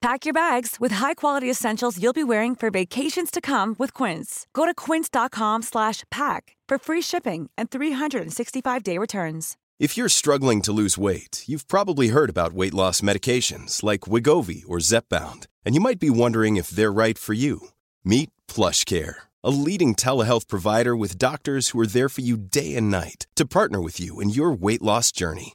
Pack your bags with high-quality essentials you'll be wearing for vacations to come with Quince. Go to quince.com/pack for free shipping and 365-day returns. If you're struggling to lose weight, you've probably heard about weight loss medications like Wigovi or Zepbound, and you might be wondering if they're right for you. Meet PlushCare, a leading telehealth provider with doctors who are there for you day and night to partner with you in your weight loss journey.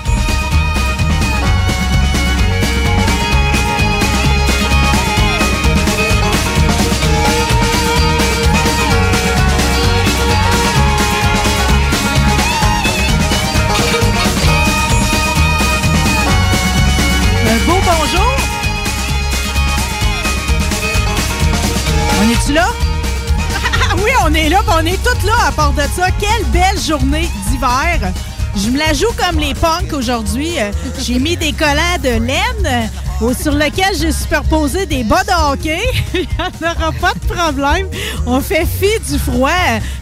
là, on est toutes là à part de ça. Quelle belle journée d'hiver. Je me la joue comme les punks aujourd'hui. Euh, J'ai mis des collants de laine sur lesquels j'ai superposé des bas de hockey. Il n'y aura pas de problème. On fait fi du froid.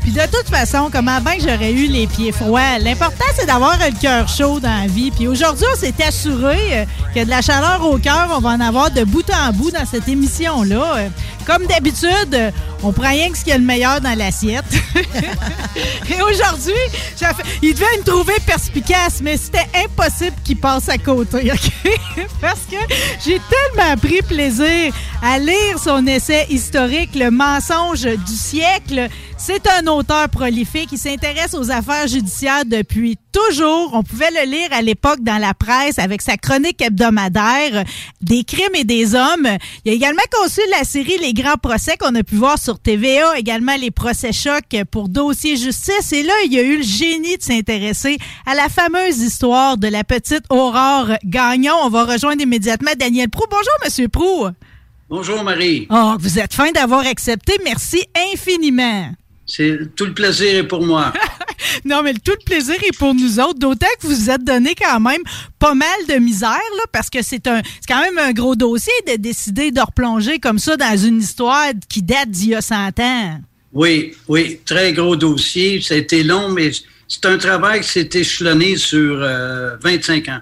Puis de toute façon, comment bien que j'aurais eu les pieds froids? L'important, c'est d'avoir le cœur chaud dans la vie. Puis aujourd'hui, on s'est assuré euh, a de la chaleur au cœur. On va en avoir de bout en bout dans cette émission-là. Euh, Comme d'habitude, euh, on prend rien que ce qu'il y a le meilleur dans l'assiette. Et aujourd'hui, il devait me trouver perspicace, mais c'était impossible qu'il passe à côté, OK? Parce que j'ai tellement pris plaisir à lire son essai historique, Le mensonge du siècle. C'est un auteur prolifique qui s'intéresse aux affaires judiciaires depuis toujours. On pouvait le lire à l'époque dans la presse avec sa chronique hebdomadaire des crimes et des hommes. Il a également conçu la série Les grands procès qu'on a pu voir sur TVA, également les procès chocs pour dossier justice. Et là, il a eu le génie de s'intéresser à la fameuse histoire de la petite Aurore Gagnon. On va rejoindre immédiatement Daniel Prou. Bonjour, Monsieur Prou. Bonjour Marie. Oh, vous êtes fin d'avoir accepté. Merci infiniment. C'est tout le plaisir est pour moi. Non, mais tout le plaisir est pour nous autres, d'autant que vous vous êtes donné quand même pas mal de misère, là, parce que c'est un, c'est quand même un gros dossier de décider de replonger comme ça dans une histoire qui date d'il y a 100 ans. Oui, oui, très gros dossier. Ça a été long, mais c'est un travail qui s'est échelonné sur euh, 25 ans.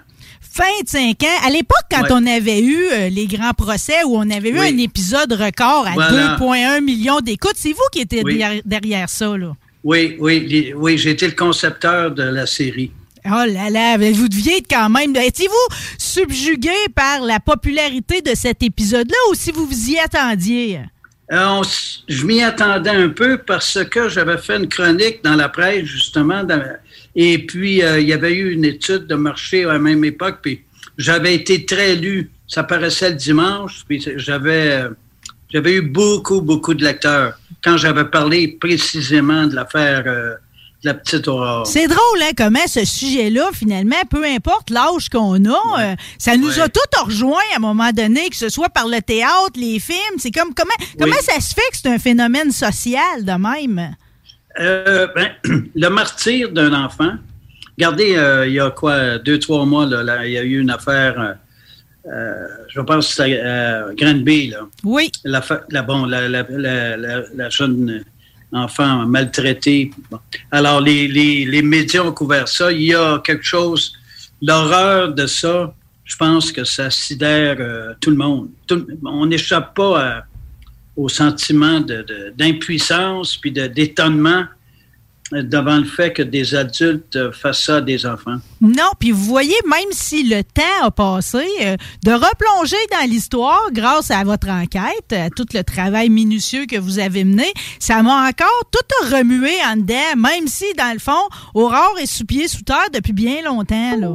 25 ans. À l'époque, quand Ouais. on avait eu euh, les grands procès où on avait eu Oui. un épisode record à Voilà. 2,1 millions d'écoutes, c'est vous qui étiez Oui. derrière, derrière ça, là. Oui, oui, les- oui, j'ai été le concepteur de la série. Oh là là, vous deviez être quand même. Étiez-vous subjugué par la popularité de cet épisode-là ou si vous vous y attendiez? Euh, on je m'y attendais un peu parce que j'avais fait une chronique dans la presse, justement. dans- et puis, euh, il y avait eu une étude de marché à la même époque. Puis, j'avais été très lu. Ça paraissait le dimanche. Puis, j'avais, euh, j'avais eu beaucoup, beaucoup de lecteurs quand j'avais parlé précisément de l'affaire euh, de la petite Aurore. C'est drôle, hein, comment ce sujet-là, finalement, peu importe l'âge qu'on a, euh, ça nous Ouais. a tous rejoints à un moment donné, que ce soit par le théâtre, les films. C'est comme comment, comment ça se fait que c'est un phénomène social de même? Euh, ben, le martyr d'un enfant. Regardez, euh, il y a quoi, deux, trois mois, là, là, il y a eu une affaire, euh, je pense que c'est euh, Granby, là. Oui. La, bon, la, jeune enfant maltraitée. Bon. Alors, les, les, les médias ont couvert ça. Il y a quelque chose, l'horreur de ça, je pense que ça sidère tout le monde. Tout- on n'échappe pas à- au sentiment d'impuissance puis de- d'étonnement devant le fait que des adultes fassent ça à des enfants. Non, puis vous voyez, même si le temps a passé, euh, de replonger dans l'histoire grâce à votre enquête, à tout le travail minutieux que vous avez mené, ça m'a encore tout remué en dedans, même si, dans le fond, Aurore est sous pied sous terre depuis bien longtemps. Là.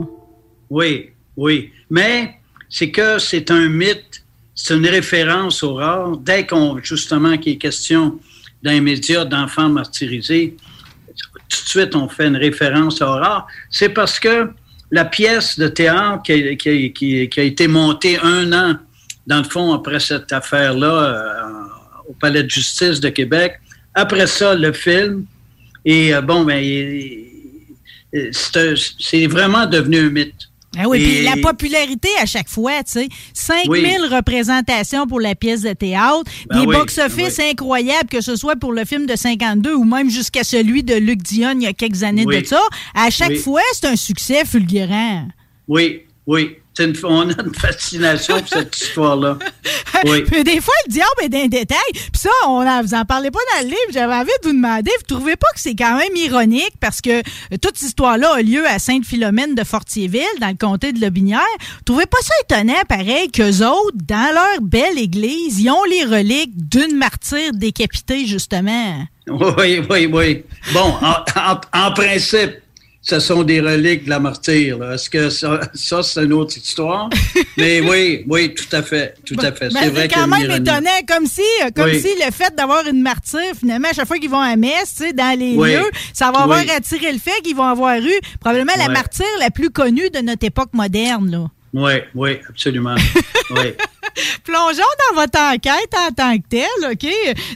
Oui, oui. Mais c'est que c'est un mythe. C'est une référence au rare. Dès qu'on, justement, qu'il est question d'un média d'enfants martyrisés, tout de suite, on fait une référence au rare. C'est parce que la pièce de théâtre qui a, été montée un an, dans le fond, après cette affaire-là, euh, au Palais de justice de Québec, après ça, le film, et euh, bon, ben, c'est vraiment devenu un mythe. Ah oui, puis la popularité à chaque fois, tu sais. 5000 représentations pour la pièce de théâtre, ben des box-office incroyables, que ce soit pour le film de 52 ou même jusqu'à celui de Luc Dion il y a quelques années de ça. À chaque fois, c'est un succès fulgurant. Oui, oui on a une fascination pour cette histoire-là. Oui. des fois, le diable est dans détail. Puis ça, on a, vous en parlez pas dans le livre. J'avais envie de vous demander, vous trouvez pas que c'est quand même ironique parce que euh, toute cette histoire-là a lieu à Sainte-Philomène de Fortierville, dans le comté de Lobinière. Vous trouvez pas ça étonnant, pareil, qu'eux autres, dans leur belle église, ils ont les reliques d'une martyre décapitée, justement? Oui, oui, oui. Bon, en principe, ce sont des reliques de la martyre. Est-ce que ça, c'est une autre histoire? Mais oui, oui, tout à fait, tout à fait. c'est ben, vrai quand même étonnant, comme si, comme si le fait d'avoir une martyre, finalement, à chaque fois qu'ils vont à messe, dans les lieux, ça va avoir attiré le fait qu'ils vont avoir eu probablement la martyre la plus connue de notre époque moderne. Là. Oui, oui, absolument. oui. Plongeons dans votre enquête en tant que telle, OK?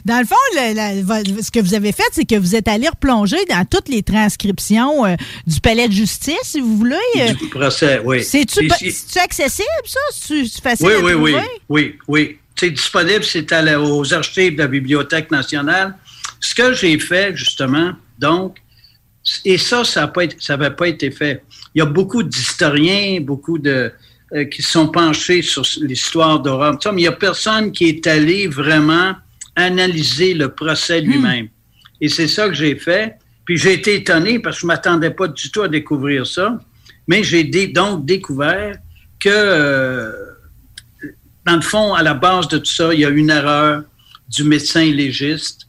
Dans le fond, ce que vous avez fait, c'est que vous êtes allé replonger dans toutes les transcriptions euh, du palais de justice, si vous voulez. Du procès, oui. C'est-tu accessible, ça? C'est facile oui, à oui, oui, oui, oui. C'est disponible, c'est aux archives de la Bibliothèque nationale. Ce que j'ai fait, justement, donc, et ça, ça n'avait pas été fait. Il y a beaucoup d'historiens, beaucoup de, euh, qui sont penchés sur l'histoire d'Europe. Mais il n'y a personne qui est allé vraiment analyser le procès lui-même. Hmm. Et c'est ça que j'ai fait. Puis j'ai été étonné parce que je ne m'attendais pas du tout à découvrir ça. Mais j'ai donc découvert que, euh, dans le fond, à la base de tout ça, il y a une erreur du médecin légiste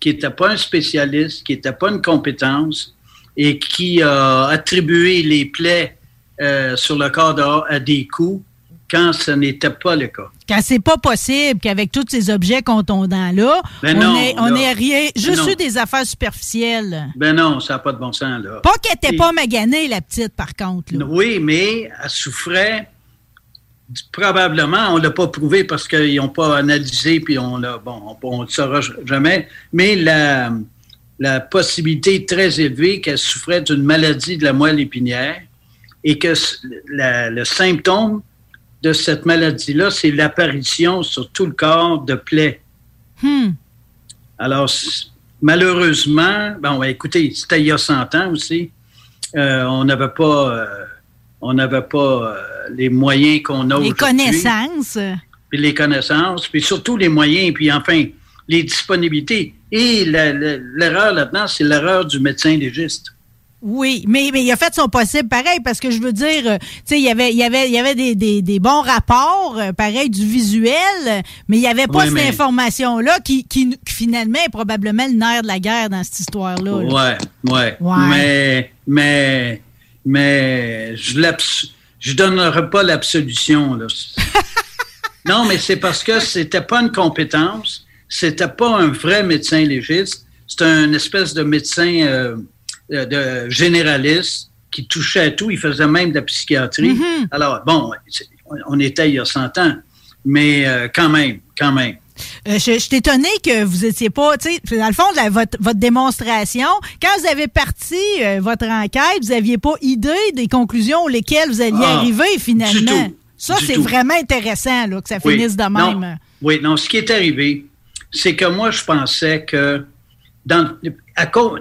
qui n'était pas un spécialiste, qui n'était pas une compétence et qui a attribué les plaies euh, sur le corps à des coups quand ce n'était pas le cas. Quand c'est pas possible qu'avec tous ces objets contondants-là, ben on, est, on est rien, ben juste eu des affaires superficielles. Ben non, ça n'a pas de bon sens, là. Pas qu'elle n'était pas maganée, la petite, par contre. Oui, mais elle souffrait probablement, on ne l'a pas prouvé parce qu'ils n'ont pas analysé, puis on l'a, bon, on ne le saura jamais, mais la, la possibilité très élevée qu'elle souffrait d'une maladie de la moelle épinière et que le symptôme de cette maladie-là, c'est l'apparition sur tout le corps de plaies. Hmm. Alors, malheureusement, bon, écoutez, c'était il y a 100 ans aussi. Euh, on n'avait pas, euh, on n'avait pas euh, les moyens qu'on a aujourd'hui. Les connaissances. Puis les connaissances, puis surtout les moyens, puis enfin, les disponibilités. Et l'erreur là-dedans, c'est l'erreur du médecin légiste. Oui, mais, mais il a fait son possible pareil parce que je veux dire, euh, tu sais, il y avait, il y avait, il y avait des, des, des bons rapports, euh, pareil, du visuel, mais il n'y avait pas cette information-là qui, qui, finalement est probablement le nerf de la guerre dans cette histoire-là. Ouais, ouais, Mais, mais, mais je je donnerai pas l'absolution, là. non, mais c'est parce que c'était pas une compétence, c'était pas un vrai médecin légiste, c'est un espèce de médecin, euh, de généraliste qui touchait à tout. Il faisait même de la psychiatrie. Mm-hmm. Alors, bon, on était il y a 100 ans, mais euh, quand même, quand même. Euh, je, suis étonné que vous étiez pas, tu sais, dans le fond, votre, votre, démonstration, quand vous avez parti votre enquête, vous n'aviez pas idée des conclusions auxquelles vous alliez ah, arriver finalement. ça, c'est vraiment intéressant là, que ça finisse de même. oui, non, ce qui est arrivé, c'est que moi, je pensais que dans, à, cause,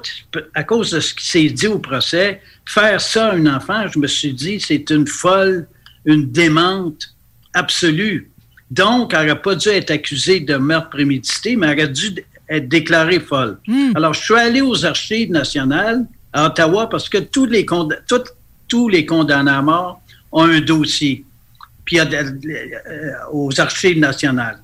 à cause de ce qui s'est dit au procès, faire ça à un enfant, je me suis dit, c'est une folle, une démente absolue. Donc, elle n'aurait pas dû être accusée de meurtre prémédité, mais elle aurait dû être déclarée folle. Hmm. Alors, je suis allé aux archives nationales à Ottawa parce que tous les, tous les condamnés à mort ont un dossier. Puis, euh, aux archives nationales.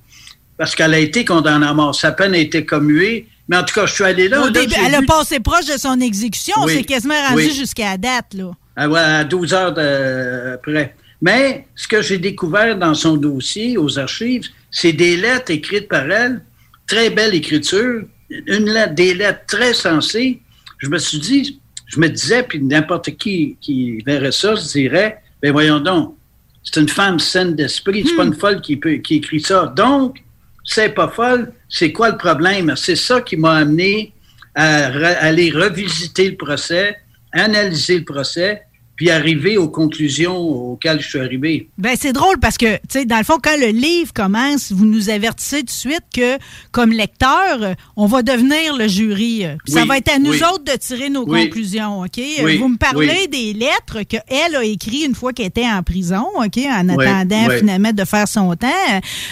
Parce qu'elle a été condamnée à mort. Sa peine a été commuée mais en tout cas, je suis allé là. elle a passé proche de son exécution. C'est quasiment rendu jusqu'à la date. Là. À, 12 heures de, après. Mais ce que j'ai découvert dans son dossier aux archives, c'est des lettres écrites par elle, très belle écriture, une lettre, des lettres très sensées. Je me suis dit, je me disais, puis n'importe qui qui verrait ça se dirait, ben voyons donc, c'est une femme saine d'esprit, c'est pas une folle qui, peut, qui écrit ça. Donc, c'est pas folle, c'est quoi le problème? C'est ça qui m'a amené à aller revisiter le procès, analyser le procès, puis arriver aux conclusions auxquelles je suis arrivé. Ben c'est drôle parce que, tu sais, dans le fond, quand le livre commence, vous nous avertissez tout de suite que, comme lecteur, on va devenir le jury. ça va être à nous autres de tirer nos conclusions, OK? vous me parlez des lettres qu'elle a écrites une fois qu'elle était en prison, OK, en attendant finalement de faire son temps.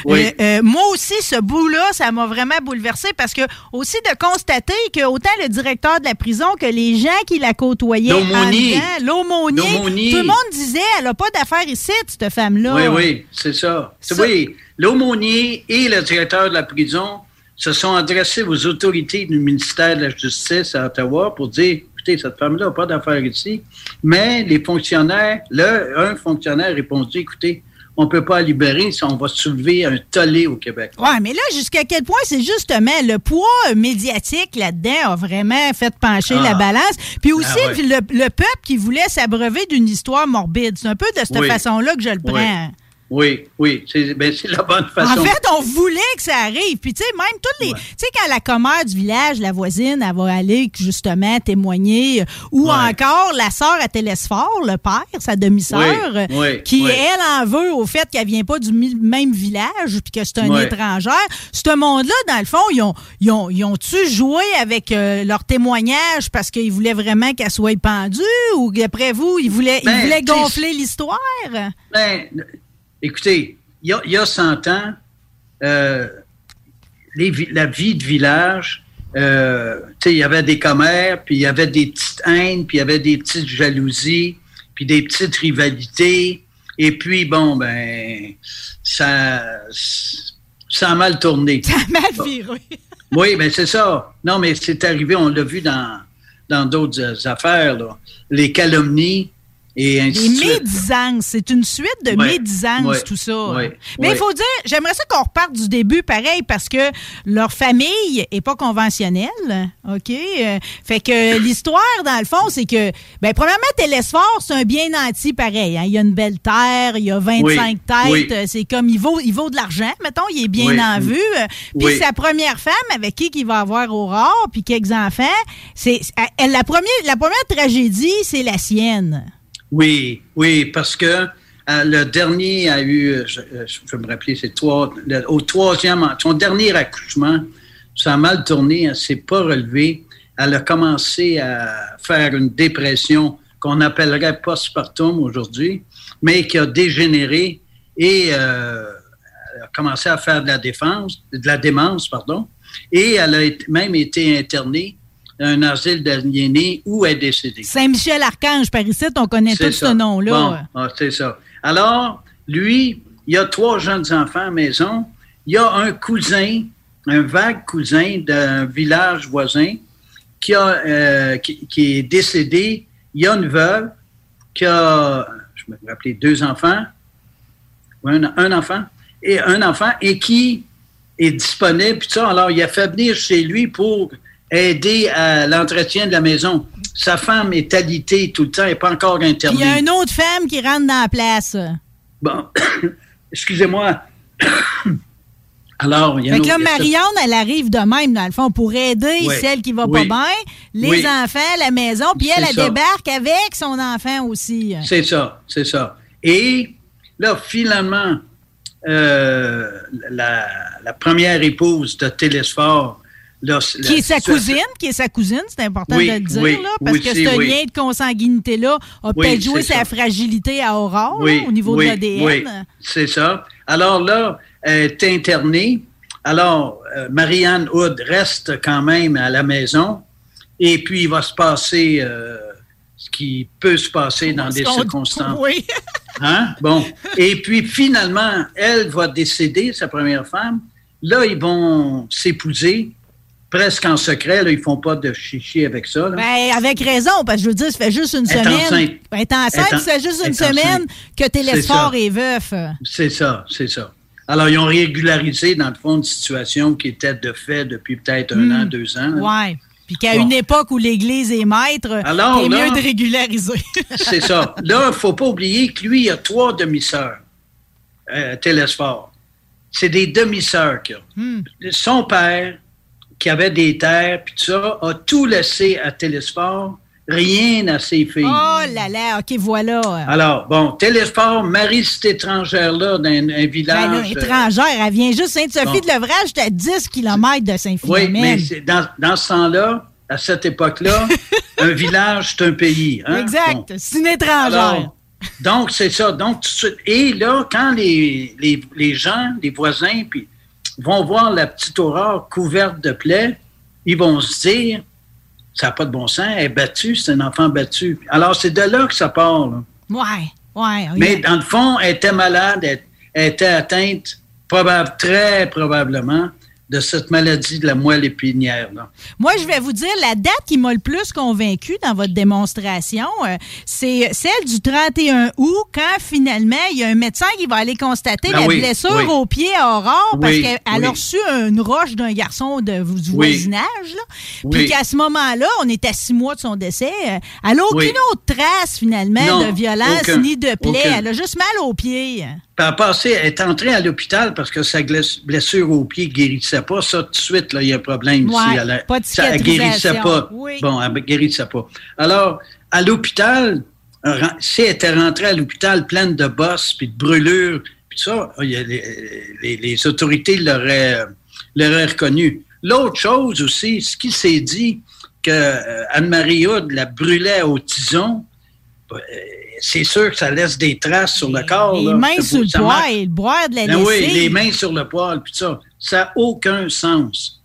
Euh, euh, moi aussi, ce bout-là, ça m'a vraiment bouleversé parce que aussi de constater que autant le directeur de la prison que les gens qui la côtoyaient l'aumônier, tout le monde disait, elle n'a pas d'affaires ici, cette femme-là. Oui, oui, c'est ça. Oui, l'aumônier et le directeur de la prison se sont adressés aux autorités du ministère de la Justice à Ottawa pour dire, écoutez, cette femme-là n'a pas d'affaires ici. Mais les fonctionnaires, là, un fonctionnaire a répondu, écoutez, on ne peut pas libérer si on va soulever un tollé au Québec. Oui, mais là, jusqu'à quel point c'est justement le poids médiatique là-dedans a vraiment fait pencher la ah. balance? Puis ah aussi, le, peuple qui voulait s'abreuver d'une histoire morbide. C'est un peu de cette façon-là que je le prends. Oui, oui, ben, c'est la bonne façon. En fait, on voulait que ça arrive. Puis, tu sais, même toutes les. Tu sais, quand la commère du village, la voisine, elle va aller justement témoigner, ou encore la sœur à Télésphore, le père, sa demi-sœur, qui, elle, en veut au fait qu'elle vient pas du même village, puis que c'est un étrangère. Ce monde-là, dans le fond, ils ont, ils ont, ils ont-tu joué avec euh, leur témoignage parce qu'ils voulaient vraiment qu'elle soit pendue, ou d'après vous, ils voulaient, ils ben, voulaient gonfler l'histoire? Ben, Écoutez, il y a, 100 ans, euh, la vie de village, euh, il y avait des commères, puis il y avait des petites haines, puis il y avait des petites jalousies, puis des petites rivalités. Et puis, bon, ben, ça, ça a mal tourné. Ça a mal viré. oui, ben c'est ça. Non, mais c'est arrivé, on l'a vu dans dans d'autres affaires, les calomnies, et les médisances, c'est une suite de médisances, tout ça. Mais il faut dire, j'aimerais ça qu'on reparte du début pareil parce que leur famille est pas conventionnelle. OK? Euh, fait que l'histoire, dans le fond, c'est que, ben, premièrement, Télésphore, c'est un bien nanti pareil. Hein. Il y a une belle terre, il y a 25 têtes. C'est comme, il vaut, il vaut de l'argent, mettons, il est bien en vue. Puis sa première femme avec qui il va avoir Aurore, puis quelques enfants, c'est, la première, la première tragédie, c'est la sienne. Oui, oui, parce que euh, le dernier a eu, je, vais me rappeler, c'est trois, au troisième, son dernier accouchement, ça a mal tourné, elle s'est pas relevée. Elle a commencé à faire une dépression qu'on appellerait postpartum aujourd'hui, mais qui a dégénéré et euh, a commencé à faire de la défense, de la démence, pardon, et elle a même été internée un asile d'aliénés où est décédé? Saint-Michel-Archange, par ici, on connaît tout ce nom-là. Ah, c'est ça. Alors, lui, il y a trois jeunes enfants à la maison. Il y a un cousin, un vague cousin d'un village voisin qui, a, euh, qui, est décédé. Il y a une veuve qui a, je me rappelle, deux enfants, un, un enfant, et un enfant, et qui est disponible. Puis ça, alors, il a fait venir chez lui pour aider à l'entretien de la maison. Sa femme est alitée tout le temps, elle n'est pas encore interdite. Il y a une autre femme qui rentre dans la place. Bon, excusez-moi. Alors, il y a fait que là, Marianne, elle arrive de même, dans le fond, pour aider celle qui va pas bien, les enfants, la maison, puis elle, elle débarque avec son enfant aussi. C'est ça, c'est ça. Et là, finalement, euh, la, la, première épouse de Télésphore qui est sa cousine, qui est sa cousine, c'est important de le dire, là, parce que ce lien de consanguinité-là a peut-être joué sa fragilité à Aurore au niveau de l'ADN. Oui, c'est ça. Alors là, elle est internée. Alors, euh, Marianne Hood reste quand même à la maison. Et puis, il va se passer euh, ce qui peut se passer dans des circonstances. Oui. hein? Bon. Et puis, finalement, elle va décéder, sa première femme. Là, ils vont s'épouser presque en secret. Là, ils font pas de chichi avec ça. Ben, avec raison, parce que je veux dire, ça fait juste une semaine. Enceinte. Ben, enceinte, ça fait juste une semaine que Télésphore est, est veuf. C'est ça, c'est ça. Alors, ils ont régularisé, dans le fond, une situation qui était de fait depuis peut-être un Hmm. an, deux ans. Ouais. Puis qu'à Bon. une époque où l'Église est maître, c'est là- mieux de régulariser. C'est ça. Là, il faut pas oublier que lui, il a trois demi-sœurs, euh, Télésphore. C'est des demi-sœurs qu'il a. Hmm. Son père, qui avait des terres, puis tout ça, a tout laissé à Télésphore, rien à ses filles. Oh là là, OK, voilà. Alors, bon, Télésphore marie cette étrangère-là dans un, Ben village. là, euh, étrangère, elle vient juste Sainte-Sophie bon. de l'Ouvrage, j'étais à 10 km de Oui, Saint-Philomène. mais c'est dans, dans ce temps-là, à cette époque-là, un village, c'est un pays. hein? exact, Bon. c'est une étrangère. Alors, donc, c'est ça. Donc, tout de suite- et là, quand les, les, les gens, les voisins, puis vont voir la petite aurore couverte de plaies, ils vont se dire, ça n'a pas de bon sens, elle est battue, c'est un enfant battu. Alors, c'est de là que ça part. là. ouais, ouais. Mais dans le fond, elle était malade, elle, elle était atteinte, probable, très probablement, de cette maladie de la moelle épinière. là. Moi, je vais vous dire, la date qui m'a le plus convaincu dans votre démonstration, euh, c'est celle du 31 août, quand finalement, il y a un médecin qui va aller constater Ah la oui, blessure oui. au pied à Aurore parce Oui, qu'elle a reçu une roche d'un garçon de, du voisinage. Là. Puis qu'à ce moment-là, on est à six mois de son décès. euh, Elle n'a aucune autre trace, finalement, Non, de violence aucun, ni de plaie. aucun. Elle a juste mal aux pieds. Puis elle, passé, elle est entrée à l'hôpital parce que sa blessure au pied ne guérissait pas. Ça, tout de suite, là, il y a un problème Ouais, ici. Elle, a- pas de ça, elle guérissait pas. Oui. Bon, elle ne guérissait pas. Alors, à l'hôpital, si elle était rentrée à l'hôpital pleine de bosses puis de brûlures, puis ça, a les, les- les autorités l'auraient euh, l'auraient reconnu. L'autre chose aussi, ce qui s'est dit que euh, Anne-Marie Hood la brûlait au tison, euh, c'est sûr que ça laisse des traces sur le corps. les là. mains sur le marque- poêle, boire de la ben oui, les mains sur le poêle, puis ça, ça n'a aucun sens.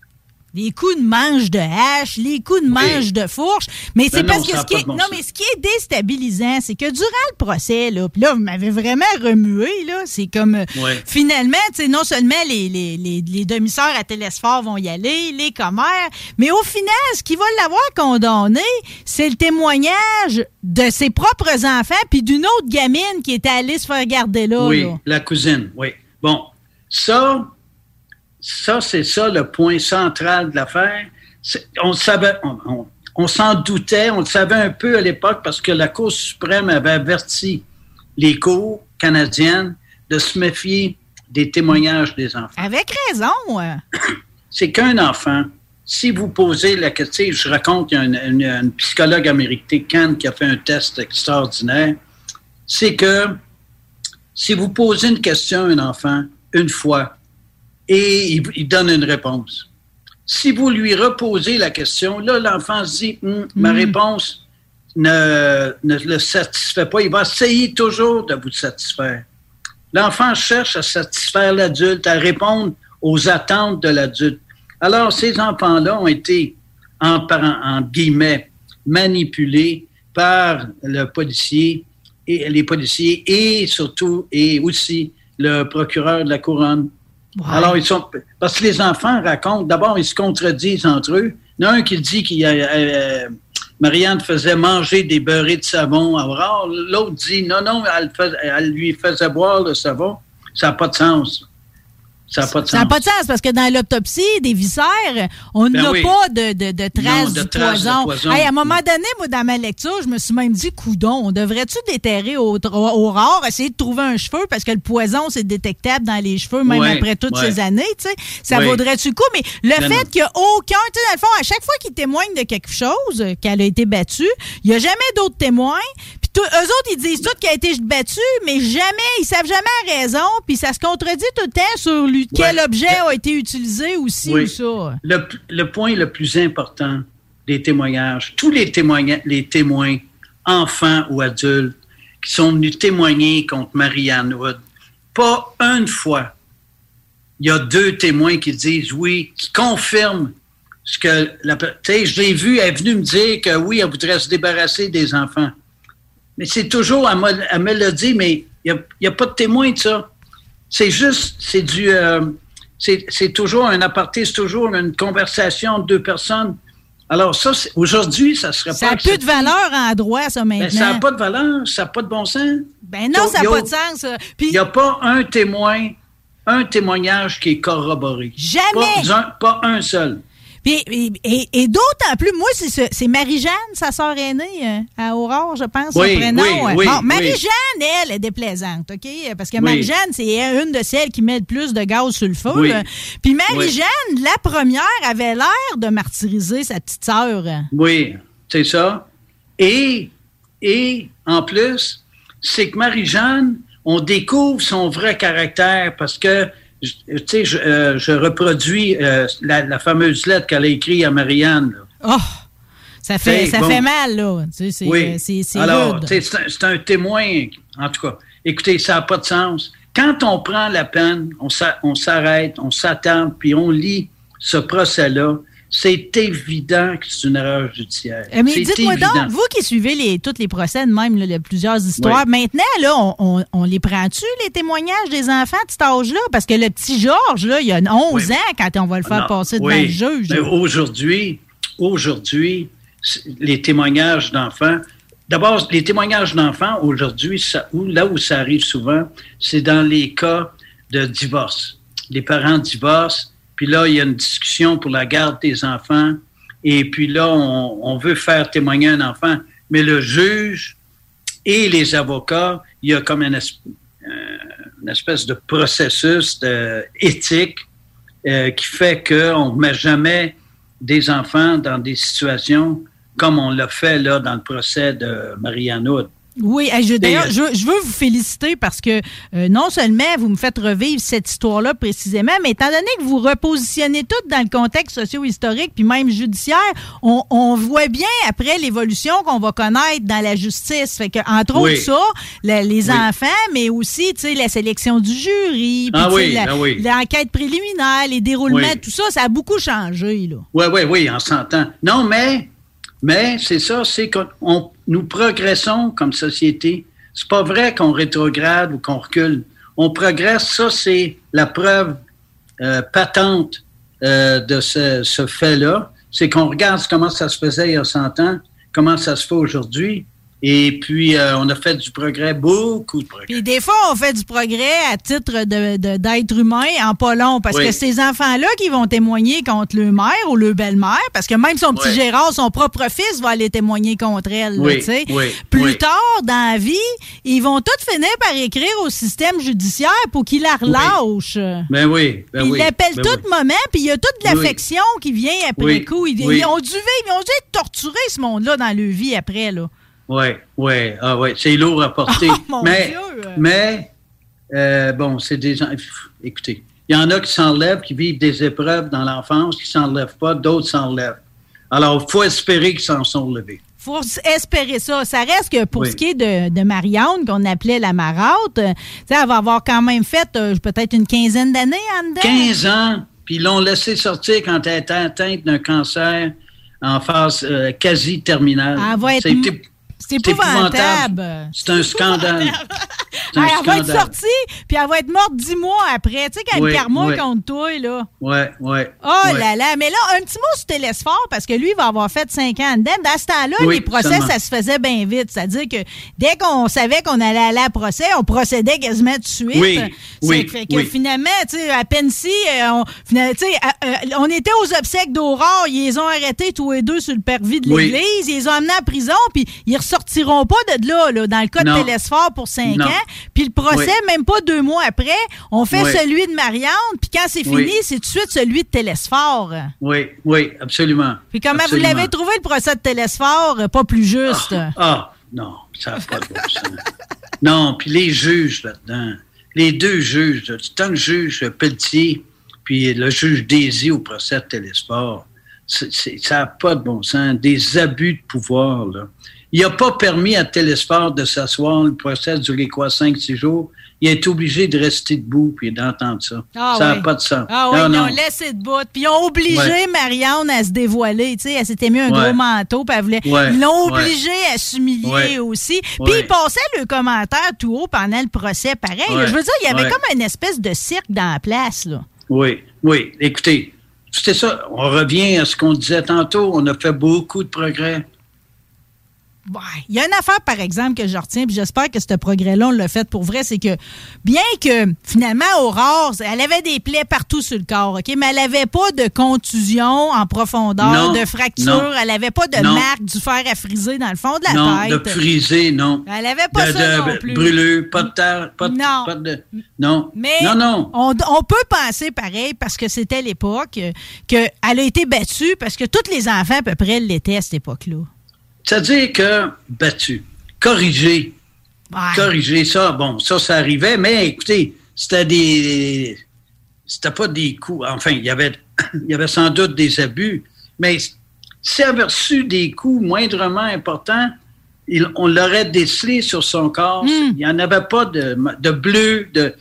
Les coups de manche de hache, les coups de manche de fourche. Mais c'est parce que ce qui est, bon non, mais ce qui est déstabilisant, c'est que durant le procès, là, puis là, vous m'avez vraiment remué, là, c'est comme, euh, Ouais. finalement, tu sais, non seulement les, les, les, les demi-sœurs à Télésphore vont y aller, les commères, mais au final, ce qui va l'avoir condamné, c'est le témoignage de ses propres enfants puis d'une autre gamine qui était allée se faire garder là. oui, là. la cousine, oui. Bon, ça, ça, c'est ça le point central de l'affaire. On savait, on, on- on s'en doutait, on le savait un peu à l'époque parce que la Cour suprême avait averti les cours canadiennes de se méfier des témoignages des enfants. Avec raison. c'est qu'un enfant, si vous posez la question, je raconte, il y a une, une- une psychologue américaine qui a fait un test extraordinaire, c'est que si vous posez une question à un enfant une fois et il, il donne une réponse, si vous lui reposez la question, là, l'enfant se dit, Hum, ma réponse ne, ne le satisfait pas, il va essayer toujours de vous satisfaire. L'enfant cherche à satisfaire l'adulte, à répondre aux attentes de l'adulte. Alors, ces enfants-là ont été, en, en guillemets, manipulés par le policier et les policiers et surtout et aussi le procureur de la couronne. Alors, ils sont. Parce que les enfants racontent, d'abord, ils se contredisent entre eux. Il y a un qui dit qu'il a. euh, Marianne faisait manger des beurrés de savon à Aurore. L'autre dit non, non, elle, elle lui faisait boire le savon. Ça n'a pas de sens. Ça n'a pas de Ça n'a sens. pas de sens parce que dans l'autopsie des viscères, on Ben n'a oui. pas de, de, de traces Non, de du traces poison. poison. Hey, à un moment donné, moi, dans ma lecture, je me suis même dit, coudon, on devrait-tu déterrer au, au, rare, essayer de trouver un cheveu parce que le poison, c'est détectable dans les cheveux, même Ouais, après toutes ouais. ces années, tu sais. Ça vaudrait-tu le coup? Mais le Non, fait qu'il n'y a aucun, tu sais, dans le fond, à chaque fois qu'il témoigne de quelque chose, qu'elle a été battue, il n'y a jamais d'autres témoins. Puis tout- eux autres, ils disent tous qu'elle a été battue, mais jamais, ils savent jamais raison. Puis ça se contredit tout le temps sur lui, quel objet a été utilisé aussi Oui. ou ça. Le, le point le plus important des témoignages, tous les, les témoins, enfants ou adultes, qui sont venus témoigner contre Marianne Wood, pas une fois, il y a deux témoins qui disent oui, qui confirment ce que la tu sais, je l'ai vu, elle est venue me dire que oui, elle voudrait se débarrasser des enfants. Mais c'est toujours, l'a dit, mais il n'y a, pas de témoin de ça. C'est juste, c'est du. euh, c'est toujours un aparté, c'est toujours une conversation entre deux personnes. Alors, ça, c'est- aujourd'hui, ça serait Ça pas. n'a plus de valeur en droit, ça, maintenant. Ben, ça n'a pas de valeur, ça n'a pas de bon sens. Ben non, ça n'a pas de sens. ça. Il n'y a pas un témoin, un témoignage qui est corroboré. Jamais. Pas un, pas un seul. Puis, et et- et d'autant plus, moi, c'est ce- c'est Marie-Jeanne, sa sœur aînée, euh, à Aurore, je pense, Oui, son prénom. oui, euh. oui, bon, oui. Marie-Jeanne, elle, est déplaisante, OK? Parce que. Marie-Jeanne, c'est une de celles qui met le plus de gaz sur le feu. Là. Puis Marie-Jeanne, la première, avait l'air de martyriser sa petite sœur. Oui, c'est ça. Et, et en plus, c'est que Marie-Jeanne, on découvre son vrai caractère parce que, tu sais, je, euh, je reproduis euh, la, la fameuse lettre qu'elle a écrite à Marianne. là. Oh! Ça fait, ça bon. fait mal, là. Tu sais, c'est Oui. euh, c'est- Alors, un, un témoin, en tout cas. Écoutez, ça n'a pas de sens. Quand on prend la peine, on s'a- on s'arrête, on s'attend, puis on lit ce procès-là, c'est évident que c'est une erreur judiciaire. Euh, Mais dites-moi donc, vous qui suivez les, tous les procès de même, là, plusieurs histoires, Oui. maintenant, là, on, on- on les prend-tu, les témoignages des enfants de cet âge-là? Parce que le petit Georges, là, il a 11 Oui. ans quand on va le faire Non, passer devant oui, le juge. aujourd'hui, aujourd'hui, les témoignages d'enfants, d'abord, les témoignages d'enfants, aujourd'hui, là où ça arrive souvent, c'est dans les cas de divorce. Les parents divorcent, puis là, il y a une discussion pour la garde des enfants, et puis là, on, veut faire témoigner un enfant, mais le juge et les avocats, il y a comme euh, une espèce de processus éthique euh, qui fait qu'on ne met jamais des enfants dans des situations comme on l'a fait là dans le procès de Marianne Hood. Oui, je, d'ailleurs, Et, je, je veux vous féliciter parce que euh, non seulement vous me faites revivre cette histoire-là précisément, mais étant donné que vous repositionnez tout dans le contexte socio-historique puis même judiciaire, on, on voit bien après l'évolution qu'on va connaître dans la justice. Fait que, entre Oui. autres, ça, la- les Oui. enfants, mais aussi, tu sais, la sélection du jury, puis, Ah oui, la- ah l'enquête préliminaire, les déroulements, tout ça, ça a beaucoup changé, là. Oui, oui, oui, on s'entend. Non, mais, mais c'est ça, c'est que nous progressons comme société. C'est pas vrai qu'on rétrograde ou qu'on recule. On progresse, ça, c'est la preuve euh, patente euh, de ce, ce fait-là. C'est qu'on regarde comment ça se faisait il y a 100 ans, comment ça se fait aujourd'hui. Et puis, euh, on a fait du progrès, beaucoup de progrès. Puis des fois, on fait du progrès à titre de, d'être humain en pas long, parce Oui. que ces enfants-là qui vont témoigner contre le mère ou le belle-mère, parce que même son petit Oui. Gérard, son propre fils, va aller témoigner contre elle. Oui, Plus tard dans la vie, ils vont tous finir par écrire au système judiciaire pour qu'il la relâche. Ben oui, ben Ils l'appellent ben tout moment, puis il y a toute l'affection qui vient après coup. Ils ont dû vivre, ils ont dû être torturés, ce monde-là, dans leur vie après. Là. Oui, oui, ah ouais, c'est lourd à porter. Oh, mon mais, Dieu! mais euh, bon, c'est des Écoutez, il y en a qui s'enlèvent, qui vivent des épreuves dans l'enfance, qui s'enlèvent pas, d'autres s'enlèvent. Alors, il faut espérer qu'ils s'en sont levés. faut espérer ça. Ça reste que pour Oui. ce qui est de, de Marianne, qu'on appelait la marotte, euh, elle va avoir quand même fait euh, peut-être une quinzaine d'années en dedans. 15 ans, puis ils l'ont laissé sortir quand elle était atteinte d'un cancer en phase euh, quasi terminale. Elle va être C'est épouvantable. C'est un scandale. Elle va être sortie, puis elle va être morte dix mois après. Tu sais, quand Oui, le karma oui. contre toi, là. Ouais, ouais. Oh là là, mais là, un petit mot sur Télésphore, parce que lui, il va avoir fait cinq ans dedans. Dans ce temps-là, les procès, seulement. ça se faisait bien vite. C'est-à-dire que dès qu'on savait qu'on allait aller à procès, on procédait quasiment de suite. Oui, oui, fait que finalement, tu sais, à peine si, euh, on, fina- tu sais, euh, euh, on était aux obsèques d'Aurore, ils les ont arrêtés tous les deux sur le parvis de l'église, ils les ont amenés en prison, puis ils ressortiront pas de là, là dans le cas de. Télésphore pour cinq Non. ans. Puis le procès, Oui. même pas deux mois après, on fait Oui. celui de Marianne, puis quand c'est Oui. fini, c'est tout de suite celui de Télésphore. Oui, oui, absolument. Puis comment Absolument. vous l'avez trouvé le procès de Télésphore, pas plus juste? Ah, non, ça n'a pas de bon sens. Non, puis les juges là-dedans, les deux juges, tant le juge Pelletier puis le juge Daisy au procès de c'est- ça n'a pas de bon sens. Des abus de pouvoir, là. Il n'a pas permis à Télésport de s'asseoir. Le procès a duré quoi, cinq, six jours? Il est obligé de rester debout puis d'entendre ça. Ah ça n'a oui. pas de sens. Ah oui, Non, ils l'ont laissé de bout. Puis ils ont obligé Ouais. Marianne à se dévoiler. Tu sais, elle s'était mis un Ouais. gros manteau. Puis elle voulait... Ouais. Ils l'ont obligée à s'humilier aussi. Puis ils passaient le commentaire tout haut pendant le procès. Pareil. Je veux dire, il y avait comme une espèce de cirque dans la place. Là. Oui, oui. Écoutez, c'était ça. On revient à ce qu'on disait tantôt. On a fait beaucoup de progrès. Ouais. Il y a une affaire, par exemple, que je retiens, puis j'espère que ce progrès-là, on l'a fait pour vrai, c'est que bien que finalement, Aurore, elle avait des plaies partout sur le corps, OK? Mais elle n'avait pas de contusion en profondeur, Non, de fracture, non. elle n'avait pas de Non. marque du fer à friser dans le fond de la non, tête. de frisé, non. Elle avait pas de, ça de non plus. brûlure, pas de terre, pas de, Non. pas de- non. Mais non, non. On, on peut penser pareil parce que c'était l'époque euh, qu'elle a été battue parce que tous les enfants à peu près l'étaient à cette époque-là. C'est-à-dire que battu, corrigé, Ouais. corriger ça, bon, ça, ça arrivait, mais écoutez, c'était des. C'était pas des coups. Enfin, il y avait, il y avait sans doute des abus, mais si elle avait reçu des coups moindrement importants, il- on l'aurait décelé sur son corps. Hmm. Il n'y en avait pas de, de bleu, de,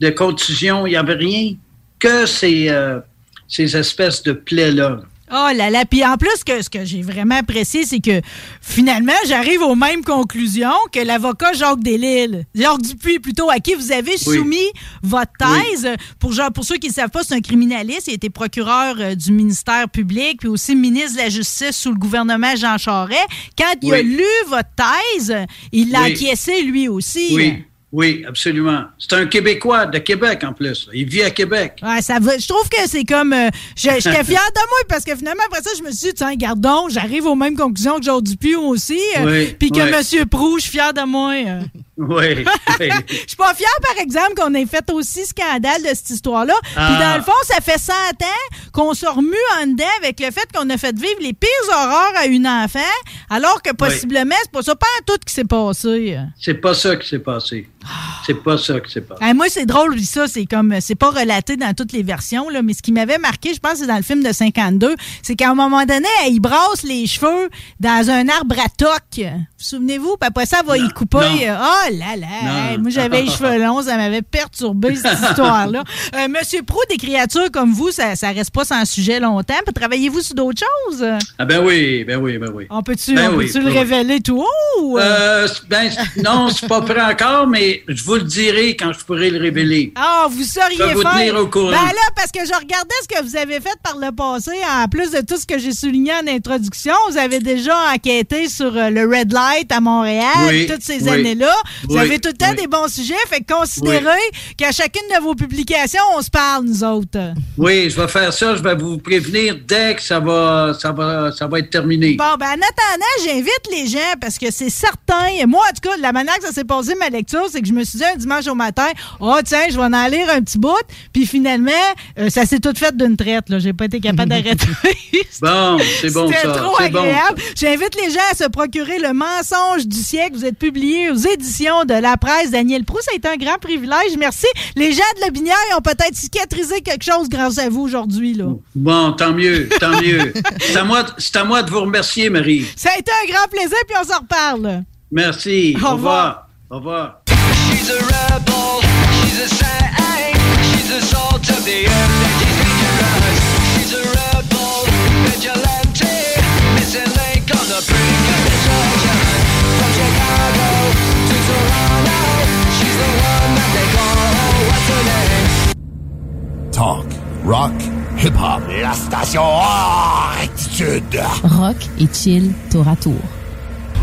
de contusion, il n'y avait rien que ces, euh, ces espèces de plaies-là. Oh là là. Puis en plus, que, ce que j'ai vraiment apprécié, c'est que finalement, j'arrive aux mêmes conclusions que l'avocat Jacques Delisle. Jacques Dupuis, plutôt, à qui vous avez Oui. soumis votre thèse. Pour, genre, pour ceux qui ne savent pas, c'est un criminaliste. Il a été procureur euh, du ministère public, puis aussi ministre de la Justice sous le gouvernement Jean Charest. Quand il a lu votre thèse, il l'a acquiescé lui aussi. Oui, oui, absolument. C'est un Québécois de Québec en plus. Il vit à Québec. Ouais, ça va. Je trouve que c'est comme. euh, je- J'étais fière de moi parce que finalement, après ça, je me suis dit, tiens, gardons, j'arrive aux mêmes conclusions que Jacques Dupuis aussi. euh, Oui, Puis que oui. M. Prou, je suis fière de moi. euh. Oui. oui. Je suis pas fière, par exemple, qu'on ait fait aussi scandale de cette histoire-là. Puis Ah. dans le fond, ça fait 100 ans qu'on se remue en dedans avec le fait qu'on a fait vivre les pires horreurs à une enfant, alors que possiblement, c'est pas ça, pas tout qui s'est passé. C'est pas ça qui s'est passé. C'est pas ça qui s'est passé. Ah, moi, c'est drôle, ça, c'est comme, c'est pas relaté dans toutes les versions, là, mais ce qui m'avait marqué, je pense, c'est dans le film de 52, c'est qu'à un moment donné, elle, il brasse les cheveux dans un arbre à toc. Vous souvenez-vous? Puis après ça, elle va y couper. non. Oh là là! Non. hey, moi, j'avais les cheveux longs, ça m'avait perturbé, cette histoire-là. Euh, Monsieur Pro, des créatures comme vous, ça, ça reste pas sans sujet longtemps. Puis travaillez-vous sur d'autres choses? Ah ben oui, ben oui, ben oui. On peut-tu Ben oui, ben le oui. révéler tout haut? euh? Ben, non, c'est pas prêt encore, mais je vous le dirai quand je pourrai le révéler. Ah, vous sauriez Je vais vous faire. tenir au courant. Ben là, parce que je regardais ce que vous avez fait par le passé, en plus de tout ce que j'ai souligné en introduction. Vous avez déjà enquêté sur euh, le Red Light à Montréal, Oui, toutes ces oui. années-là. Vous avez tout le temps des bons sujets. Fait que considérez qu'à chacune de vos publications, on se parle, nous autres. Oui, je vais faire ça. Je vais vous prévenir dès que ça va, ça va, ça va être terminé. Bon, ben en attendant, j'invite les gens parce que c'est certain. et Moi, en tout cas, la manière que ça s'est passé ma lecture, c'est que je me suis dit un dimanche au matin, oh tiens, je vais en lire un petit bout. Puis finalement, euh, ça s'est tout fait d'une traite. Là, j'ai pas été capable d'arrêter. Bon, c'est bon ça. trop C'est bon. agréable. J'invite les gens à se procurer le mensonge du siècle. Vous êtes publié aux éditions de la presse. Daniel Proust, ça a été un grand privilège. Merci. Les gens de la Binière ont peut-être cicatrisé quelque chose grâce à vous aujourd'hui. là. Bon, tant mieux, tant mieux. C'est à moi, c'est à moi de vous remercier, Marie. Ça a été un grand plaisir, puis on s'en reparle. Merci. Au Au revoir. Au revoir. Talk, rock, hip-hop. La station attitude. Rock et chill tour à tour.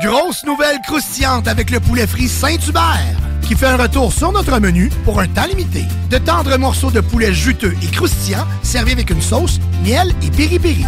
Grosse nouvelle croustillante avec le poulet frit Saint-Hubert qui fait un retour sur notre menu pour un temps limité. De tendres morceaux de poulet juteux et croustillants servis avec une sauce, miel et piri-piri.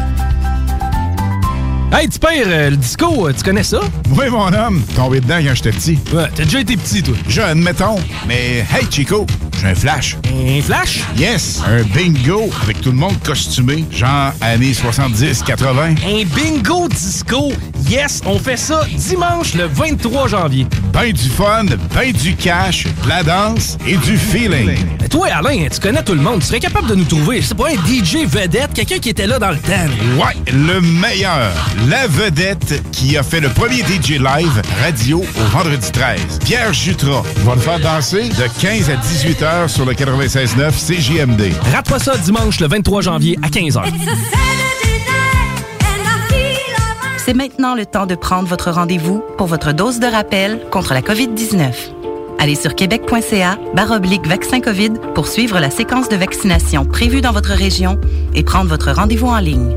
Hey, tu pères, euh, le disco, euh, tu connais ça? Oui, mon homme, tombé dedans quand j'étais petit. Ouais, t'as déjà été petit, toi. Jeune, mettons. Mais hey, Chico, j'ai un flash. Un flash? Yes, un bingo avec tout le monde costumé, genre années 70-80. Un bingo disco. Yes, on fait ça dimanche le 23 janvier. Ben du fun, ben du cash, de la danse et du feeling. Mais toi, Alain, tu connais tout le monde. Tu serais capable de nous trouver, c'est pas un DJ vedette, quelqu'un qui était là dans le temps. Ouais, le meilleur. La vedette qui a fait le premier DJ live radio au vendredi 13. Pierre Jutras va le faire danser? De 15 à 18 heures sur le 96.9 CJMD. Rate pas ça dimanche le 23 janvier à 15h. C'est maintenant le temps de prendre votre rendez-vous pour votre dose de rappel contre la COVID-19. Allez sur québec.ca baroblique vaccin COVID pour suivre la séquence de vaccination prévue dans votre région et prendre votre rendez-vous en ligne.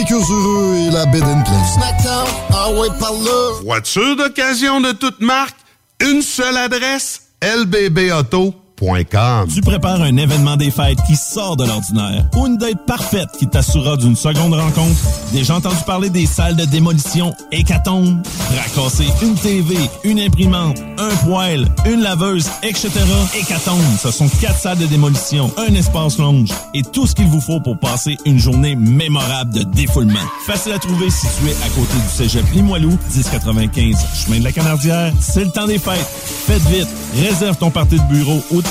heureux et la bed and pleine. ah ouais, par là. Voiture d'occasion de toute marque, une seule adresse, lbbauto.com. Tu prépares un événement des fêtes qui sort de l'ordinaire ou une date parfaite qui t'assurera d'une seconde rencontre. Déjà entendu parler des salles de démolition Hécatombe? Racasser une TV, une imprimante, un poêle, une laveuse, etc. Hécatombe, ce sont quatre salles de démolition, un espace longe et tout ce qu'il vous faut pour passer une journée mémorable de défoulement. Facile à trouver situé à côté du cégep Limoilou, 1095 chemin de la Canardière. C'est le temps des fêtes. Faites vite, réserve ton party de bureau de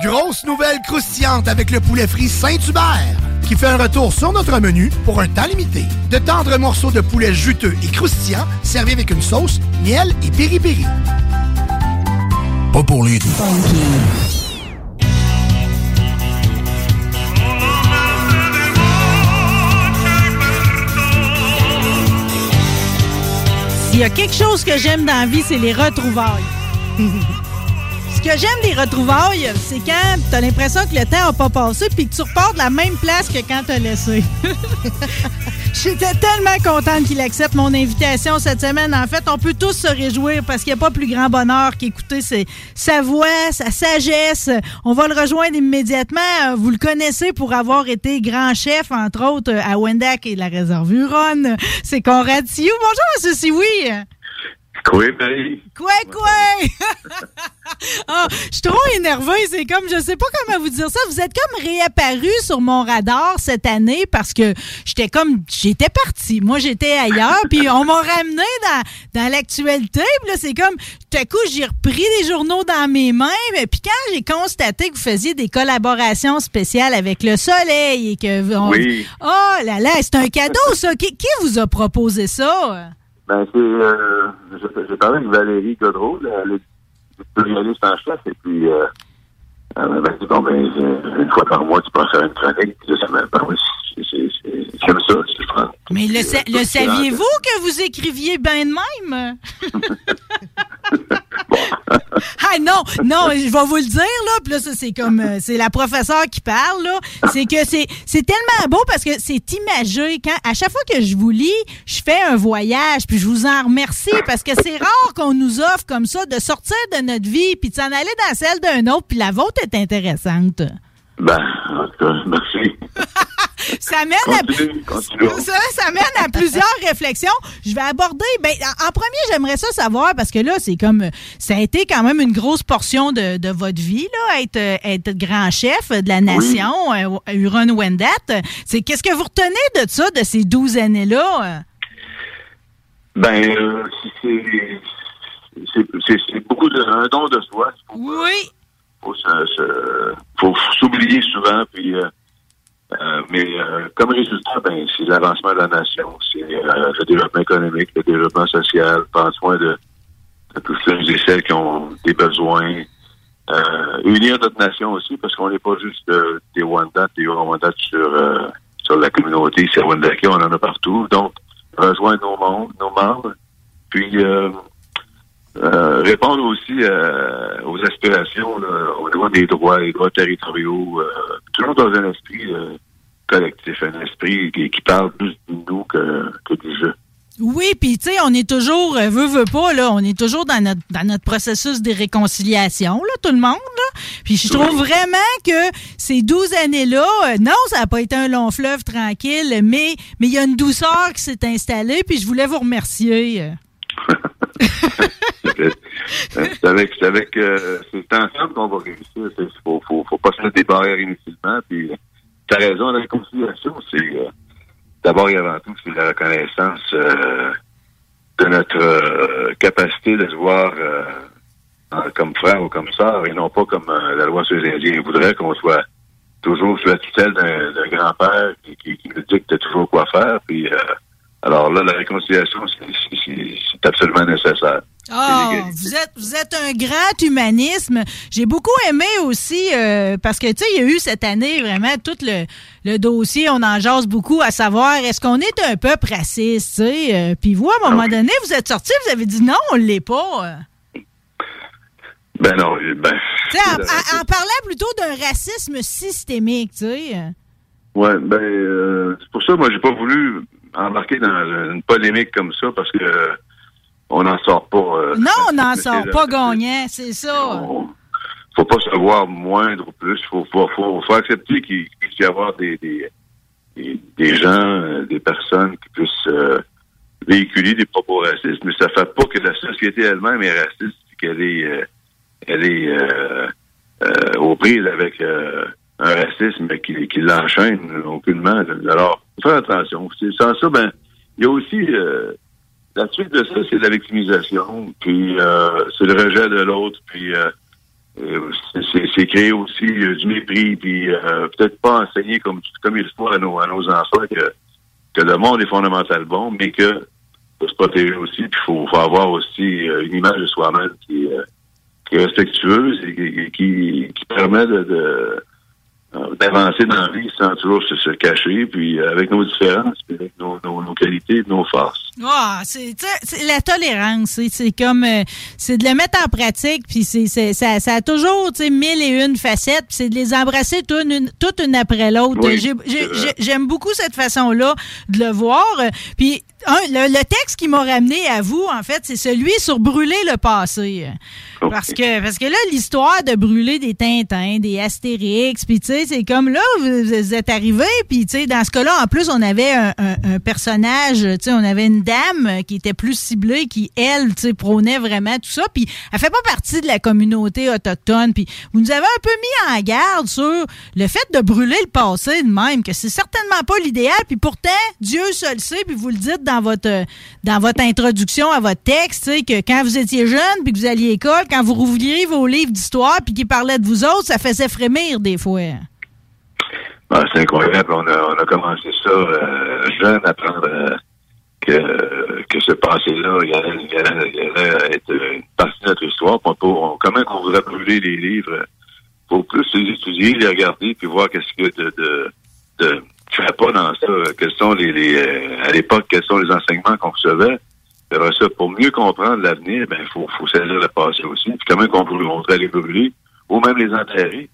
Grosse nouvelle croustillante avec le poulet frit Saint-Hubert qui fait un retour sur notre menu pour un temps limité. De tendres morceaux de poulet juteux et croustillants servis avec une sauce, miel et piri-piri. Pas pour les doux. S'il y a quelque chose que j'aime dans la vie, c'est les retrouvailles. Que j'aime des retrouvailles, c'est quand t'as l'impression que le temps n'a pas passé puis que tu repars de la même place que quand t'as laissé. J'étais tellement contente qu'il accepte mon invitation cette semaine. En fait, on peut tous se réjouir parce qu'il n'y a pas plus grand bonheur qu'écouter sa voix, sa sagesse. On va le rejoindre immédiatement. Vous le connaissez pour avoir été grand chef, entre autres, à Wendac et la réserve Huron. C'est Conrad Sioux. Bonjour, Monsieur Sioui. Oui, Marie? Quoi, quoi? Ah, je suis trop énervée. C'est comme, je sais pas comment vous dire ça. Vous êtes comme réapparu sur mon radar cette année parce que j'étais comme, j'étais partie. Moi, j'étais ailleurs. Puis on m'a ramené dans, dans l'actualité. Puis là, c'est comme, tout à coup, j'ai repris des journaux dans mes mains. Mais Puis quand j'ai constaté que vous faisiez des collaborations spéciales avec le soleil et que. on- Oui. Oh là là, c'est un cadeau, ça. Qui, qui vous a proposé ça? Ben, c'est, euh, j'ai parlé avec Valérie Godreau, plurialiste en chef, et puis, euh, euh, ben, c'est bon, ben, une fois par mois, tu passes à une chronique, puis ça m'a, ben j'aime ça, c'est franc. Mais le, sa- le saviez-vous que vous écriviez bien de même? ah non, non, je vais vous le dire, là. Puis là, ça, c'est comme, euh, c'est la professeure qui parle, là. C'est que c'est, c'est tellement beau parce que c'est imagé. Quand, à chaque fois que je vous lis, je fais un voyage, puis je vous en remercie parce que c'est rare qu'on nous offre comme ça de sortir de notre vie puis de s'en aller dans celle d'un autre, puis la vôtre est intéressante. Ben, en tout cas, merci. Ça mène à... Continue, continue. Ça, ça mène à plusieurs réflexions. Je vais aborder. Ben, en premier, j'aimerais ça savoir parce que là, c'est comme ça a été quand même une grosse portion de, de votre vie là, être euh, être grand chef de la nation, euh, Huron Wendat. C'est qu'est-ce que vous retenez de ça, de ces 12 années là Ben, euh, c'est- beaucoup de un don de soi. Oui. Faut se- se- faut s'oublier souvent, puis euh, euh, mais euh, comme résultat, ben c'est l'avancement de la nation, c'est euh, le développement économique, le développement social, prendre soin de, de tous ceux et celles qui ont des besoins. Euh, unir notre nation aussi, parce qu'on n'est pas juste euh, des Rwandais, des Rwandais sur sur la communauté Serwandaki, on en a partout. Donc, rejoindre nos, mondes, nos membres, puis répondre aussi aux aspirations là, au niveau des droits, les droits territoriaux, toujours dans un esprit collectif, un esprit qui, qui parle plus de nous que, que du jeu. Oui, puis tu sais, on est toujours, euh, veut, veut pas, là, on est toujours dans notre, dans notre processus de réconciliation, là, tout le monde, là. Puis je trouve vraiment que ces 12 années-là, euh, non, ça n'a pas été un long fleuve tranquille, mais mais il y a une douceur qui s'est installée, puis je voulais vous remercier. euh. C'est avec, c'est avec, euh, c'est ensemble qu'on va réussir. Il faut, faut, faut pas se mettre des barrières inutilement. Puis, t'as raison, la réconciliation, c'est euh, d'abord et avant tout, c'est la reconnaissance euh, de notre euh, capacité de se voir euh, comme frère ou comme sœur et non pas comme euh, la loi sur les Indiens voudrait qu'on soit toujours sous la tutelle d'un d'un grand-père qui, qui, qui nous dicte toujours quoi faire. Puis, euh, alors là, la réconciliation, c'est- absolument nécessaire. Ah, vous êtes, vous êtes un grand humanisme. J'ai beaucoup aimé aussi, euh, parce que, tu sais, il y a eu cette année vraiment tout le, le dossier, on en jase beaucoup, à savoir, est-ce qu'on est un peuple raciste, tu sais? euh, Puis vous, à un moment donné, vous êtes sorti, vous avez dit non, on l'est pas. euh. Ben non, ben. Tu sais, en, en- en parlant plutôt d'un racisme systémique, tu sais. euh. Ouais, ben euh, c'est pour ça moi j'ai pas voulu embarquer dans une polémique comme ça parce que euh, on n'en sort pas. euh, Non, on n'en sort pas gagnant, c'est ça. Faut pas se voir moindre ou plus. Faut, faut, faut, faut accepter qu'il puisse y avoir des, des, des, gens, euh, des personnes qui puissent euh, véhiculer des propos racistes, mais ça fait pas que la société elle-même est raciste et qu'elle est elle est aux prises avec un racisme qui, qui l'enchaîne aucunement. Alors, faire attention. Sans ça, ben, il y a aussi euh, la suite de ça, c'est la victimisation, puis euh, c'est le rejet de l'autre, puis euh, euh, c'est- créer aussi euh, du mépris, puis euh, peut-être pas enseigner comme comme il faut à nos à nos enfants que que le monde est fondamental bon, mais que faut se protéger aussi, puis faut, faut avoir aussi une image de soi-même qui, qui est respectueuse et qui, qui, qui permet de, de d'avancer dans la vie sans toujours se, cacher, puis euh, avec nos différences, puis avec nos, nos qualités, nos forces. Ah, c'est la tolérance, c'est- c'est comme euh, c'est de le mettre en pratique puis c'est c'est- ça, ça a toujours tu sais mille et une facettes, puis c'est de les embrasser toutes une, toutes une après l'autre. Oui, J'aime beaucoup cette façon-là de le voir. Puis un, le, le texte qui m'a ramené à vous en fait, c'est celui sur brûler le passé. Parce que parce que là l'histoire de brûler des Tintins, des Astérix, puis tu sais c'est comme là vous, vous êtes arrivé puis tu sais dans ce cas-là en plus on avait un, un- un personnage, tu sais on avait une dame qui était plus ciblée qui elle tu sais prônait vraiment tout ça puis elle fait pas partie de la communauté autochtone puis vous nous avez un peu mis en garde sur le fait de brûler le passé de même que c'est certainement pas l'idéal puis pourtant Dieu seul sait puis vous le dites dans votre dans votre introduction à votre texte que quand vous étiez jeune puis que vous alliez à l'école quand vous rouvriez vos livres d'histoire puis qui parlaient de vous autres ça faisait frémir des fois. Ah, c'est incroyable. On a, commencé ça euh, jeune, à apprendre euh, que, que ce passé-là, il il allait- une partie de notre histoire. On peut- on- comment on voudrait brûler les livres? faut plus les étudier, les regarder, puis voir qu'est-ce que de, de, de pas dans ça. Quels sont les, les euh, à l'époque, quels sont les enseignements qu'on recevait. Ça, pour mieux comprendre l'avenir, ben, faut, faut saisir le passé aussi. Puis comment qu'on on voudrait les brûler, ou même les enterrer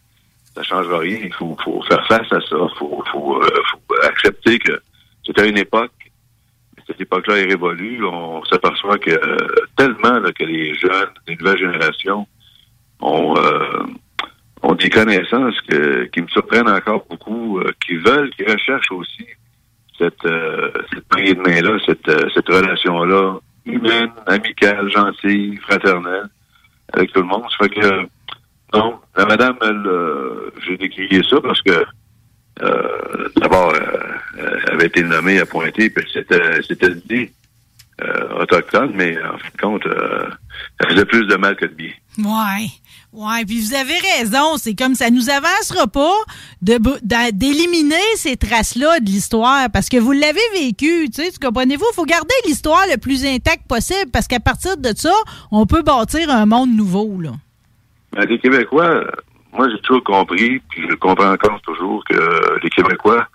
ça changera rien. Il faut, faut faire face à ça. Faut, faut, euh, faut accepter que c'était une époque. Cette époque-là est révolue. On s'aperçoit que euh, tellement que les jeunes, les nouvelles générations ont, euh, ont des connaissances qui me surprennent encore beaucoup, euh, qui veulent, qui recherchent aussi cette, cette de main-là, cette, cette relation-là humaine, amicale, gentille, fraternelle avec tout le monde. Ça fait que non, la madame, elle, j'ai décrié ça parce que d'abord, euh, avait été nommée à pointer, puis c'était c'était dit euh, autochtones, mais en fin de compte, euh, ça faisait plus de mal que de bien. Ouais. Ouais, puis vous avez raison, c'est comme ça nous avancera pas de d'a- d'éliminer ces traces-là de l'histoire parce que vous l'avez vécu, tu sais, tu comprenez-vous, faut garder l'histoire le plus intacte possible parce qu'à partir de ça, on peut bâtir un monde nouveau là. Ben, les Québécois, euh, moi j'ai toujours compris, puis je comprends encore toujours, que les Québécois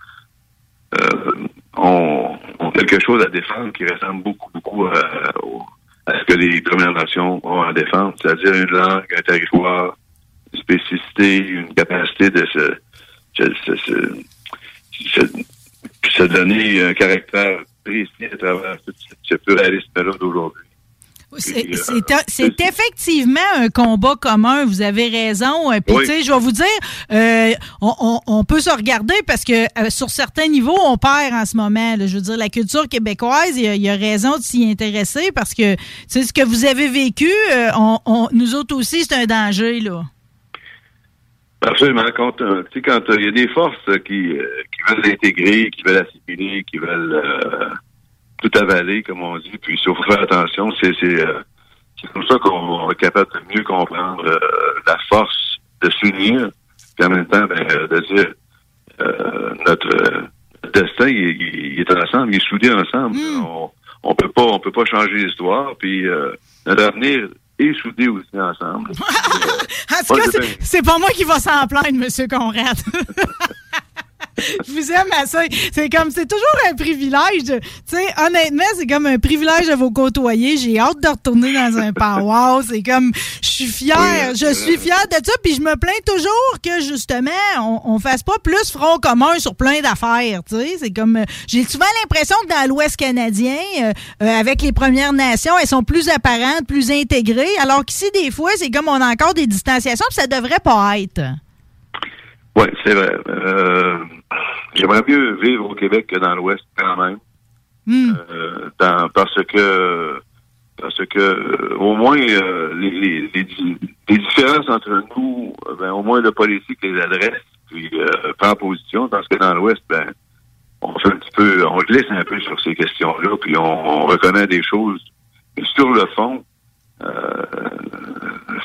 euh, ont, ont quelque chose à défendre qui ressemble beaucoup, beaucoup à, à ce que les Premières Nations ont à défendre, c'est-à-dire une langue, un territoire, une spécificité, une capacité de se, se, se, se- se- donner un caractère précis à travers tout ce pluralisme-là d'aujourd'hui. C'est euh, c'est effectivement un combat commun, vous avez raison. Puis, Oui. tu sais, je vais vous dire, euh, on, on- on peut se regarder parce que euh, sur certains niveaux, on perd en ce moment. là. Je veux dire, la culture québécoise, il y a, il y a raison de s'y intéresser parce que, tu sais, ce que vous avez vécu, euh, on, nous autres aussi, c'est un danger, là. Absolument. Quand tu sais, quand il y a des forces qui, qui veulent l'intégrer, qui veulent assimiler, qui veulent tout avaler, comme on dit, puis il faut faire attention. C'est c'est euh, c'est comme ça qu'on est capable de mieux comprendre euh, la force de s'unir, puis en même temps ben, euh, de dire euh, notre, euh, destin, il, est ensemble, il est soudé ensemble. On, on peut pas, on peut pas changer l'histoire, puis euh, notre avenir est soudé aussi ensemble. En tout cas, c'est- pas moi qui va s'en plaindre, Monsieur Conrad. Je vous aime assez. C'est comme, c'est toujours un privilège. de- Tu sais, honnêtement, c'est comme un privilège de vous côtoyer. J'ai hâte de retourner dans un powwow. C'est comme, je suis fière. Oui, je suis fière de ça. Puis je me plains toujours que, justement, on, on fasse pas plus front commun sur plein d'affaires. Tu sais, c'est comme, j'ai souvent l'impression que dans l'Ouest canadien, euh, euh, avec les Premières Nations, elles sont plus apparentes, plus intégrées. Alors qu'ici, des fois, c'est comme on a encore des distanciations, puis ça devrait pas être. Oui, c'est vrai. Euh, J'aimerais mieux vivre au Québec que dans l'Ouest quand même. Euh, dans- parce que parce que euh, au moins euh, les, les, les, di- les différences entre nous, euh, ben, au moins le politique les adresse puis euh, prend position, parce que dans l'Ouest, ben on fait un petit peu, on glisse un peu sur ces questions-là, puis on, on reconnaît des choses. Mais sur le fond, euh,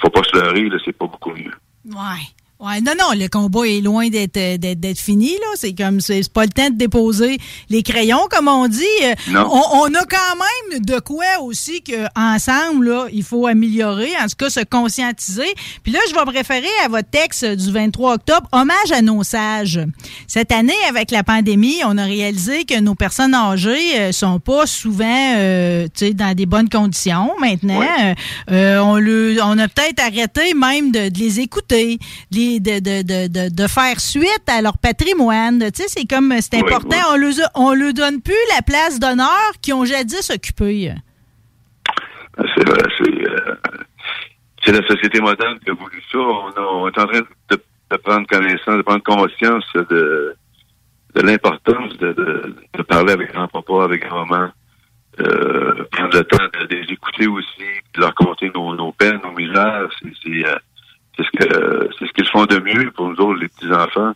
faut pas se leurrer, là, c'est pas beaucoup mieux. Ouais. Ouais, non, non, le combat est loin d'être euh, d'être d'être fini, là. C'est comme, c'est pas le temps de déposer les crayons, comme on dit. Euh, Non. On, on a quand même de quoi aussi que ensemble, là, il faut améliorer, en tout cas, se conscientiser. Puis là, je vais me référer à votre texte du 23 octobre, hommage à nos sages. Cette année, avec la pandémie, on a réalisé que nos personnes âgées euh, sont pas souvent, euh, tu sais, dans des bonnes conditions. Maintenant, euh, euh, on le, on a peut-être arrêté même de, de les écouter, de, les- de, de, de, de, de faire suite à leur patrimoine. Tu sais, c'est comme, c'est important. oui. On le, on le donne plus la place d'honneur qu'ils ont jadis occupée. C'est vrai, c'est euh, c'est la société moderne qui a voulu ça. On, est en train de, de prendre connaissance, de prendre conscience de, de l'importance de, de, de parler avec grand-papa, avec grand-maman, euh, prendre le temps de, de les écouter aussi, de leur conter nos, nos peines, nos misères. C'est c'est, euh, c'est ce que c'est ce qu'ils font de mieux pour nous autres, les petits-enfants.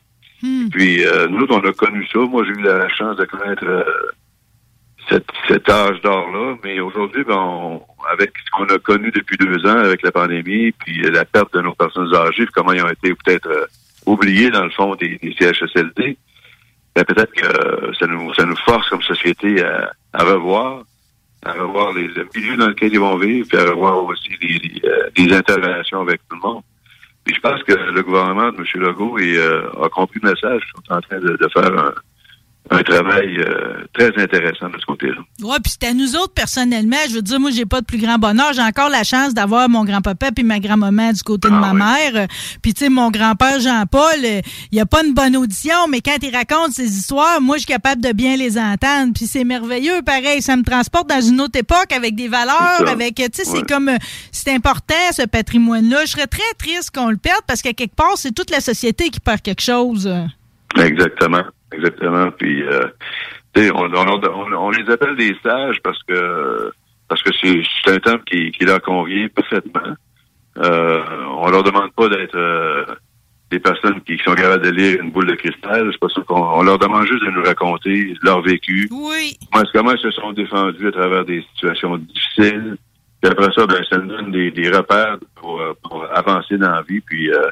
Puis euh, nous, autres, on a connu ça. Moi, j'ai eu la chance de connaître euh, cet, cet âge d'or-là. Mais aujourd'hui, ben, on- avec ce qu'on a connu depuis deux ans, avec la pandémie, puis la perte de nos personnes âgées, puis comment ils ont été peut-être euh, oubliés dans le fond des, des CHSLD, ben, peut-être que euh, ça nous ça nous force comme société à, à revoir, à revoir les, le milieu dans lequel ils vont vivre, puis à revoir aussi les, les, euh, les interrelations avec tout le monde. Puis je pense que le gouvernement de M. Legault est, euh, a compris le message. Ils sont en train de, de faire un, un travail euh, très intéressant de ce côté-là. Ouais, puis c'est à nous autres personnellement. Je veux dire, moi, j'ai pas de plus grand bonheur. J'ai encore la chance d'avoir mon grand-papa puis ma grand-maman du côté de ma mère. Puis tu sais, mon grand-père Jean-Paul, euh, il a pas une bonne audition, mais quand il raconte ses histoires, moi, je suis capable de bien les entendre. Puis c'est merveilleux, pareil. Ça me transporte dans une autre époque avec des valeurs, avec, tu sais, c'est comme, euh, c'est important ce patrimoine-là. Je serais très triste qu'on le perde parce qu'à quelque part, c'est toute la société qui perd quelque chose. Exactement, exactement. Puis, euh, on, on, on- on les appelle des sages parce que parce que c'est un terme qui, qui leur convient parfaitement. Euh, on leur demande pas d'être euh, des personnes qui sont capables de lire une boule de cristal. C'est pas ça qu'on on leur demande juste de nous raconter leur vécu. Oui. Comment, comment ils se sont défendus à travers des situations difficiles. Puis après ça, ben, ça nous donne des, des repères pour, pour avancer dans la vie. Puis euh,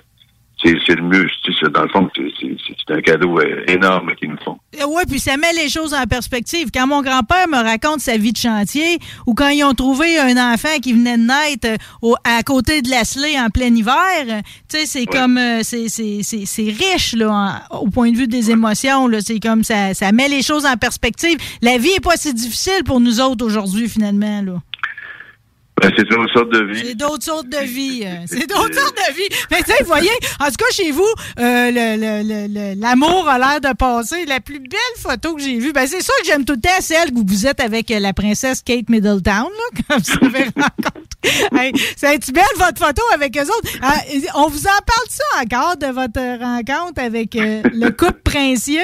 c'est le mieux. Tu sais, Dans le fond, c'est- un cadeau euh, énorme qu'ils nous font. Oui, puis ça met les choses en perspective. Quand mon grand-père me raconte sa vie de chantier, ou quand ils ont trouvé un enfant qui venait de naître euh, au- à côté de la slée en plein hiver, euh, tu sais, c'est comme, euh, c'est- riche, là, en- au point de vue des émotions. C'est comme ça, ça met les choses en perspective. La vie est pas si difficile pour nous autres aujourd'hui, finalement, là. Ben, c'est une sorte de vie. C'est d'autres sortes de vie. euh, C'est d'autres sortes de vie. Mais tu sais, vous voyez, en tout cas, chez vous, euh, le- l'amour a l'air de passer. La plus belle photo que j'ai vue, ben, c'est sûr que j'aime tout le temps celle où vous êtes avec euh, la princesse Kate Middletown, là, quand vous avez rencontré. Hey, c'est une belle votre photo avec eux autres? Ah, on vous en parle ça encore de votre rencontre avec euh, le couple princier?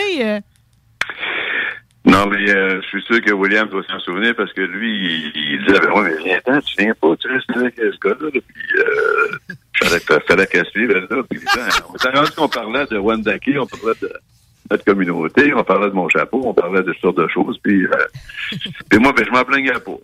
Non, mais euh, je suis sûr que William doit s'en souvenir parce que lui, il, il disait ben, Ouais, mais viens-t'en, tu viens pas, tu restes avec ce gars-là. là. Puis, euh, fallait, fallait qu'elle suive, là. Puis, ben, on s'est rendu qu'on parlait de Wendake, on parlait de notre communauté, on parlait de mon chapeau, on parlait de toutes sortes de choses. Puis, euh, puis moi, ben, je m'en plaignais pas.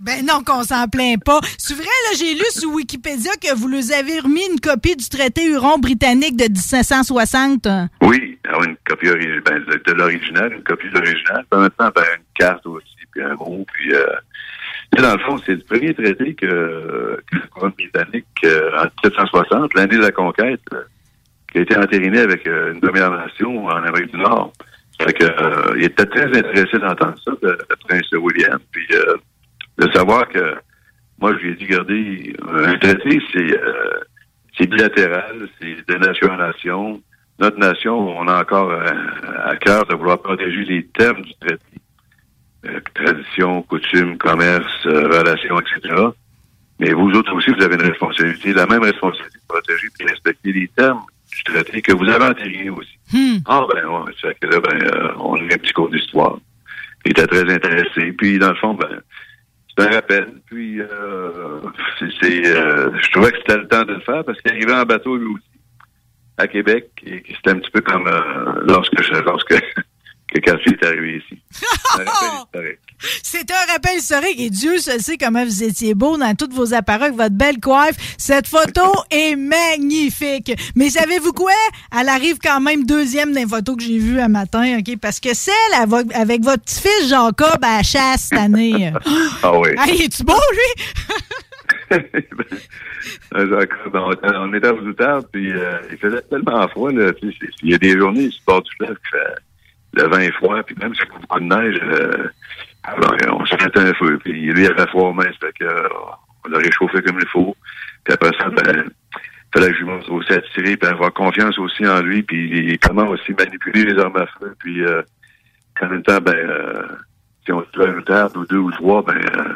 Ben non, qu'on s'en plaint pas. C'est vrai, là, j'ai lu sur Wikipédia que vous nous avez remis une copie du traité Huron-Britannique de 1760. Oui, alors une copie ben, de, l'original, une copie de l'original. Temps, ben, une carte aussi, puis un mot. Puis, euh, dans le fond, c'est le premier traité que, que la couronne britannique, euh, en 1760, l'année de la conquête, euh, qui a été entériné avec euh, une domination en Amérique du Nord. Fait que, il était très intéressé d'entendre ça, le, le prince William. Puis, de savoir que, moi, je lui ai dit, regardez, un traité, c'est euh, c'est bilatéral, c'est de nation à nation. Notre nation, on a encore euh, à cœur de vouloir protéger les termes du traité. Euh, tradition, coutume, commerce, euh, relations, etc. Mais vous autres aussi, vous avez une responsabilité, la même responsabilité de protéger et respecter les termes du traité que vous avez entériné aussi. Ah ben ouais, fait que là, ben, euh, on a eu un petit cours d'histoire. Il était très intéressé. Puis dans le fond, ben, c'est un rappel. Puis euh, euh, je trouvais que c'était le temps de le faire parce qu'il arrivait en bateau lui aussi à Québec et c'était un petit peu comme euh, lorsque je, lorsque que Cathy est arrivé ici. C'est un rappel historique et Dieu se sait comment vous étiez beau dans toutes vos appareils, avec votre belle coiffe. Cette photo est magnifique. Mais savez-vous quoi? Elle arrive quand même deuxième des photos que j'ai vues un matin, OK? Parce que celle avec, votre petit-fils Jacob à la chasse cette année. Ah oui. Hey, es-tu beau, lui? On, était- aux outardes, puis euh, il faisait tellement froid. Là, tu il y a des journées sur le bord du fleuve le vent est froid, puis même s'il y a beaucoup de neige, euh, alors, on se fait un feu. Puis lui, il avait froid ça fait que, on l'a réchauffé comme il faut. Puis après ça, ben, fallait que je aussi à tirer, puis avoir confiance aussi en lui, puis comment aussi manipuler les armes à feu. Puis euh, en même temps, ben, euh, si on se un outarde ou deux ou trois, ben, euh,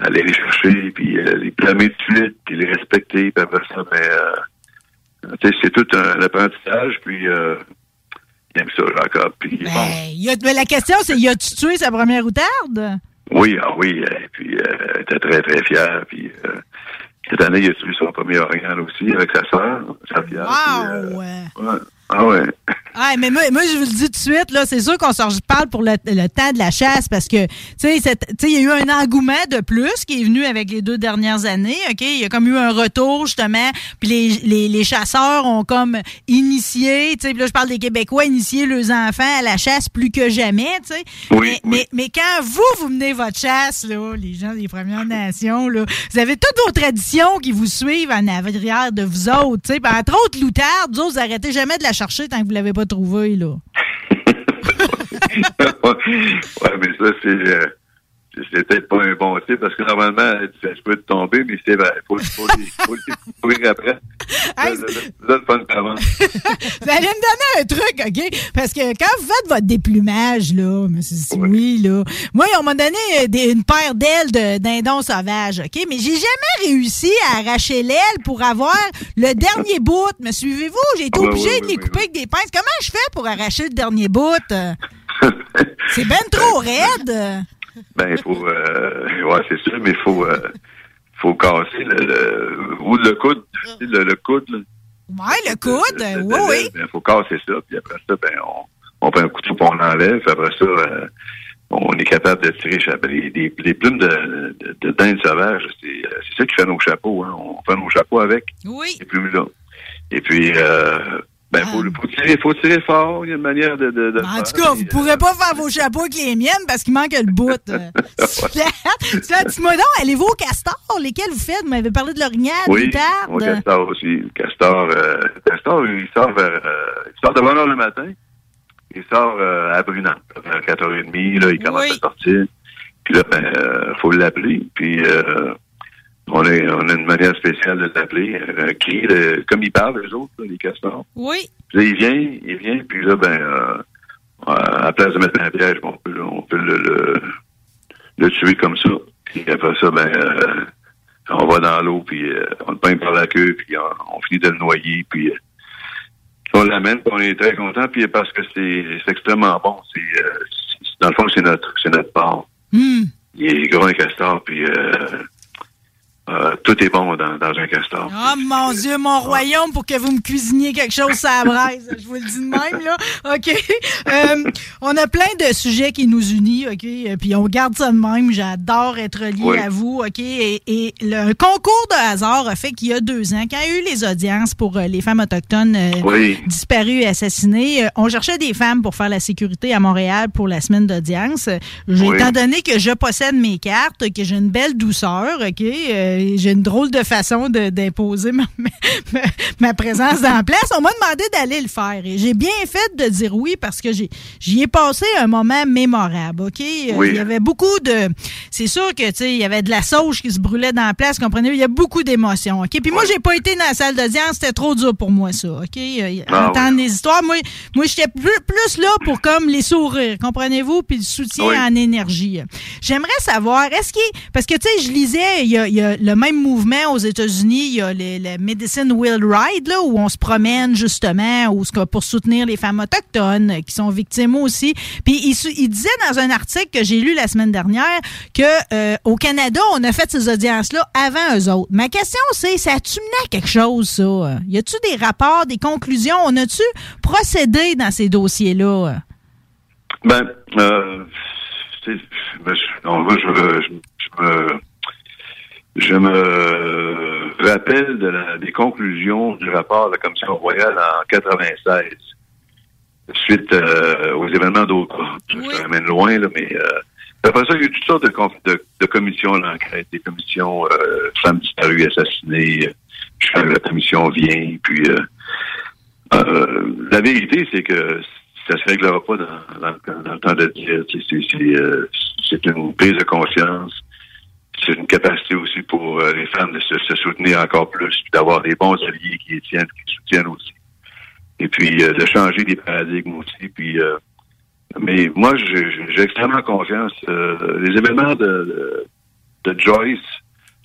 aller les chercher, puis euh, les blâmer de suite, puis les respecter, puis après ça, ben, euh, c'est tout un apprentissage, puis euh, il aime ça, Jacob. Puis bon, Ben, a- mais la question, c'est, y a-tu tué sa première outarde? oui, ah oui, et puis euh, elle était très, très fière, puis euh, cette année, il a tué son premier orignal aussi avec sa sœur, sa fière. Wow! puis, euh, ouais. Ah ouais. Ah, mais moi, moi, je vous le dis tout de suite, là, c'est sûr qu'on se parle pour le, le temps de la chasse parce que, tu sais, il y a eu un engouement de plus qui est venu avec les deux dernières années, OK? Il y a comme eu un retour, justement, puis les, les, les chasseurs ont comme initié, tu sais, là, je parle des Québécois, initié leurs enfants à la chasse plus que jamais, tu sais. mais, mais, mais quand vous, vous menez votre chasse, là, les gens des Premières Nations, là, vous avez toutes vos traditions qui vous suivent en arrière de vous autres, tu sais. Entre autres, l'outarde, vous autres, vous arrêtez jamais de la tant que vous l'avez pas trouvée, là. ouais, mais ça, c'est. Euh, c'est peut-être pas un bon type parce que normalement, peut te tomber, mais c'est vrai. Faut, faut, faut les courir après. Hey, pas une commande. Vous allez me donner un truc, OK? Parce que quand vous faites votre déplumage, là, M. oui, là, moi, on m'a donné euh, des- une paire d'ailes de dindon sauvage, OK? Mais j'ai jamais réussi à arracher l'aile pour avoir le dernier bout. Me suivez-vous? J'ai été Ah, ouais, obligé ouais, de ouais, les ouais, couper avec des pinces. Comment je fais pour arracher le dernier bout? C'est ben trop raide. Ben, il faut. Euh, ouais, c'est sûr, mais il faut. Euh, faut casser le, le. Ou le coude. Le, le coude, là. Ouais, le coude, le- oui, oui. ben, faut casser ça, puis après ça, ben, on, on prend un couteau, on l'enlève, puis après ça, euh, on est capable de tirer les, des plumes de, de, de dinde sauvage. C'est c'est ça qui fait nos chapeaux. Hein. On fait nos chapeaux avec Oui. ces plumes-là. Et puis, euh, ben, faut, faut, tirer, faut tirer fort. Il y a une manière de, de, de le En faire. tout cas, vous pourrez pas faire vos chapeaux avec les miennes parce qu'il manque le bout. euh. Cela, Dites-moi donc, allez-vous au castor? Lesquels vous faites? Vous m'avez parlé de l'orignal, Oui, au castor aussi. Le castor, euh, le castor, il sort vers, euh, il sort de bonne heure le matin. Il sort euh, à Brunant, vers 4h30, là, il commence à sortir. Puis là, ben, euh, faut l'appeler. Puis euh, on, est, on a une manière spéciale de l'appeler. Un cri, de- comme ils parlent, les autres, là, les castors. Oui. Puis là, il vient, il vient, puis là, ben, euh, à la place de mettre un piège, on peut, on peut le, le, le tuer comme ça. Puis après ça, ben, euh, on va dans l'eau, puis euh, on le peint par la queue, puis on, on finit de le noyer, puis euh, on l'amène, puis on est très content, puis parce que c'est c'est extrêmement bon. C'est, euh, c'est- dans le fond, c'est notre, c'est notre part. Hmm. Il est gros un castor, puis euh, euh, tout est bon dans, dans un castor. Oh mon Dieu, mon royaume, pour que vous me cuisiniez quelque chose à la braise. Je vous le dis de même, là. OK. Euh, on a plein de sujets qui nous unissent, OK? Euh, Puis on garde ça de même. J'adore être lié Oui. à vous, OK? Et, et le concours de hasard a fait qu'il y a deux ans, quand il y a eu les audiences pour les femmes autochtones euh, Oui. disparues et assassinées, on cherchait des femmes pour faire la sécurité à Montréal pour la semaine d'audience. Oui. Étant donné que je possède mes cartes, que j'ai une belle douceur, OK? Euh, j'ai une drôle de façon d'imposer ma, ma- ma présence dans la place. On m'a demandé d'aller le faire. Et j'ai bien fait de dire oui parce que j'y ai passé un moment mémorable, OK? Oui. Il y avait beaucoup de... C'est sûr que, tu sais, il y avait de la sauge qui se brûlait dans la place, comprenez Il y a beaucoup d'émotions, OK? Puis moi, j'ai pas été dans la salle d'audience. C'était trop dur pour moi, ça, OK? Ah, entendre les histoires. Moi, moi j'étais plus, plus là pour comme les sourires, comprenez-vous? Puis le soutien Oui. en énergie. J'aimerais savoir, est-ce qu'il... Parce que, tu sais, je lisais, il y, a, il y a le même mouvement aux États-Unis, il y a le, le Medicine Will Ride, là, où on se promène, justement, où, pour soutenir les femmes autochtones euh, qui sont victimes aussi. Puis il, disait dans un article que j'ai lu la semaine dernière que euh, au Canada, on a fait ces audiences-là avant eux autres. Ma question, c'est, ça a-tu mené à quelque chose, ça? Y a-tu des rapports, des conclusions? On a-tu procédé dans ces dossiers-là? Ben, euh, ben, je, non, je, je, je me, je me rappelle de la- des conclusions du rapport de la Commission royale en 96, suite euh, aux événements d'autres. Je ça ramène loin, là, mais euh, après ça, il y a eu toutes sortes de, de, de commissions d'enquête, des commissions euh, femmes disparues, assassinées. Je fais la commission vient, puis euh, euh, la vérité, c'est que ça se réglera pas dans, dans le- dans le temps de dire. Euh, c'est une prise de conscience. C'est une capacité aussi pour euh, les femmes de se, se soutenir encore plus, puis d'avoir des bons alliés qui les tiennent, qui les soutiennent aussi. Et puis euh, de changer des paradigmes aussi. Puis, euh, mais moi, j'ai extrêmement confiance. Euh, les événements de, de, de Joyce,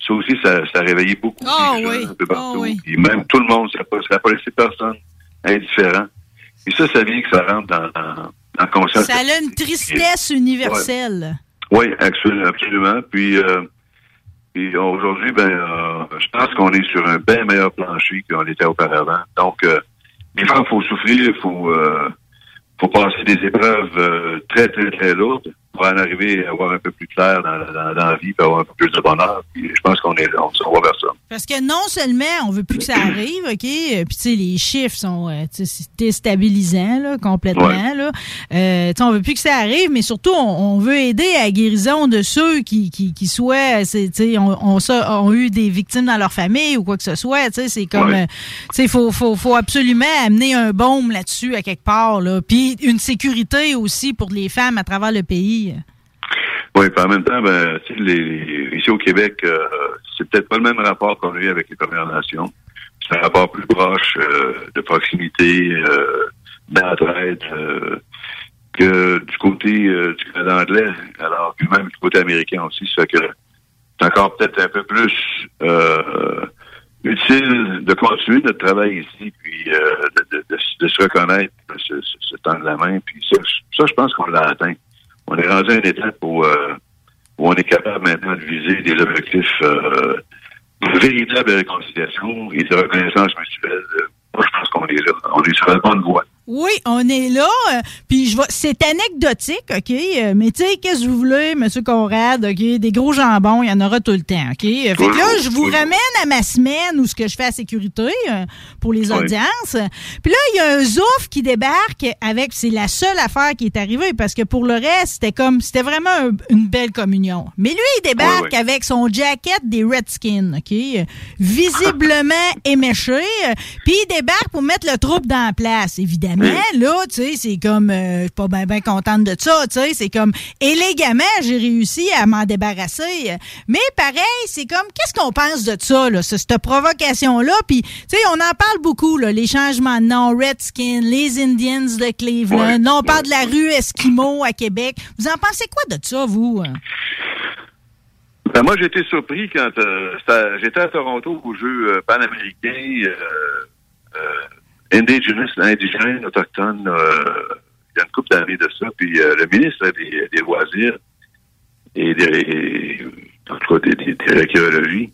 ça aussi, ça, ça a réveillé beaucoup Ah les gens oui, un peu partout. ah oui. Puis même tout le monde, ça n'a pas, laissé personne indifférent. Et ça, ça vient que ça rentre dans, dans, dans conscience. Ça a une tristesse universelle. Oui, absolument. absolument. Puis, euh, puis aujourd'hui, ben, euh, je pense qu'on est sur un bien meilleur plancher qu'on était auparavant. Donc, euh, fois, il faut souffrir, faut, euh, faut passer des épreuves euh, très, très, très lourdes pour en arriver à avoir un peu plus clair dans, dans, dans la vie, puis avoir un peu plus de bonheur. Puis je pense qu'on est on s'en va vers ça. Parce que non seulement on veut plus que ça arrive, OK? euh, Puis, tu sais, les chiffres sont euh, déstabilisants, là, complètement, Ouais. là. Euh, tu sais, on veut plus que ça arrive, mais surtout, on, on veut aider à la guérison de ceux qui, qui, qui soient, c'est, tu sais, ont, ont, ça- ont eu des victimes dans leur famille ou quoi que ce soit. Tu sais, c'est comme, Ouais. euh, tu sais, il faut, faut, faut absolument amener un baume là-dessus à quelque part, là. Puis une sécurité aussi pour les femmes à travers le pays. Oui, puis en même temps, ben, ici au Québec, euh, c'est peut-être pas le même rapport qu'on a eu avec les Premières Nations. C'est un rapport plus proche euh, de proximité, euh, d'entraide, euh, que du côté du Canada anglais, alors que même du côté américain aussi. Ça fait que c'est encore peut-être un peu plus utile de continuer notre travail ici, puis de, se reconnaître, se, se- se tendre la main. Puis ça je pense qu'on l'a atteint. On est rendu à une étape où, euh, où on est capable maintenant de viser des objectifs euh, de véritable réconciliation et de reconnaissance mutuelle. Euh, Moi, on est sur la bonne voie. Oui, on est là. euh, Puis je vais. C'est anecdotique, OK? euh, Mais tu sais, qu'est-ce que vous voulez, M. Conrad, OK? Des gros jambons, il y en aura tout le temps, OK? Euh, Fait que là, je vous ramène à ma semaine où ce que je fais à sécurité euh, pour les audiences. Puis là, il y a un zouf qui débarque avec. C'est la seule affaire qui est arrivée parce que pour le reste, c'était comme. C'était vraiment un- une belle communion. Mais lui, il débarque Oui, oui. avec son jacket des Redskins, OK? Visiblement éméché. Puis il débarque pour mettre le troupe dans la place, évidemment. Là, tu sais, c'est comme. euh, je suis pas bien ben contente de ça, tu sais. C'est comme. Élégamment, j'ai réussi à m'en débarrasser. Mais pareil, c'est comme. Qu'est-ce qu'on pense de ça, là, ce- cette provocation-là? Puis, tu sais, on en parle beaucoup, là, les changements de nom, Redskins, les Indians de Cleveland. Ouais, Là, on parle de la rue Esquimau à Québec. Vous en pensez quoi de ça, vous? Ben, moi, j'ai été surpris quand euh, j'étais à Toronto au jeu euh, panaméricain euh, euh, indigenous, indigène, autochtone, euh, il y a une couple d'années de ça. Puis euh, le ministre des, des loisirs et des, en tout cas des, des, des archéologies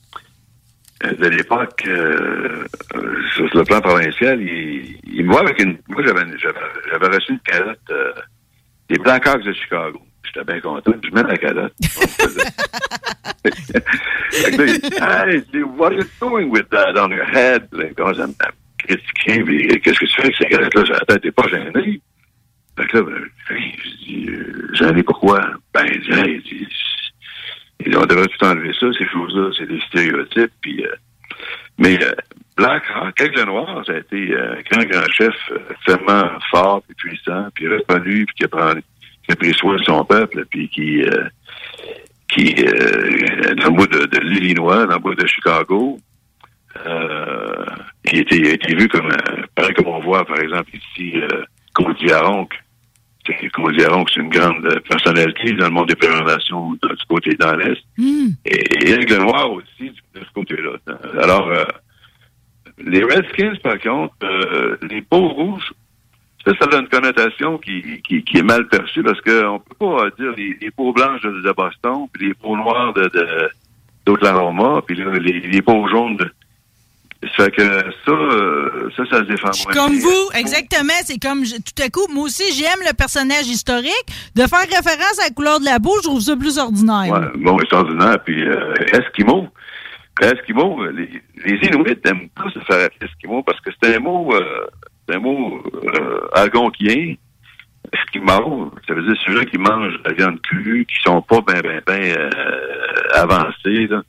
euh, de l'époque, euh, sur le plan provincial, il, il me voit avec une... Moi, j'avais reçu une calotte euh, des Blackhawks de Chicago. J'étais bien content. Je mets la calotte. Fait que là, il dit, Hey, il dit, what are you doing with that on your head? Là, il commence à Puis, qu'est-ce que tu fais avec ces galettes-là sur la tête? T'es pas gêné? Fait que là, ben, je dis, euh, pourquoi? Ben, il dit, il dit, devrait tout enlever ça, ces choses-là, c'est des stéréotypes. Puis, euh, mais euh, Black Hawk, Aigle Noir, ça a été euh, un grand, grand chef euh, extrêmement fort, puis puissant, puis reconnu, puis qui a, pris, soin de son peuple, puis qui... euh, qui euh, dans le bout de, de l'Illinois, dans le bout de Chicago, euh, il, était, il a été vu comme un, pareil comme on voit par exemple ici euh, Cody Cody Aronc, c'est une grande euh, personnalité dans le monde des présentations du côté dans l'Est. Et, et Aigle Noir aussi de ce côté-là. Alors, euh, les Redskins, par contre, euh, les peaux rouges, ça, ça a une connotation qui, qui, qui est mal perçue parce qu'on peut pas dire les, les peaux blanches de, de Boston, puis les peaux noires de, d'Oklahoma, puis les, les peaux jaunes. De, ça fait que ça, euh, ça, ça se défend moins. Comme vous, exactement. C'est comme, je- tout à coup, moi aussi, j'aime le personnage historique. De faire référence à la couleur de la peau, je trouve ça plus ordinaire. Ouais, bon, extraordinaire. Puis euh, Eskimo, Eskimo, les, les Inuits aiment pas se faire Eskimo parce que c'est un mot, euh, c'est un mot euh, algonquien. Eskimo, ça veut dire ceux-là qui mangent la viande crue, qui sont pas ben ben ben euh, avancés. Là.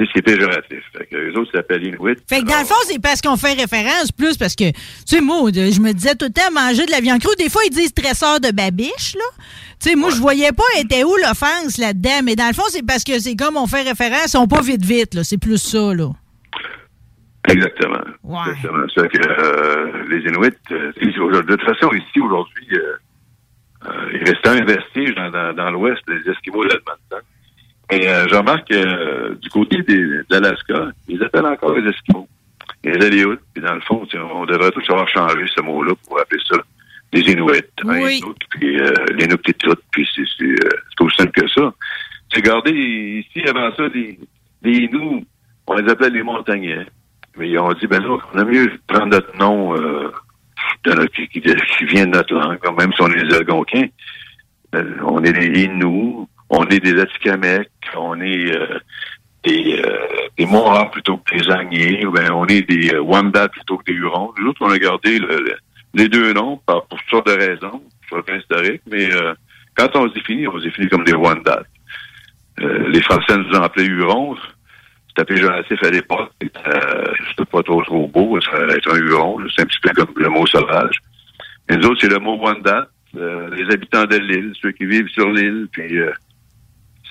Tu sais, C'est péjoratif. Fait que les autres s'appellent Inuits. Fait que dans le fond, c'est parce qu'on fait référence plus parce que, tu sais, moi, de- je me disais tout le temps manger de la viande crue. Des fois, ils disent tresseur de babiche, là. Tu sais, moi, je voyais pas était où l'offense là-dedans. Mais dans le fond, c'est parce que c'est comme on fait référence, sont pas vite vite, là. C'est plus ça, là. Exactement. Exactement. C'est que euh, les Inuits, euh, de toute façon, ici, aujourd'hui, euh, euh, il restait un vestige dans, dans, dans l'ouest des Esquimaux d'Edmonton. Et euh, je remarque que euh, du côté des, de l'Alaska, ils appellent encore les Esquimaux. Les Aleuts. Puis dans le fond, on devrait tous avoir changé ce mot-là pour appeler ça les Inuits. hein, Oui. Inuits, puis euh, les Inuktitut, puis c'est euh, c'est aussi simple que ça. J'ai regardé ici, avant ça, les, les Inuits, on les appelait les montagnais. Mais ils ont dit, ben là, on a mieux prendre notre nom euh, de notre- qui, vient de notre langue, même si on est des Algonquins. Euh, on est des Inuits, on est des Atikamekw, on est euh, des, euh, des plutôt que des Agniers, ben, on est des euh, Wendat plutôt que des Hurons. Nous autres, on a gardé le- le- les deux noms pour toutes sortes de raisons, sur le historique, mais euh, quand on se définit, on se définit comme des Wendat. Euh, les Français nous ont appelés Hurons. C'était péjoratif à l'époque. Euh, C'était pas trop trop beau. Être un Huron. C'est un petit peu comme le mot sauvage. Et nous autres, c'est le mot. Euh, les habitants de l'île, ceux qui vivent sur l'île, puis euh,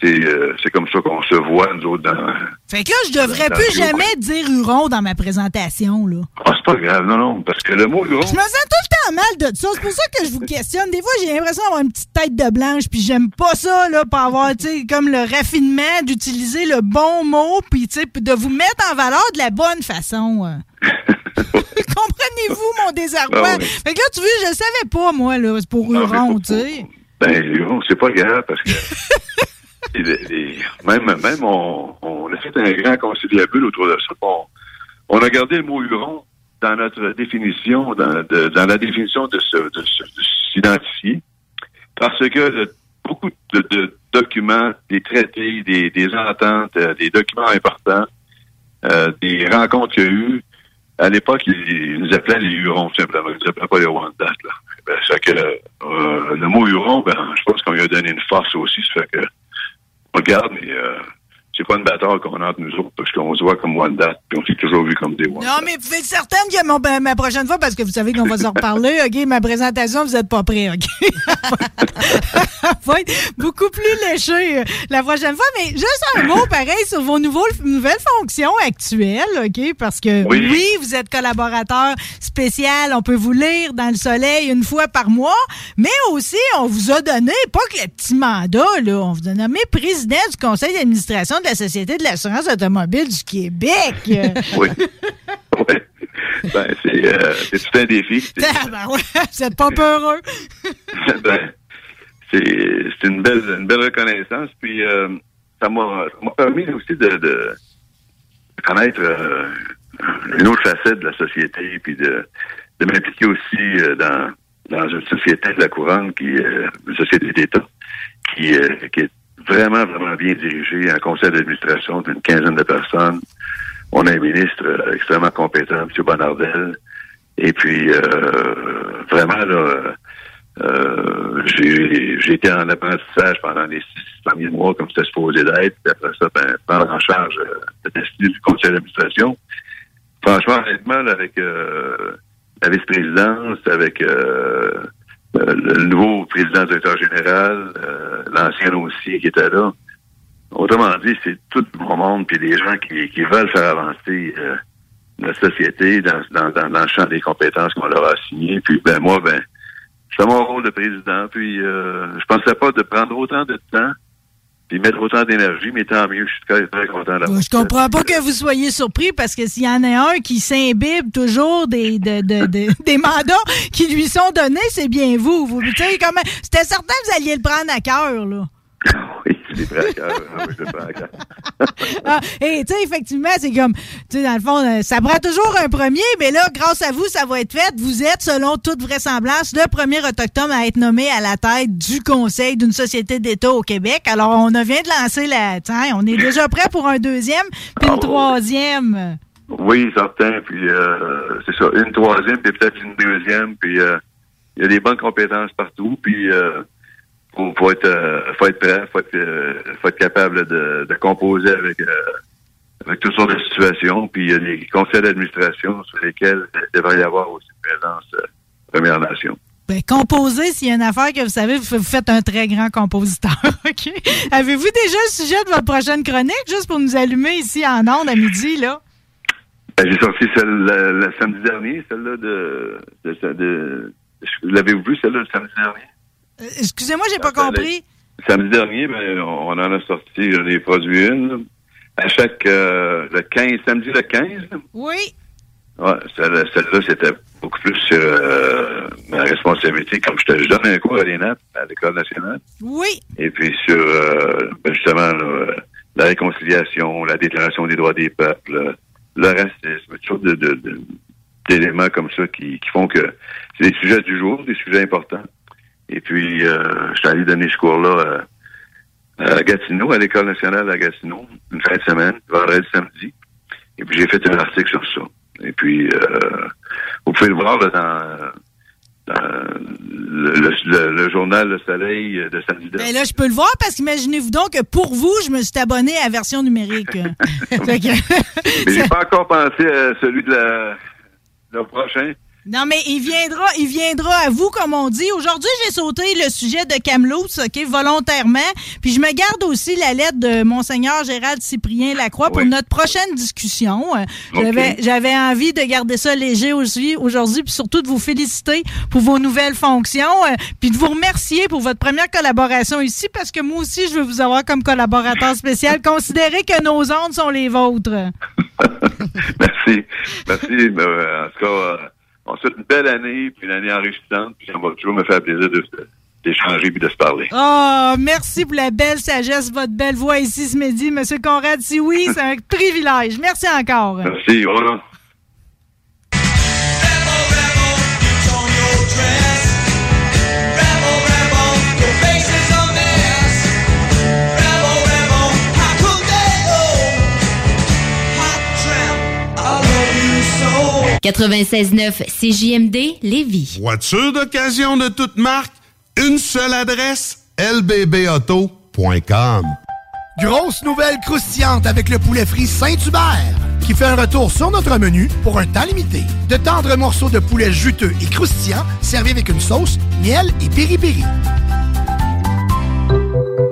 c'est euh, c'est comme ça qu'on se voit, nous autres, dans... Fait que là, je devrais Dans plus jamais dire Huron dans ma présentation, là. Ah, c'est pas grave, non, non, parce que le mot Huron... Je me sens tout le temps mal de ça. C'est pour ça que je vous questionne. Des fois, j'ai l'impression d'avoir une petite tête de blanche, puis j'aime pas ça, là, pour avoir, tu sais, comme le raffinement d'utiliser le bon mot, puis, tu sais, de vous mettre en valeur de la bonne façon. euh. Comprenez-vous mon désarroi? Ah oui. Fait que là, tu vois, je le savais pas, moi, là, c'est pour Ah, Huron, tu sais. Ben, Huron, c'est pas grave, parce que... les- même, même on, on a fait un grand conciliabule autour de ça. On, on a gardé le mot Huron dans notre définition, dans, la définition de se, de de s'identifier, parce que le- beaucoup de, de documents, des traités, des, des ententes, euh, des documents importants, euh, des rencontres qu'il y a eu, à l'époque, ils, nous appelaient les Hurons, simplement. Ils nous appelaient pas les Wendat, là. Ben, que, euh, le mot Huron, ben, je pense qu'on lui a donné une force aussi. Ça fait que, regarde, mais euh, c'est pas une bataille qu'on a entre nous autres, parce qu'on se voit comme Wendat, puis on s'est toujours vu comme des Wendat. Non, mais vous êtes certaine que mon- ben, ma prochaine fois, parce que vous savez qu'on va s'en reparler, OK, ma présentation, vous n'êtes pas prêts, OK? va être beaucoup plus léché euh, la prochaine fois, mais juste un mot pareil sur vos nouveaux, nouvelles fonctions actuelles, OK? Parce que oui. Oui. vous êtes collaborateur spécial, on peut vous lire dans le soleil une fois par mois, mais aussi, on vous a donné, pas que le petit mandat, là, on vous a nommé président du conseil d'administration de la Société de l'assurance automobile du Québec. Oui. Ouais. Ben, c'est, euh, c'est tout un défi. Ah, ben ouais, vous êtes pas peureux. ben, c'est, une belle, une belle reconnaissance. Puis euh, ça m'a, permis aussi de, connaître euh, une autre facette de la société, puis de, de m'impliquer aussi euh, dans, dans une société de la couronne, qui est une société d'État, qui, qui est vraiment, vraiment bien dirigée, un conseil d'administration d'une quinzaine de personnes. On a un ministre euh, extrêmement compétent, M. Bonardel. Et puis, euh, vraiment, là, euh, j'ai été en apprentissage pendant les six premiers mois, comme c'était supposé d'être. Après ça, ben, prendre en charge euh, le destin du conseil d'administration. Franchement, honnêtement, là, avec euh, la vice-présidence, avec euh, le nouveau président directeur général, euh, l'ancien aussi qui était là. Autrement dit, c'est tout bon monde, puis des gens qui, qui veulent faire avancer euh, la société dans, dans, dans, dans le champ des compétences qu'on leur a assignées. Puis ben moi, ben, c'est mon rôle de président. Puis euh, je pensais pas de prendre autant de temps puis mettre autant d'énergie, mais tant mieux. Je suis très, très content d'avoir. Je comprends pas que vous soyez surpris parce que s'il y en a un qui s'imbibe toujours des, de- de- de- des mandats qui lui sont donnés, c'est bien vous. vous C'était certain que vous alliez le prendre à cœur, là. Oui, je l'ai pris à cœur. Ah oui, je pris à cœur. Ah, et tu sais, effectivement, c'est comme, tu sais, dans le fond, euh, ça prend toujours un premier, mais là, grâce à vous, ça va être fait. Vous êtes, selon toute vraisemblance, le premier autochtone à être nommé à la tête du conseil d'une société d'État au Québec. Alors, on a vient de lancer la, tiens, on est déjà prêt pour un deuxième, puis une troisième. Oui, certain. Puis euh, c'est ça, une troisième, puis peut-être une deuxième. Puis euh, il y a des bonnes compétences partout. Puis euh, faut, faut être euh, faut être prêt, faut être, euh, faut être capable de, de composer avec euh, avec toutes sortes de situations. Puis il y a des conseils d'administration sur lesquels il devrait y avoir aussi une présence euh, Première Nation. Ben, composer, s'il y a une affaire que vous savez, vous faites un très grand compositeur, OK? Avez-vous déjà le sujet de votre prochaine chronique, juste pour nous allumer ici en ondes à midi, là? Ben, J'ai sorti celle le, le samedi dernier, celle-là de, de, de, de- L'avez-vous vu, celle-là, le samedi dernier? Euh, Excusez-moi, j'ai pas compris. Samedi dernier, ben, on en a sorti, j'en ai produit une. là. À chaque, euh, le 15, samedi le 15, là. Oui. Ouais, celle- celle-là, c'était beaucoup plus sur euh, ma responsabilité. Comme je te je donne un cours à l'ENAP, à l'École nationale. Oui. Et puis sur, euh, ben, justement, là, la réconciliation, la déclaration des droits des peuples, le racisme, de- de- d'éléments comme ça qui, qui font que c'est des sujets du jour, des sujets importants. Et puis, euh, je suis allé donner ce cours-là euh, à Gatineau, à l'École nationale à Gatineau, une fin de semaine, vendredi, samedi. Et puis, j'ai fait un article sur ça. Et puis, euh, vous pouvez le voir là, dans, dans le, le- le- le journal Le Soleil de samedi dernier. Ben là, je peux le voir parce qu'imaginez-vous donc que pour vous, je me suis abonné à la version numérique. Que- Mais j'ai pas encore pensé à celui de la, le prochain. Non, mais il viendra, il viendra à vous, comme on dit. Aujourd'hui, j'ai sauté le sujet de Kamloops, OK, volontairement. Puis je me garde aussi la lettre de Monseigneur Gérald Cyprien Lacroix pour Oui. notre prochaine discussion. Euh, OK. J'avais, j'avais envie de garder ça léger aussi aujourd'hui, puis surtout de vous féliciter pour vos nouvelles fonctions, euh, puis de vous remercier pour votre première collaboration ici, parce que moi aussi, je veux vous avoir comme collaborateur spécial. Considérez que nos ondes sont les vôtres. Merci. Merci. Euh, en tout cas, euh, on une belle année, puis une année enrichissante, puis ça va toujours me faire plaisir de d'échanger puis de se parler. Oh, merci pour la belle sagesse, votre belle voix ici ce midi, Monsieur Conrad. Si oui, c'est un privilège. Merci encore. Merci. Voilà. 96.9 CJMD Lévis. Voiture d'occasion de toute marque, une seule adresse, lbbauto.com. Grosse nouvelle croustillante avec le poulet frit Saint-Hubert qui fait un retour sur notre menu pour un temps limité. De tendres morceaux de poulet juteux et croustillants servis avec une sauce, miel et piri-piri.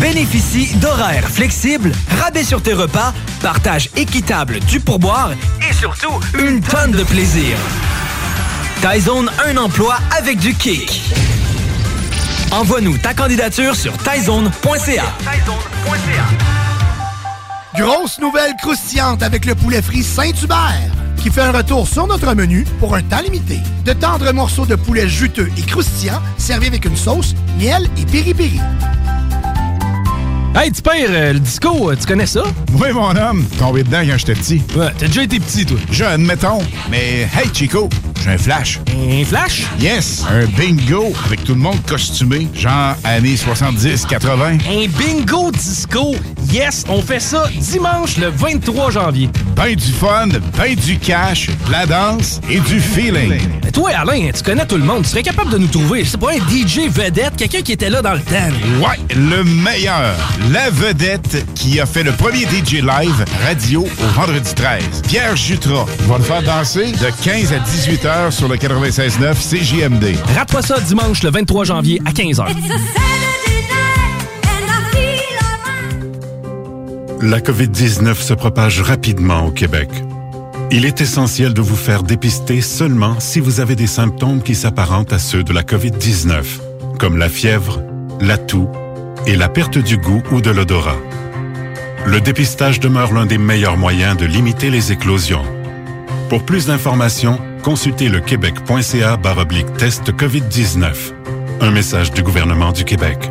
Bénéficie d'horaires flexibles, rabais sur tes repas, partage équitable du pourboire et surtout une tonne de plaisir. Tyzone, un emploi avec du kick. Envoie-nous ta candidature sur tyzone.ca. Grosse nouvelle croustillante avec le poulet frit Saint-Hubert qui fait un retour sur notre menu pour un temps limité. De tendres morceaux de poulet juteux et croustillants servis avec une sauce, miel et piri-piri. Hey, tu pères, euh, le disco, euh, tu connais ça? Oui, mon homme. Tombé dedans quand j'étais petit. Ouais, t'as déjà été petit, toi. Jeune, mettons. Mais hey, Chico, j'ai un flash. Un flash? Yes, un bingo avec tout le monde costumé, genre années 70-80. Un bingo disco. Yes, on fait ça dimanche le 23 janvier. Ben du fun, ben du cash, de la danse et du feeling. Mais toi, Alain, tu connais tout le monde. Tu serais capable de nous trouver, c'est pas un DJ vedette, quelqu'un qui était là dans le temps. Ouais, le meilleur. La vedette qui a fait le premier DJ live radio au vendredi 13. Pierre Jutras va le faire danser de 15 à 18 heures sur le 96.9 CJMD. Rate pas ça dimanche le 23 janvier à 15h. La COVID-19 se propage rapidement au Québec. Il est essentiel de vous faire dépister seulement si vous avez des symptômes qui s'apparentent à ceux de la COVID-19, comme la fièvre, la toux et la perte du goût ou de l'odorat. Le dépistage demeure l'un des meilleurs moyens de limiter les éclosions. Pour plus d'informations, consultez le québec.ca test COVID-19. Un message du gouvernement du Québec.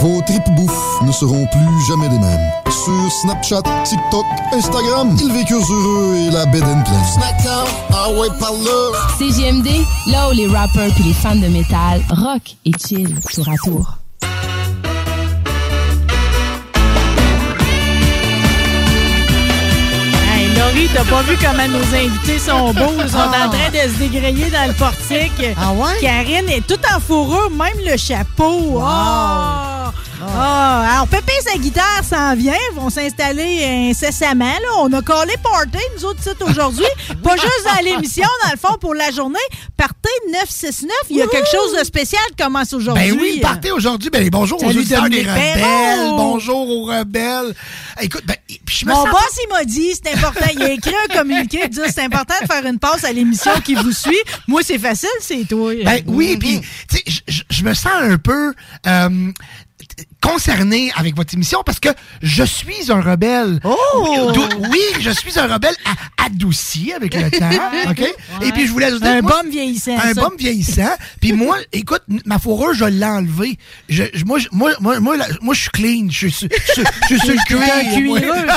Vos tripes bouffes ne seront plus jamais les mêmes. Sur Snapchat, TikTok, Instagram, ils vécurent heureux et la bed and ah ouais. CGMD, là où les rappers puis les fans de métal rock et chill tour à tour. Hey, Laurie, t'as pas vu comment nos invités sont beaux? Ils sont en train de se dégrayer dans le portique. Ah ouais? Karine est toute en fourrure, même le chapeau. Ah! Ah, alors, Pépé, sa guitare s'en vient. Ils vont s'installer incessamment. Là. On a collé Party, nous autres, aujourd'hui. Pas juste à l'émission, dans le fond, pour la journée. Party 969. Il y a quelque chose de spécial qui commence aujourd'hui. Ben oui, partez aujourd'hui. Ben, bonjour aux auditeurs des rebelles. Bonjour aux rebelles. Écoute, ben, puis je me Mon sens boss, il m'a dit, c'est important. Il a écrit un communiqué, il dit, c'est important de faire une passe à l'émission qui vous suit. Moi, c'est facile, c'est toi. Ben oui, puis tu sais, je me sens un peu euh, concerné avec votre émission parce que je suis un rebelle. Oh! Oui, oui, je suis un rebelle a- adouci avec le temps. OK? Et puis, je voulais vous dire. Un bum vieillissant, Un bum vieillissant. Puis moi, écoute, ma fourrure, je l'ai enlevée. Je, je- moi, je- moi, moi, moi, la- moi, je suis clean. Je suis sur- le cuir.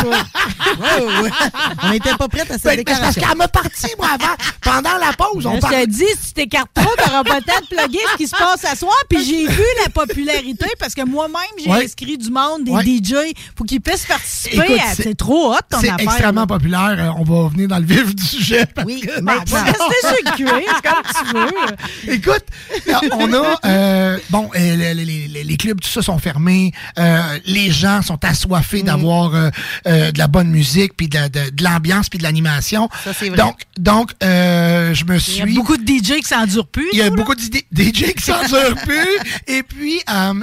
On n'était pas prêts à cette Ben, ben, parce déclaration. qu'elle m'a parti, moi, avant. Pendant la pause, on Je parle. te dis, si tu t'écartes trop, t'auras pas le temps de plugger ce qui se passe à soir. Puis j'ai vu la popularité parce que moi-même, j'ai Ouais. inscrit du monde, des Ouais. DJ, pour qu'ils puissent participer. C'est- C'est trop hot, ton C'est affaire. extrêmement là. populaire. Euh, On va venir dans le vif du sujet. parce Oui, que-. On va rester sur c'est comme tu veux. Écoute, euh, on a euh, bon, les, les- les- clubs, tout ça sont fermés. Euh, les gens sont assoiffés d'avoir euh, euh, de la bonne musique, puis de, de- de l'ambiance, puis de l'animation. Ça, c'est vrai. Donc, donc, je me Il y a suis. beaucoup de DJ qui s'endurent plus. Il y a beaucoup de DJ qui s'endurent plus. Et puis,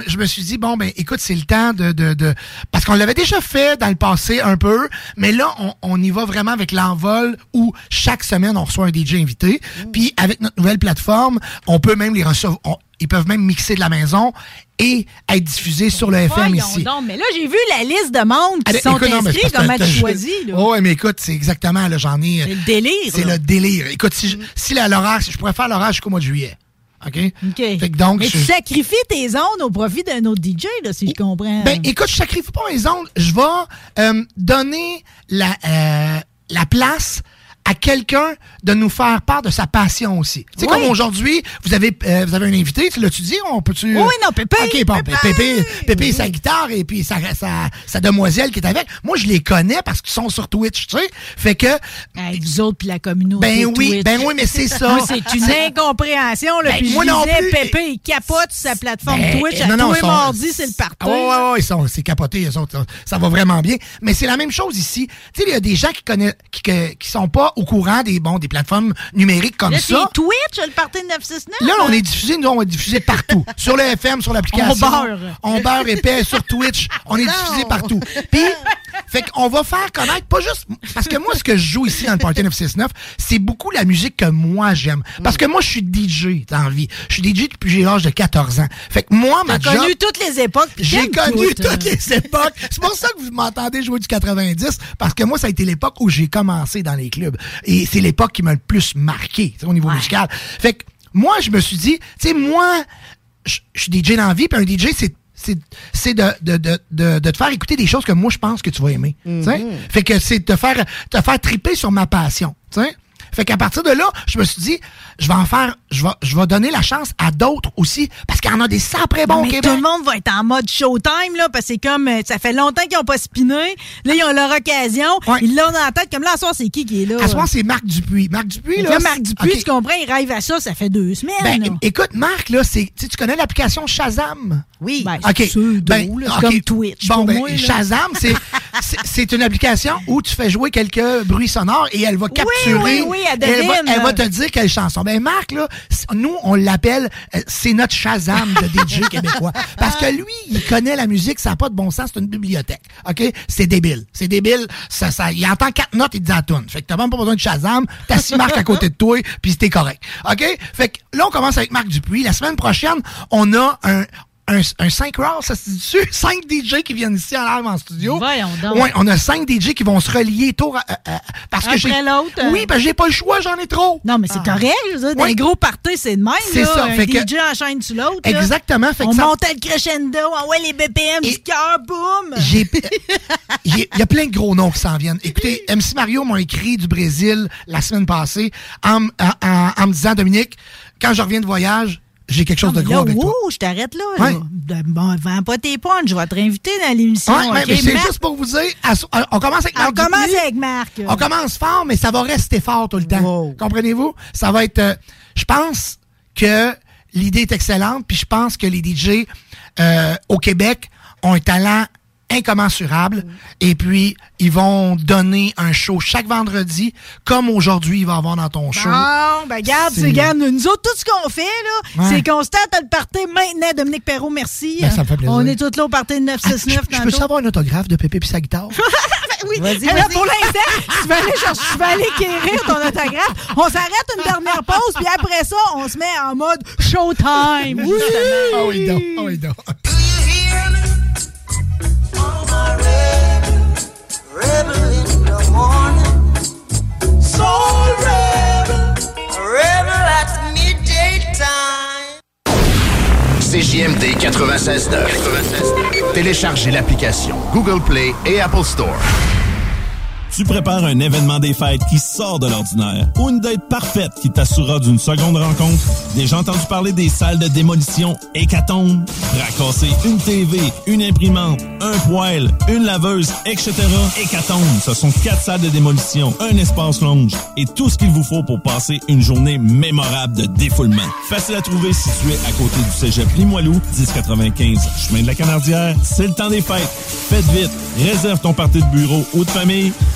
je me suis dit, bon, ben, écoute, c'est le temps de... de, de- Parce qu'on l'avait déjà fait dans le passé un peu, mais là, on, on y va vraiment avec l'envol où chaque semaine, on reçoit un DJ invité. Puis, avec notre nouvelle plateforme, on peut même les recevoir... ils peuvent même mixer de la maison et être diffusés sur le FM ici. donc, mais là, j'ai vu la liste de monde qui Allez, sont écoute, non, inscrits. Comment que tu là? Oh, mais écoute, c'est exactement, là, j'en ai... C'est le délire. C'est le délire. Écoute, si, je- si l'horaire, je pourrais faire l'horaire jusqu'au mois de juillet. OK? OK. Fait que donc, mais je- tu sacrifies tes ondes au profit d'un autre DJ, là, si je comprends. Ben, écoute, je sacrifie pas mes ondes. Je vais euh, donner la, euh, la place à quelqu'un de nous faire part de sa passion aussi. Tu sais, Oui. comme aujourd'hui, vous avez, euh, vous avez un invité, tu l'as-tu dit? On peut-tu... Oui, non, Pépé, OK, bon, Pépé. Pépé, Pépé, sa guitare et puis sa, sa, sa demoiselle qui est avec. Moi, je les connais parce qu'ils sont sur Twitch, tu sais. Fait que... Hey, vous autres, puis la communauté. Ben oui, Twitch. ben oui, mais c'est ça. Moi, c'est une incompréhension. Là, Ben, puis moi je non disais, plus. Pépé, il capote sur sa plateforme Ben, Twitch. non, À non, tous les ils sont- mardis, c'est le party. Ah, ouais, ouais, ouais, ils sont- c'est capoté, eux autres, ça va vraiment bien. Mais c'est la même chose ici. Tu sais, il y a des gens qui connaissent, qui, qui sont pas au courant des, bon, des plateformes numériques comme Là, ça. Twitch, le party de 969. Là, on hein? est diffusé, nous, on est diffusé partout. sur le FM, sur l'application. On beurre. On beurre épais sur Twitch. On est diffusé partout. Puis, fait qu'on va faire connaître, pas juste. Parce que moi, ce que je joue ici dans le Party 969, c'est beaucoup la musique que moi j'aime. Parce que moi, je suis DJ dans la vie. Je suis DJ depuis que j'ai l'âge de 14 ans. Fait que moi, ma job. connu toutes les époques. J'ai connu tout, toutes les époques. C'est pour ça que vous m'entendez jouer du 90, parce que moi, ça a été l'époque où j'ai commencé dans les clubs. Et c'est l'époque qui m'a le plus marqué au niveau musical. Fait que moi, je me suis dit, tu sais, moi, je je suis DJ dans la vie, puis un DJ, c'est c'est c'est de, de, de, de, de te faire écouter des choses que moi je pense que tu vas aimer. tu sais. Fait que c'est de te faire te faire triper sur ma passion. tu sais. Fait qu'à partir de là, je me suis dit, je vais en faire, je vais, je vais donner la chance à d'autres aussi, parce qu'il y en a des saprés bons Non, mais tout le monde va être en mode showtime, là, parce que c'est comme, euh, ça fait longtemps qu'ils n'ont pas spiné. Là, ils ont leur occasion. Ils l'ont dans la tête. Comme là, à soir, c'est qui qui est là? À ce moment, c'est Marc Dupuis. Marc Dupuis, là. Là, Marc Dupuis, tu comprends, il rêve à ça, ça fait deux semaines. Ben, là. écoute, Marc, là, tu connais l'application Shazam? Oui. Ben, OK. c'est pseudo, Ben, comme Twitch. Bon, ben, moi. Shazam, c'est, c'est, c'est une application où tu fais jouer quelques bruits sonores et elle va capturer. oui, oui, elle et elle, va, devine. elle va te dire quelle chanson. Ben, Marc, là, nous, on l'appelle, euh, c'est notre Shazam de DJ québécois. Parce que lui, il connaît la musique, ça n'a pas de bon sens, c'est une bibliothèque. OK? C'est débile. C'est débile. Ça, ça, il entend quatre notes, il te dit à la toune. Fait que t'as même pas besoin de Shazam. T'as six Marc à côté de toi, puis c'était correct. OK? Fait que là, on commence avec Marc Dupuis. La semaine prochaine, on a un, un, un 5 rounds, ça se dit dessus? 5 DJ qui viennent ici en live en studio. Voyons donc. Ouais, on a 5 DJ qui vont se relier tour à, à- à- parce que Après j'ai l'autre, euh. Oui, parce que j'ai pas le choix, j'en ai trop. Non, mais c'est correct. Je veux dire, dans Ouais. les gros parties, c'est de même. C'est là. ça, Un fait que- DJ enchaîne sur l'autre. Exactement, fait que On ça- montait le crescendo. Ah ouais, les BPM du cœur, boum. J'ai, il y a plein de gros noms qui s'en viennent. Écoutez, MC Mario m'a écrit du Brésil la semaine passée en, m- en- en- en me disant, Dominique, quand je reviens de voyage, j'ai quelque chose de gros là, avec toi. wow, je t'arrête là. Ouais. là. Bon, vends pas tes punches. Je vais te réinviter dans l'émission. Ouais, mais c'est Marc? juste pour vous dire, euh, on commence avec On Marc commence Dupuis. avec Marc. On commence fort, mais ça va rester fort tout le temps. Comprenez-vous? Ça va être. euh, je pense que l'idée est excellente, puis je pense que les DJ euh, au Québec ont un talent incommensurable. Et puis, ils vont donner un show chaque vendredi, comme aujourd'hui, il va y avoir dans ton show. Bon, ben regarde, C'est- c'est regarde, nous autres, tout ce qu'on fait, là, Ouais. c'est qu'on se tente à le party maintenant. Dominique Perrault, merci. Ben, ça me fait plaisir. On est tous là au party de 969 Je peux savoir un autographe de Pépé et sa guitare? oui. Vas-y, Alors, vas-y. pour l'instant, tu vas aller chercher, tu vas aller quérir ton autographe. On s'arrête une dernière pause, puis après ça, on se met en mode showtime. Oui! Ah oui, donc. Ah oui, donc. CJMD 96.9. 96 Téléchargez l'application Google Play et Apple Store. Tu prépares un événement des fêtes qui sort de l'ordinaire ou une date parfaite qui t'assurera d'une seconde rencontre? Déjà entendu parler des salles de démolition Hécatombe? Racasser une TV, une imprimante, un poêle, une laveuse, etc. Hécatombe, ce sont quatre salles de démolition, un espace longe et tout ce qu'il vous faut pour passer une journée mémorable de défoulement. Facile à trouver situé à côté du cégep Limoilou, 1095 chemin de la Canardière. C'est le temps des fêtes. Faites vite, réserve ton parti de bureau ou de famille.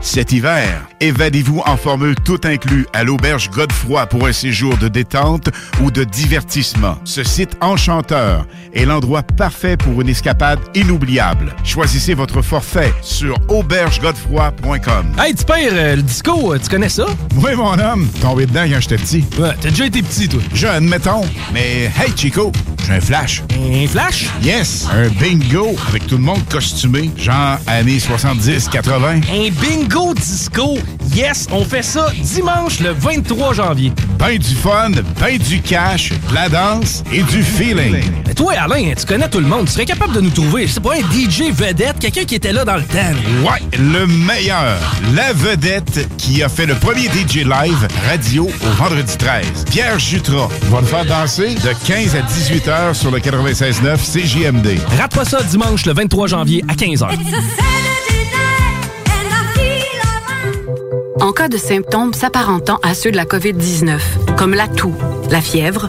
Cet hiver, évadez-vous en formule tout inclus à l'auberge Godefroy pour un séjour de détente ou de divertissement. Ce site enchanteur est l'endroit parfait pour une escapade inoubliable. Choisissez votre forfait sur aubergegodefroy.com. Hey, tu pères, euh, le disco, euh, tu connais ça? Oui, mon homme, tombé dedans quand j'étais petit. Ouais, t'as déjà été petit, toi. Jeune, mettons. Mais hey, Chico, j'ai un flash. Un flash? Yes, un bingo avec tout le monde costumé, genre années 70-80. Un bingo disco. Yes, on fait ça dimanche le 23 janvier. Ben du fun, ben du cash, de la danse et du feeling. Toi, Alain, tu connais tout le monde. Tu serais capable de nous trouver, c'est pas un DJ vedette, quelqu'un qui était là dans le temps. Ouais, le meilleur. La vedette qui a fait le premier DJ live radio au vendredi 13. Pierre Jutras va le faire danser de 15 à 18 heures sur le 96.9 CJMD. Rate pas ça dimanche le 23 janvier à 15h. En cas de symptômes s'apparentant à ceux de la COVID-19, comme la toux, la fièvre,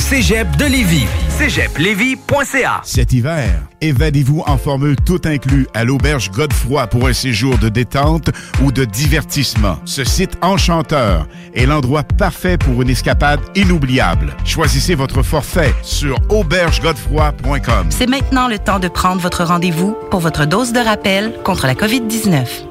Cégep de Lévis. cégeplévis.ca Cet hiver, évadez-vous en formule tout inclus à l'auberge Godefroy pour un séjour de détente ou de divertissement. Ce site enchanteur est l'endroit parfait pour une escapade inoubliable. Choisissez votre forfait sur aubergegodefroy.com. C'est maintenant le temps de prendre votre rendez-vous pour votre dose de rappel contre la COVID-19.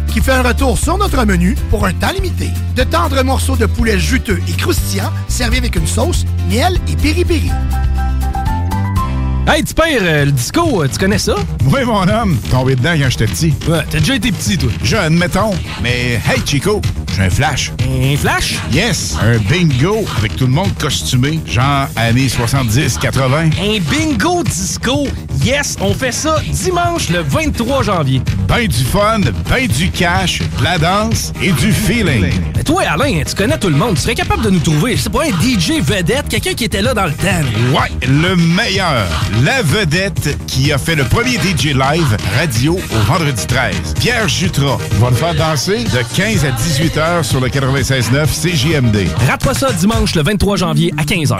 qui fait un retour sur notre menu pour un temps limité. De tendres morceaux de poulet juteux et croustillants servis avec une sauce, miel et piri-piri. Hey, tu pères, euh, le disco, euh, tu connais ça? Oui, mon homme. Tombé dedans quand j'étais petit. Ouais, t'as déjà été petit, toi. Jeune, mettons. Mais hey, Chico, j'ai un flash. Un flash? Yes, un bingo avec tout le monde costumé, genre années 70-80. Un bingo disco. Yes, on fait ça dimanche le 23 janvier. Ben du fun, ben du cash, de la danse et du feeling. Mais toi, Alain, tu connais tout le monde. Tu serais capable de nous trouver, c'est pas un DJ vedette, quelqu'un qui était là dans le temps. Ouais, le meilleur. La vedette qui a fait le premier DJ live radio au vendredi 13. Pierre Jutras va le faire danser? De 15 à 18 heures sur le 96.9 CJMD. Rate pas ça dimanche le 23 janvier à 15h.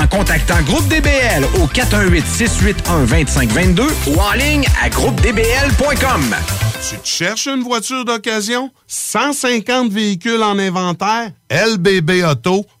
contactant Groupe DBL au 418-681-2522 ou en ligne à groupedbl.com. Tu te cherches une voiture d'occasion? 150 véhicules en inventaire? lbbauto.com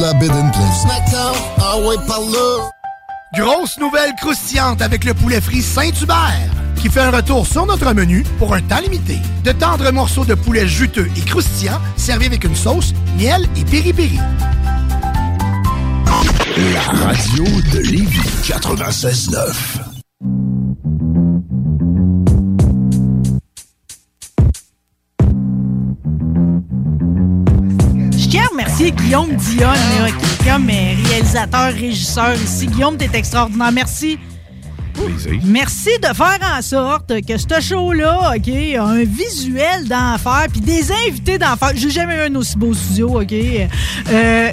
la. Grosse nouvelle croustillante avec le poulet frit Saint-Hubert qui fait un retour sur notre menu pour un temps limité. De tendres morceaux de poulet juteux et croustillants servis avec une sauce, miel et piri-piri. La radio de Lévis 96.9. Je tiens à remercier Guillaume Dionne, là, qui est comme euh, réalisateur, régisseur ici. Guillaume, t'es extraordinaire. Merci. Merci de faire en sorte que ce show-là, OK, a un visuel d'enfer, puis des invités d'enfer. J'ai jamais eu un aussi beau studio, OK? Euh,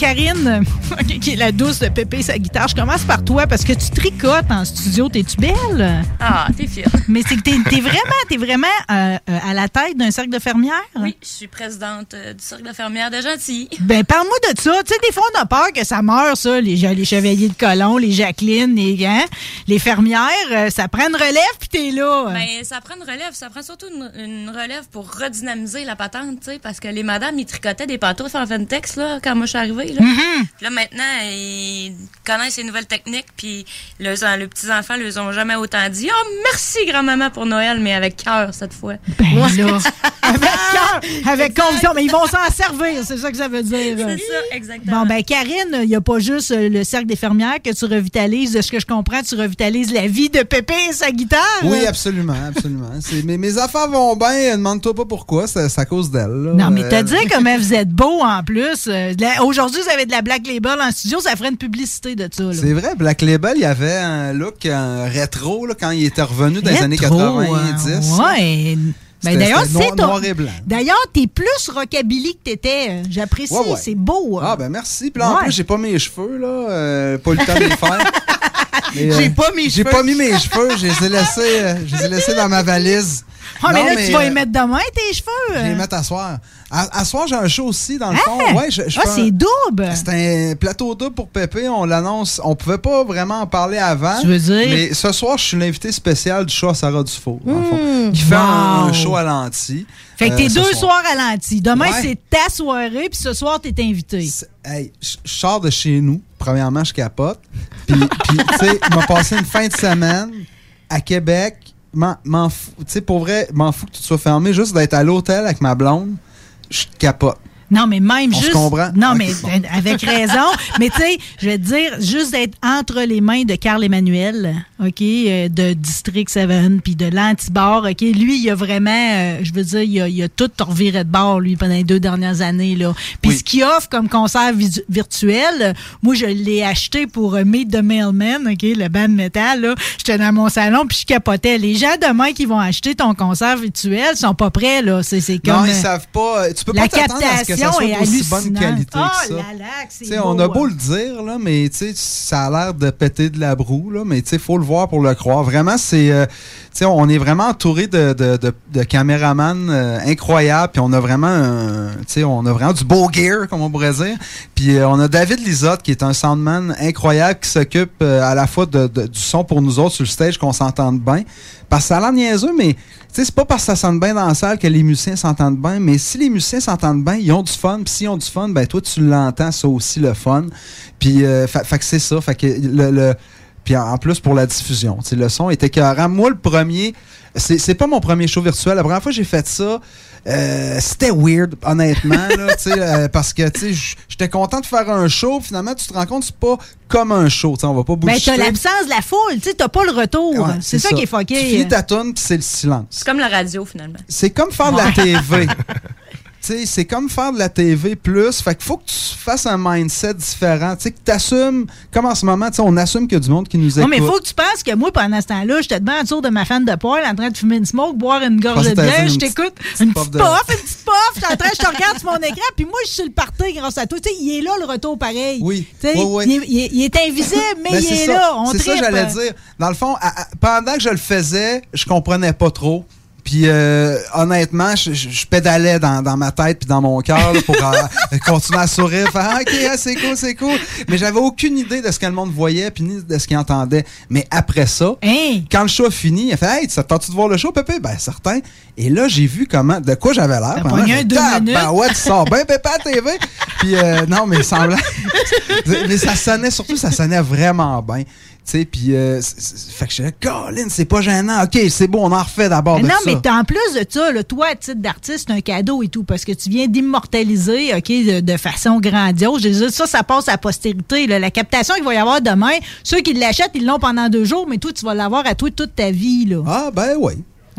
Karine, qui est la douce de Pépé sa guitare, je commence par toi parce que tu tricotes en studio. T'es-tu belle? Ah, t'es fière. Mais c'est que t'es, vraiment, t'es vraiment euh, euh, à la tête d'un cercle de fermières? Oui, je suis présidente euh, du cercle de fermières de Gentilly. Ben, parle-moi de ça. Tu sais, des fois, on a peur que ça meure, ça, les, les chevaliers de colon, les Jacqueline, les, hein, les fermières. ça prend une relève, puis t'es là. Ben, ça prend une relève. Ça prend surtout une, une relève pour redynamiser la patente, tu sais, parce que les madames, ils tricotaient des pantoufles en Ventex, là, quand moi je suis arrivée, là. Mhm. Puis là, maintenant, ils connaissent les nouvelles techniques, puis les, les petits-enfants, ils ont jamais autant dit « Oh, merci, grand-maman, pour Noël, mais avec cœur, cette fois. Ben là, avec cœur, avec conviction, mais ils vont s'en servir, c'est ça que ça veut dire. C'est ça, exactement. Bon, ben Karine, il n'y a pas juste euh, le cercle des fermières que tu revitalises. De ce que je comprends, tu revitalises la vie de Pépé et sa guitare. Oui, absolument, absolument. Mais mes affaires vont bien, euh, demande-toi pas pourquoi, c'est à cause d'elle. Non, mais Euh, t'as dit comment vous êtes beau en plus. Aujourd'hui, vous avez de la Black Label en studio, ça ferait une publicité de ça. C'est vrai, Black Label, il y avait un look rétro là, quand il était revenu dans les années Rétro, 90. euh, ouais. Ben d'ailleurs, c'est noir et blanc. D'ailleurs, t'es plus rockabilly que t'étais. euh, J'apprécie, Ouais, ouais. c'est beau. Ah, ben merci. Puis là, en Ouais. plus, j'ai pas mes cheveux, là. euh, pas le temps de les faire. Euh, J'ai pas mes J'ai cheveux. pas mis mes cheveux. Je les ai laissés, euh, je les ai laissés dans ma valise. Ah, mais Non, là, tu vas euh, y mettre demain tes cheveux. Je vais les euh. mettre à soir. À, à soir, j'ai un show aussi, dans le Hein? fond. Ouais, je, je Ah, c'est double. C'est un plateau double pour Pépé. On l'annonce. On pouvait pas vraiment en parler avant. Tu veux dire? Mais ce soir, je suis l'invité spécial du show à Sarah Dufault, dans le fond, Mmh, qui fait un, show à l'anti. Fait que t'es euh, deux soir. soirs à l'anti. Demain, Ouais. c'est ta soirée, puis ce soir, t'es invité. Hey, je sors de chez nous. Premièrement, je capote. Puis, puis, tu sais, m'a passé une fin de semaine à Québec. M'en fous. Tu sais, pour vrai, m'en fous que tu sois fermé. Juste d'être à l'hôtel avec ma blonde, je capote. Non, mais même On juste. comprend? Non, mais bon. euh, avec raison. mais tu sais, je vais te dire, juste d'être entre les mains de Carl Emmanuel, OK, euh, de District 7, puis de l'anti-bar, OK, lui, il a vraiment, euh, je veux dire, il a, il a tout reviré de bord, lui, pendant les deux dernières années, là. Puis ce qu'il offre comme concert virtuel, moi, je l'ai acheté pour euh, Meet the Mailman, OK, le band metal, là. J'étais dans mon salon, puis je capotais. Les gens demain qui vont acheter ton concert virtuel sont pas prêts, là. C'est c'est comme... Non, ils savent pas. Tu peux pas t'attendre à ce que ça soit est d'aussi bonne qualité Oh que ça. on a hein. beau le dire, là, mais tu sais, ça a l'air de péter de la broue, là, mais il faut le voir pour le croire. Vraiment, c'est. euh, tu sais, on est vraiment entouré de, de, de, de caméramans euh, incroyables, puis on a vraiment un- tu sais, on a vraiment du beau gear, comme on pourrait dire. Puis euh, on a David Lisotte, qui est un soundman incroyable, qui s'occupe euh, à la fois de, de- du son pour nous autres sur le stage, qu'on s'entende bien. Parce que ça a l'air niaiseux, mais c'est pas parce que ça sonne bien dans la salle que les musiciens s'entendent bien, mais si les musiciens s'entendent bien, ils ont du fun. Puis s'ils ont du fun, ben toi, tu l'entends, ça aussi, le fun. Puis, euh, fa- fait que c'est ça. Que le. le- puis en plus pour la diffusion. Tu sais, le son était écœurant. Moi, le premier, c'est pas mon premier show virtuel. La première fois que j'ai fait ça, euh, c'était weird, honnêtement, là, tu euh, parce que tu j'étais content de faire un show. Finalement, tu te rends compte, c'est pas comme un show. tu sais, On va pas Ben, bullshiter. t'as l'absence de la foule, tu sais, t'as pas le retour. Ouais, c'est ça, qui est Tu fucké. finis ta tune, puis c'est le silence. C'est comme la radio, finalement. C'est comme faire de la TV. Sais, c'est comme faire de la TV plus. Fait qu'il faut que tu fasses un mindset différent. Tu sais, que tu assumes, comme en ce moment, tu sais, on assume qu'il y a du monde qui nous écoute. Non, mais il faut que tu penses que moi, pendant ce temps-là, j'étais devant autour de ma fan de poil en train de fumer une smoke, boire une gorge de bière. Je t'écoute. Une petite de- une petite puff. Je suis en train, je te regarde sur mon écran, puis moi, je suis le party grâce à toi. Tu sais, il est là, le retour pareil. Oui. Tu sais, Oui, oui. Il, est, il est- il est invisible, mais Ben, il est là. On C'est ça j'allais dire. Dans le fond, à- à- pendant que je le faisais, je comprenais pas trop. Puis euh, honnêtement, je, pédalais dans, dans ma tête puis dans mon cœur pour euh, continuer à sourire, faire Ah, OK, ah, c'est cool, c'est cool. Mais j'avais aucune idée de ce que le monde voyait puis ni de ce qu'il entendait. Mais après ça, quand le show a fini, il a fait Hey, ça te tente de voir le show, Pépé? Ben certain. Et là, j'ai vu comment de quoi j'avais l'air. Ben ouais, tu sors bien Pépé à TV. Puis euh, non, mais semblant. mais ça sonnait, surtout, ça sonnait vraiment bien. Tu sais, puis, euh, fait que je disais, Colin, c'est pas gênant. OK, c'est bon, on en refait d'abord. Non, mais en plus de ça, là, toi, à titre d'artiste, c'est un cadeau et tout, parce que tu viens d'immortaliser, OK, de, de façon grandiose. Ça, ça passe à la postérité. là. La captation qu'il va y avoir demain, ceux qui l'achètent, ils l'ont pendant deux jours, mais toi, tu vas l'avoir à toi toute ta vie. Là. Ah, ben oui.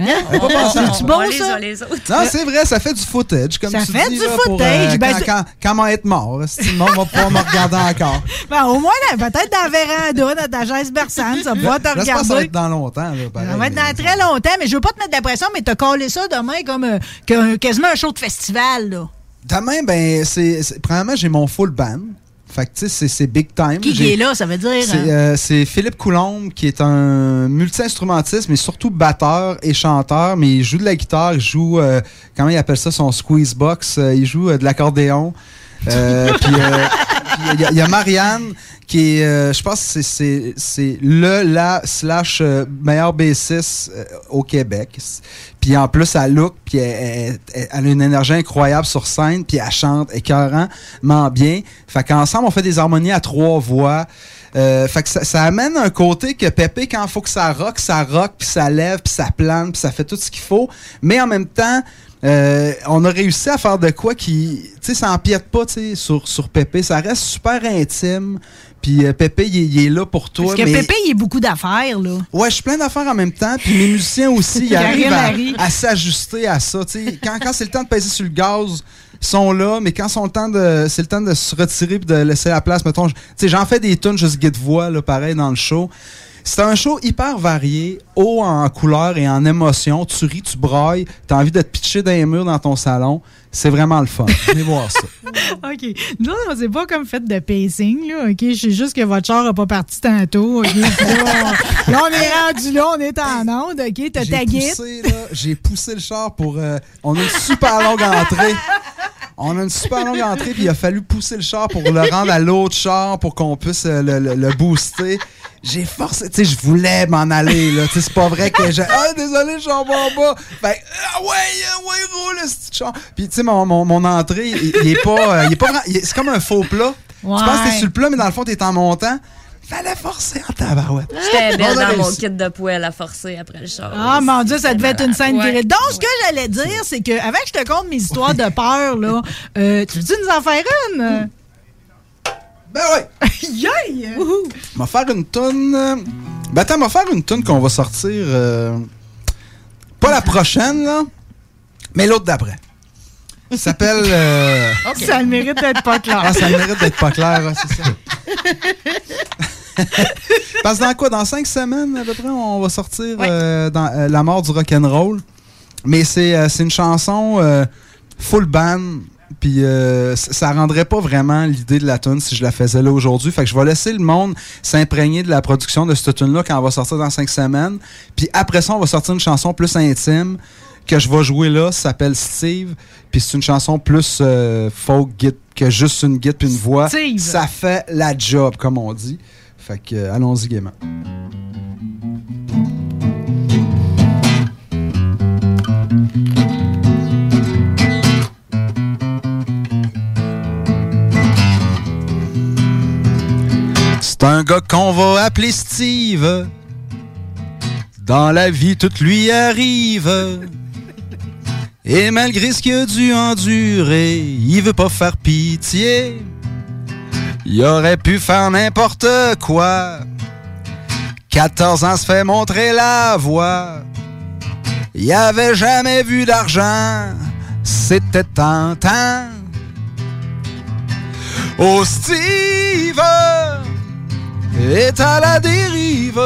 J'avais pas pensé à C'est-tu ça. bon, On ça? a, les autres. Non, c'est vrai, ça fait du footage, comme Ça tu fait dis, du là, pour, footage, euh, ben, quand, c'est- quand, être mort, si le monde va pouvoir me regarder encore. Ben, au moins, là, peut-être dans la véranda, dans ta chaise berçante, ça va te J'espère que ça va regarder. être dans longtemps. Là, pareil, Ça va être dans très longtemps, mais je veux pas te mettre de la pression, mais t'as collé ça demain comme euh, que- quasiment un show de festival. Là. Demain, ben, c'est. c'est- Premièrement, j'ai mon full band. Fait que, tu sais, c'est- big time. Qui, est là, ça veut dire? C'est hein? euh, c'est Philippe Coulombe qui est un multi-instrumentiste, mais surtout batteur et chanteur. Mais il joue de la guitare, il joue, euh, comment il appelle ça, son squeeze box. euh, il joue de l'accordéon. Puis il y a- Marianne qui est, euh, je pense, c'est- c'est le la slash euh, meilleur bassiste euh, au Québec. Puis en plus, elle look, puis elle, a une énergie incroyable sur scène, puis elle chante écœurantement bien. Fait qu'ensemble, on fait des harmonies à trois voix. Fait que ça, ça amène un côté que Pépé, quand il faut que ça rock, ça rock, puis ça lève, puis ça plane, puis ça fait tout ce qu'il faut. Mais en même temps, euh, on a réussi à faire de quoi qui, tu sais, ça empiète pas, tu sais, sur, sur Pépé. Ça reste super intime. Puis euh, Pépé, il, est- il est là pour toi. Parce que mais- Pépé, il a beaucoup d'affaires, là. Ouais, je suis plein d'affaires en même temps. Puis mes musiciens aussi, ils arrivent à, à s'ajuster à ça. Tu sais, quand quand c'est le temps de peser sur le gaz, ils sont là. Mais quand sont le temps de, c'est le temps de se retirer puis de laisser la place, mettons, je- tu sais, j'en fais des tunes juste guide voix, là, pareil, dans le show. C'est un show hyper varié, haut en couleur et en émotion. Tu ris, tu brailles, t'as envie de te pitcher dans les murs dans ton salon. C'est vraiment le fun. Venez voir ça. OK. Nous, on s'est pas comme fait de pacing, là. OK? Je sais juste que votre char n'a pas parti tantôt. OK? Là, on- là, on est rendu là, on est en onde. OK? T'as ta J'ai guide. poussé, là, j'ai poussé le char pour. euh, on a une super longue entrée. On a une super longue entrée, puis il a fallu pousser le char pour le rendre à l'autre char pour qu'on puisse euh, le, booster. J'ai forcé, tu sais, je voulais m'en aller, là. C'est pas vrai que j'ai. Ah, désolé, je suis en bas bas. Fait que, ah ouais, euh, ouais, roule, ce char. Puis, tu sais, mon, mon, mon entrée, il, est pas. euh, il est pas est- C'est comme un faux plat. Ouais. Tu penses que t'es sur le plat, mais dans le fond, t'es en montant. Fallait forcer en tabarouette. J'étais belle dans mon kit de poêle à forcer après le char. Ah, mon Dieu, ça devait être une scène Ouais. virile. Donc, ce que j'allais dire, c'est que, avant que je te conte mes histoires de peur, là, euh, tu veux-tu nous en faire une? Ben ouais! Yay! On va faire une tonne. euh, Ben attends, on va faire une tonne qu'on va sortir. euh, Pas la prochaine, là, mais l'autre d'après. Ça s'appelle. euh, Ça a le mérite d'être pas clair. Ah, ça mérite d'être pas clair, ouais, c'est ça. Parce que dans quoi? Dans cinq semaines, à peu près, on va sortir euh, dans euh, La mort du rock'n'roll. Mais c'est euh, c'est une chanson full band. Puis ça rendrait pas vraiment l'idée de la tune si je la faisais là aujourd'hui. Fait que je vais laisser le monde s'imprégner de la production de cette tune là quand on va sortir dans cinq semaines. Puis après ça, on va sortir une chanson plus intime que je vais jouer là. Ça s'appelle Steve. Puis c'est une chanson plus euh, folk git que juste une git puis une voix. Steve. Ça fait la job, comme on dit. Fait que euh, allons-y gaiement. C'est un gars qu'on va appeler Steve. Dans la vie, tout lui arrive. Et malgré ce qu'il a dû endurer, il veut pas faire pitié. Il aurait pu faire n'importe quoi. 14 ans se fait montrer la voie. Il avait jamais vu d'argent. C'était tentant. Oh, Steve est à la dérive.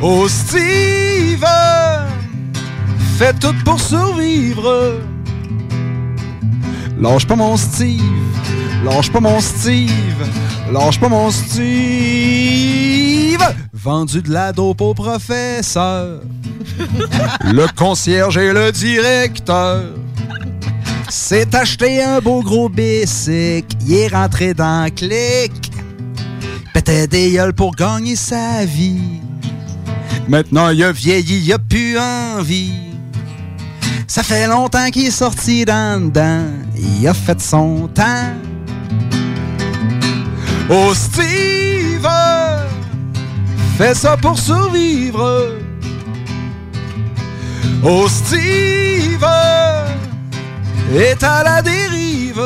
Oh, Steve fait tout pour survivre. Lâche pas mon Steve, lâche pas mon Steve, lâche pas mon Steve. Vendu de la dope au professeur, le concierge et le directeur. C'est acheté un beau gros bicycle, il est rentré dans le clic. Pétait des gueules pour gagner sa vie. Maintenant il a vieilli, il a plus envie. Ça fait longtemps qu'il est sorti d'en dedans. Il a fait son temps. Oh Steve, fait ça pour survivre. Oh Steve, est à la dérive.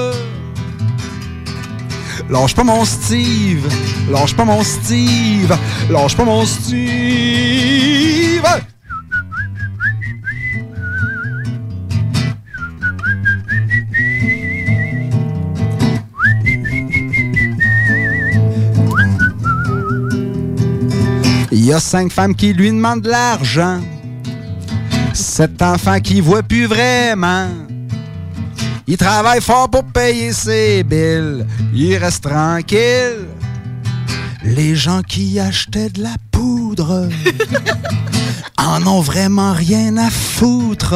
Lâche pas mon Steve, lâche pas mon Steve, lâche pas mon Steve. Il y a cinq femmes qui lui demandent de l'argent. Sept enfants qui voient plus vraiment. Il travaille fort pour payer ses billes. Il reste tranquille. Les gens qui achetaient de la poudre en ont vraiment rien à foutre.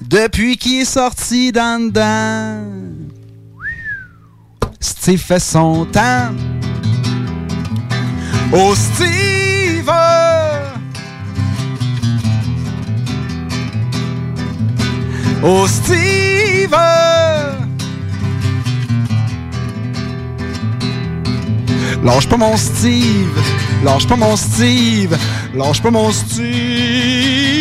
Depuis qu'il est sorti d'en dedans, Steve fait son temps. Oh Steve! Oh Steve! Lâche pas mon Steve! Lâche pas mon Steve! Lâche pas mon Steve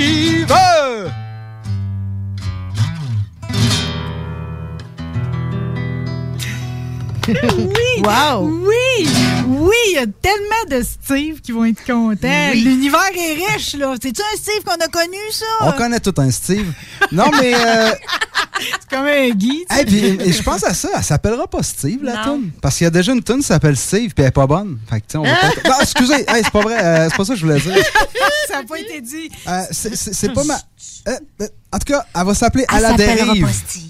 oui! Wow! Oui! Oui, il y a tellement de Steve qui vont être contents. Oui. L'univers est riche, là. C'est-tu un Steve qu'on a connu, ça? On connaît tout un Steve. Non, mais. euh, C'est comme un Guy. tu sais. hey, puis, et je pense à ça, elle s'appellera pas Steve, la tune. Parce qu'il y a déjà une tune qui s'appelle Steve, puis elle est pas bonne. Fait que, tu sais, on va pas- Non, excusez, hey, c'est pas vrai, euh, c'est pas ça que je voulais dire. ça n'a pas été dit. Euh, c'est- pas ma. en tout cas, elle va s'appeler À Elle la s'appellera dérive. pas Steve.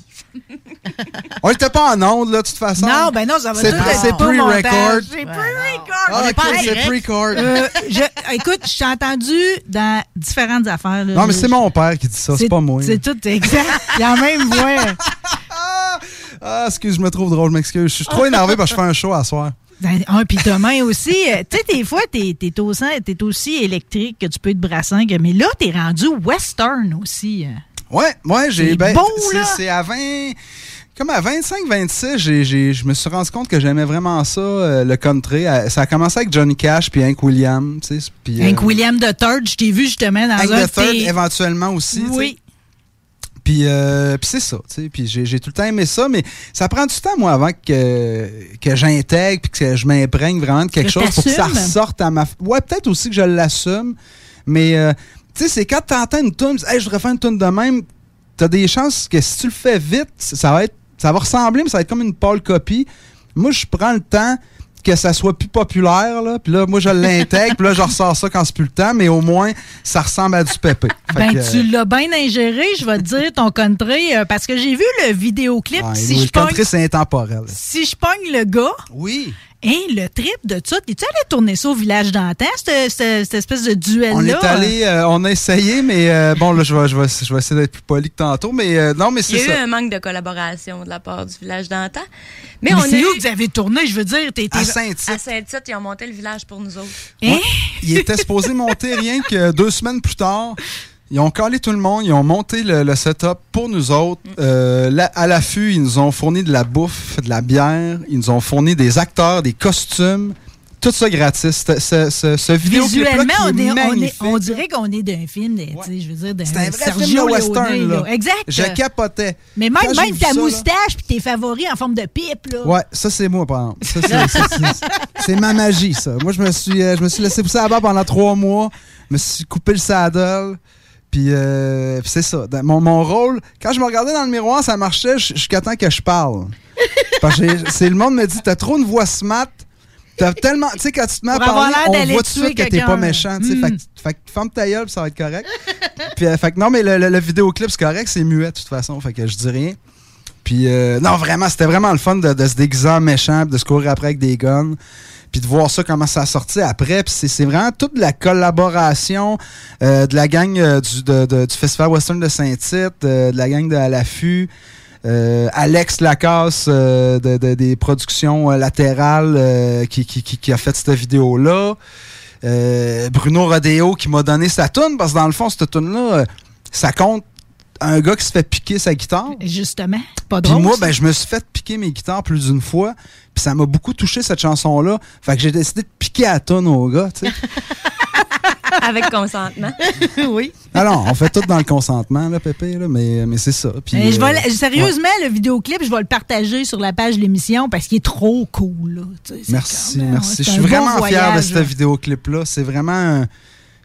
On était pas en onde, là, de toute façon. Non, ben non, ça va C'est c'est pre-record. C'est pre-record. Ah, c'est pre-record. Euh, je- écoute, je t'ai entendu dans différentes affaires. là. Non, mais c'est mon père qui dit ça, c'est pas moi. C'est tout exact. Il a même voix. Ah, excuse, je me trouve drôle, je m'excuse. Je suis trop énervé parce que je fais un show à soir. Ben, ah, puis demain aussi, euh, tu sais, des fois, t'es es, aussi, t'es aussi électrique que tu peux être brassant, que- mais là, t'es rendu western aussi. Ouais, ouais, j'ai. Ben, beau, c'est- à 20. Comme à 25-26, j'ai- j'ai- je me suis rendu compte que j'aimais vraiment ça, euh, le country. Euh, Ça a commencé avec Johnny Cash puis Hank Williams. puis, euh, Hank William de Third, je t'ai vu justement dans Hank un Third, de tes- éventuellement aussi. Oui. Puis, euh, puis c'est ça, tu sais. Puis j'ai j'ai tout le temps aimé ça, mais ça prend du temps, moi, avant que, que j'intègre puis que je m'imprègne vraiment de quelque Que chose pour que ça ressorte à ma... Ouais, peut-être aussi que je l'assume, mais euh, tu sais, c'est quand t'entends une tune, hey, je voudrais faire une tune de même, t'as des chances que si tu le fais vite, ça va être... Ça va ressembler, mais ça va être comme une pâle copie. Moi, je prends le temps que ça soit plus populaire, là. Puis là, moi, je l'intègre, puis là, je ressors ça quand c'est plus le temps, mais au moins, ça ressemble à du pépé. Fait Ben, que, euh, tu l'as bien ingéré, je vais te dire, ton country, euh, parce que j'ai vu le vidéoclip. Ouais, si, le je pogne, country, c'est intemporel. si je pogne le gars. Oui. Hein, le trip de tout. Es-tu allé tourner ça au village d'antan, cette, cette- cette espèce de duel-là? On est allé, euh, on a essayé, mais euh, bon, là, je vais, je, vais, je vais essayer d'être plus poli que tantôt, mais euh, non, mais Il y c'est a eu ça. un manque de collaboration de la part du village d'antan. Mais, Mais, on c'est où eu- que vous avez tourné, je veux dire? T'es, t'es- À Saint-Tite. À Saint-Tite, ils ont monté le village pour nous autres. Hein? Il était supposé monter rien que deux semaines plus tard. Ils ont calé tout le monde, ils ont monté le, le setup pour nous autres. Euh, là, à l'affût, ils nous ont fourni de la bouffe, de la bière, ils nous ont fourni des acteurs, des costumes, tout ça gratis. Ce, ce, ce, ce vidéoclip-là Visuellement, on, est, on, est- magnifique. on dirait qu'on est d'un film, je veux dire, d'un Sergio film western, là. Exact. Je capotais. Mais même, ta ça, moustache puis tes favoris en forme de pipe, là. Ouais, ça c'est moi, par exemple. C'est- ma magie, ça. Moi, je me suis, euh, je me suis laissé pousser la barbe pendant trois mois. Je me suis coupé le saddle. Puis, euh, c'est ça. Dans Mon, mon rôle, quand je me regardais dans le miroir, ça marchait jusqu'à temps que je parle. Parce que c'est le monde me dit T'as trop une voix smart. T'as tellement. Tu sais, quand tu te mets à parler, on voit tout de suite que t'es pas méchant. tu sais. Mm. Fait, que- fait ferme ta gueule, ça va être correct. puis, euh, fait que non, mais le, le- le vidéoclip, c'est correct, c'est muet de toute façon. Fait que je dis rien. Puis, euh, non, vraiment, c'était vraiment le fun de, de se déguiser en méchant, de se courir après avec des guns, puis de voir ça, comment ça a sorti après. Puis c'est- c'est vraiment toute la collaboration euh, de la gang euh, du, de- de- du Festival Western de Saint-Tite, euh, de la gang de l'affût. euh, Alex Lacasse euh, de, de- des productions euh, latérales qui, qui, qui- qui a fait cette vidéo-là. Bruno Rodeo qui m'a donné sa toune, parce que dans le fond, cette toune-là, euh, ça compte un gars qui se fait piquer sa guitare. Justement. Pas Puis moi, ben, je me suis fait piquer mes guitares plus d'une fois. Puis ça m'a beaucoup touché, cette chanson-là. Fait que j'ai décidé de piquer à tonne au gars, tu sais. Avec consentement. oui. Alors, on fait tout dans le consentement, là, Pépé, là, mais, mais c'est ça. Puis, Mais je vais euh, le- sérieusement, le vidéoclip, je vais le partager sur la page de l'émission parce qu'il est trop cool. Là. Tu sais, c'est Merci, euh, merci. Je suis bon vraiment fier de voyage, ce là. vidéoclip-là. C'est vraiment un-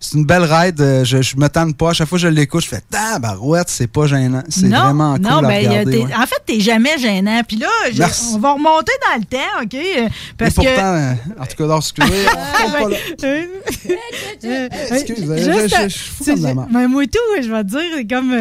C'est une belle ride. Euh, Je, je me tente pas. À chaque fois que je l'écoute, je fais Tabarouette, c'est pas gênant. C'est vraiment cool non, ben, regarder. ouais. en fait, t'es jamais gênant. Puis là, je- on va remonter dans le temps, OK? Euh, Parce Mais pourtant, que. euh, en tout cas, excusez, on retourne pas là. Excuse, je- juste, je- je suis fou tu sais, comme la je- mais moi, tout, je vais te dire, comme,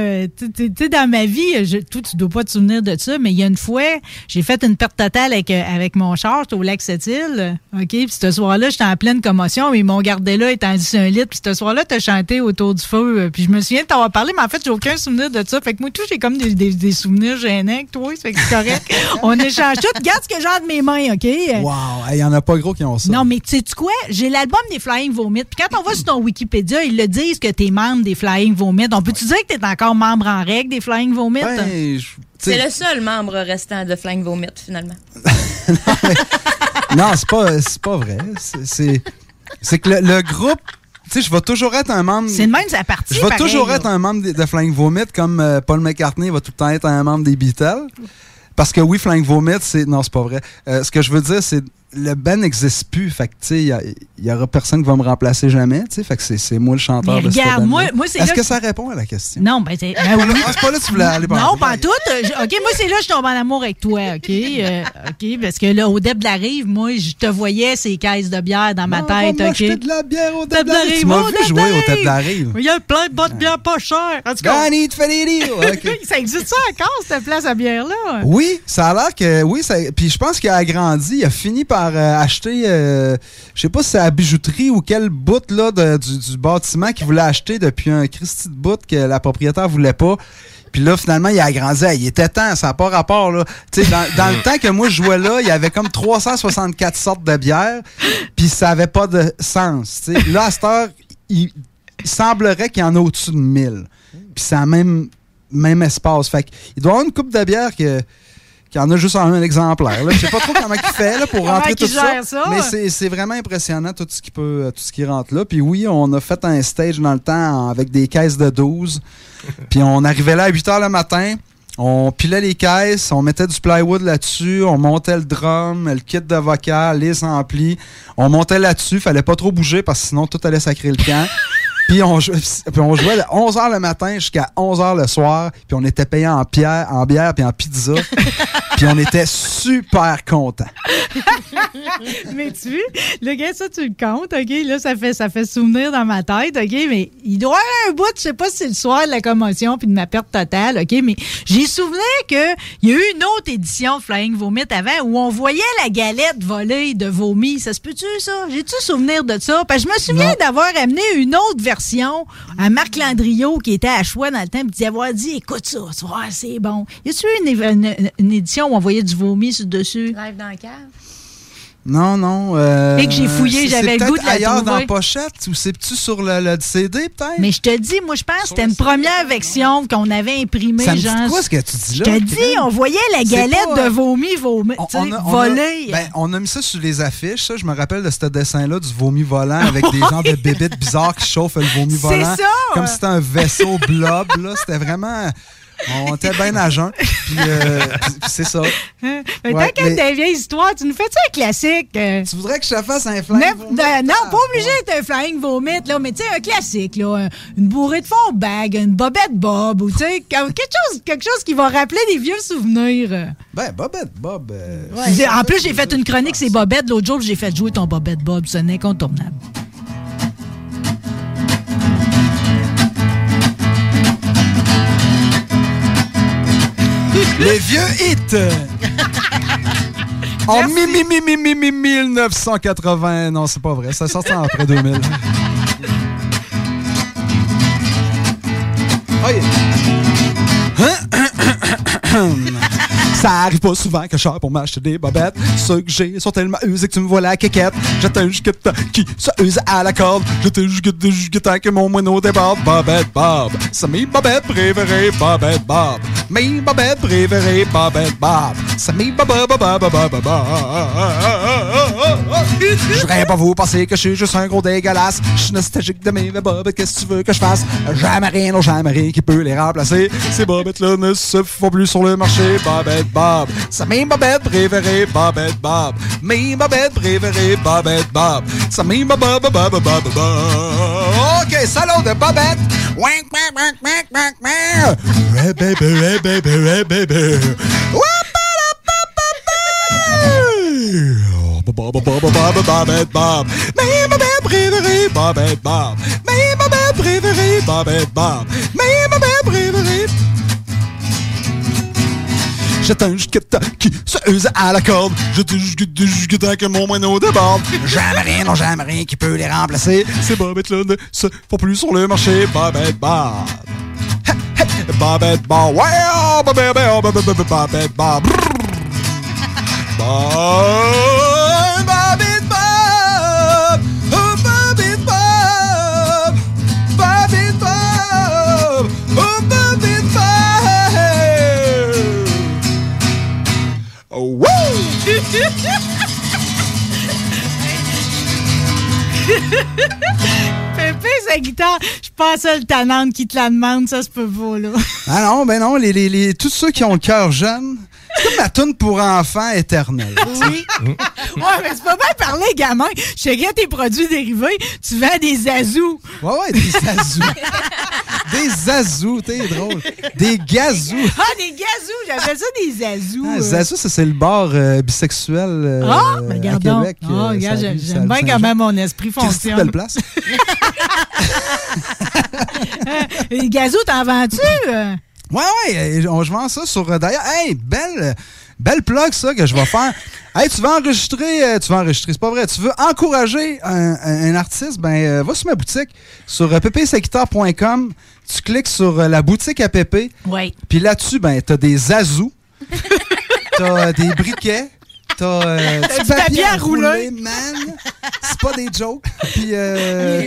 tu sais, dans ma vie, je, toi, tu dois pas te souvenir de ça, mais il y a une fois, j'ai fait une perte totale avec, avec mon char, j'étais au lac Sept-Îles, OK? Puis ce soir-là, j'étais en pleine commotion, mais ils m'ont gardé là, étendu sur un lit, puis ce soir-là, t'as chanté autour du feu, euh, puis je me souviens de t'avoir parlé, mais en fait, j'ai aucun souvenir de ça. Fait que moi, tout, j'ai comme des, des- des souvenirs gênants avec toi, fait que c'est correct. On échange tout. Regarde ce que j'ai entre mes mains, OK? Wow, il y en a pas gros qui ont ça. Non, mais tu sais quoi? J'ai l'album des Flying Vomit. Puis quand on va sur ton Wikipédia, ils le disent que t'es membre des Flying Vomit. On peut-tu dire que t'es encore membre en règle des Flying Vomit? Ben, C'est le seul membre restant de Flying Vomit, finalement. non, c'est pas, c'est pas vrai. C'est- C'est c'est que le, le groupe. Tu sais, je vais toujours être un membre. C'est de même, ça partie. Je vais toujours là. être un membre de, de Flying Vomit comme euh, Paul McCartney va tout le temps être un membre des Beatles. Parce que oui, Flying Vomit, c'est. Non, c'est pas vrai. Euh, ce que je veux dire, c'est. Le band n'existe plus. Fait que, tu sais, il y, y aura personne qui va me remplacer jamais. Tu sais, fait que c'est- moi le chanteur Mais de regarde, moi- moi, c'est Est-ce là que que- ça répond à la question? Non, ben c'est. ben oui. Ah, pas là que tu voulais aller. Non, pas tout. Euh, je- OK, moi, c'est là que je tombe en amour avec toi, OK? Euh, OK, parce que là, au Deb de la Rive, moi, je te voyais ces caisses de bière dans ma Non, tête, OK? de la bière au Deb de la Rive. Tu m'as vu de jouer au Deb de la Rive. Il y a plein de bonnes bières pas chères. En tout cas, de ça existe ça encore, cette place à bière-là? Oui, ça a l'air que. Oui, ça, puis je pense qu'il a agrandi. Il a fini par euh, acheter. euh, je sais pas si c'est la bijouterie ou quel bout là, du, bâtiment qu'il voulait acheter depuis un Christy de bout que la propriétaire voulait pas. Puis là, finalement, il a agrandi. Il était temps, ça n'a pas rapport. Là. Dans, dans le temps que moi je jouais là, il y avait comme 364 sortes de bières, puis ça avait pas de sens. Là, à cette heure, il, il semblerait qu'il y en a au-dessus de 1000. Puis c'est la même, même espace. Fait qu'il doit y avoir une coupe de bière que qu'il y en a juste un exemplaire. là. Je sais pas trop comment il fait là, pour rentrer tout ça. Mais c'est- vraiment impressionnant tout ce, qui peut, tout ce qui rentre là. Puis oui, on a fait un stage dans le temps avec des caisses de 12. Puis on arrivait là à 8 h le matin. On pilait les caisses, on mettait du plywood là-dessus, on montait le drum, le kit de vocal, les amplis. On montait là-dessus, fallait pas trop bouger parce que sinon tout allait sacrer le camp. Puis on, jou- puis on jouait de 11h le matin jusqu'à 11h le soir, puis on était payé en, pierre, en bière puis en pizza. puis on était super contents. mais tu vois, le gars, ça, tu le comptes, OK? Là, ça fait, ça fait souvenir dans ma tête, OK? Mais il doit y avoir un bout, je sais pas si c'est le soir de la commotion puis de ma perte totale, OK? Mais j'ai souvenir qu'il y a eu une autre édition de Flying Vomit avant où on voyait la galette volée de vomi. Ça se peut-tu, ça? J'ai-tu souvenir de ça? Parce que je me souviens d'avoir amené une autre version à Marc Landriot qui était à choix dans le temps avoir dit, écoute ça, c'est bon. Y a-tu une, édition où on voyait du vomi dessus? Live dans la cave? Non, non. euh, Et que j'ai fouillé, c'est- j'avais c'est le goût de la ailleurs trouver. dans la pochette ou c'est-tu sur le, le CD peut-être? Mais je te dis, moi, je pense que c'était une première version qu'on avait imprimée. Ça me dit genre, quoi ce que tu dis Je là? te dis, on voyait la C'est galette pas, euh, de vomi, On a- on a- volée. ben, on a mis ça sur les affiches. Ça, je me rappelle de ce dessin-là du vomi volant avec des gens de bébites bizarres qui chauffent le vomi C'est volant. ça! Comme si c'était un vaisseau blob. là. C'était vraiment. On était bien à jeun. Puis, euh, c'est ça. Mais Ouais, tant mais- ta vieille histoire, tu nous fais-tu un classique? Tu voudrais que je te fasse un flying vomit? Non, pas obligé d'être un flying vomit, là, mais tu sais, un classique, là. un- Une bourrée de fond bag, une bobette bob, ou tu sais, quelque chose, quelque chose qui va rappeler des vieux souvenirs. Ben, Bobette Bob. euh, en plus, j'ai fait une chronique, c'est Bobette. L'autre jour, j'ai fait jouer ton Bobette Bob. C'est un incontournable. Les vieux hits! En mi, mi, mi, mi, mi, mi, 1980. Non, c'est pas vrai. Ça sortit après 2000. Oh yeah. Ça arrive pas souvent que je sors pour m'acheter des bobettes. Ceux que j'ai sont tellement usés que tu me vois la quéquette. J'attends jusqu'à temps qui se use à la corde. J'attends jusqu'à jusqu'à temps que mon moineau déborde. Bobette Bob. C'est mes bobettes préférées, Bobette Bob. Mes bobettes préférées, Bobette Bob. C'est mes bobettes, Bob, Bob, Bob, Bob. Je voudrais pas vous penser que je suis juste un gros dégueulasse. Je suis nostalgique de mes bobettes. Qu'est-ce que tu veux que je fasse? Jamais rien, non, jamais rien qui peut les remplacer. Ces bobettes-là ne se font plus sur le marché. Bobette Bob. C'est mes bobettes préférées, Bobette Bob. Mes bobettes préférées, Bobette Bob. C'est mes bobettes, Bob, Bob, Bob, Bob. OK, salaud de Bobette. Wank, wank, wank, wank, wank. Hey, baby, hey, baby. Bob, Bob, Bob, Bob, Bobette Bob. Mes bobettes préférées, Bobette Bob. Mes bobettes préférées, Bobette Bob. Mes bobettes. J'attends jusqu'à temps qui se use à la corde. J'attends jusqu'à temps que mon moineau déborde. Jamais rien, non jamais rien qui peut les remplacer. Ces bobettes-là ne se font plus sur le marché. Bobette Bob. Bobette Bob. Ouais, oh, Bobette Bob. Bobette Bob. Pépé, sa guitare, je pense à le tanante qui te la demande, ça se peut pas, là. Ah non, ben non, les, les, les- tous ceux qui ont le cœur jeune, c'est comme ma toune pour enfants éternelle. Oui. ouais, mais c'est pas bien parler, gamin. Je sais tes produits dérivés, tu vends des azous. Ouais, ouais, des azous. Des azous, t'es drôle. Des gazous. Ah, des gazous, j'appelle ça des azous. Ah, euh. Zazu, ça, c'est le bar euh, bisexuel euh, Ah, à. Québec. Ah, euh, regarde, j'aime- bien Saint-Jean. comment mon esprit fonctionne. belle place? Les gazous, t'en vends-tu? euh? Ouais, ouais, on- je vends ça sur. euh, D'ailleurs, hey, belle, belle plug ça que je vais faire. Hey, tu veux enregistrer, euh, tu veux enregistrer, c'est pas vrai. Tu veux encourager un, artiste, ben euh, va sur ma boutique sur euh, ppsequitar.com. Tu cliques sur la boutique à Pépé. Oui. Puis là-dessus, ben t'as des azous, t'as des briquets, t'as euh, du du papier à rouler. man. C'est pas des jokes. Puis, euh.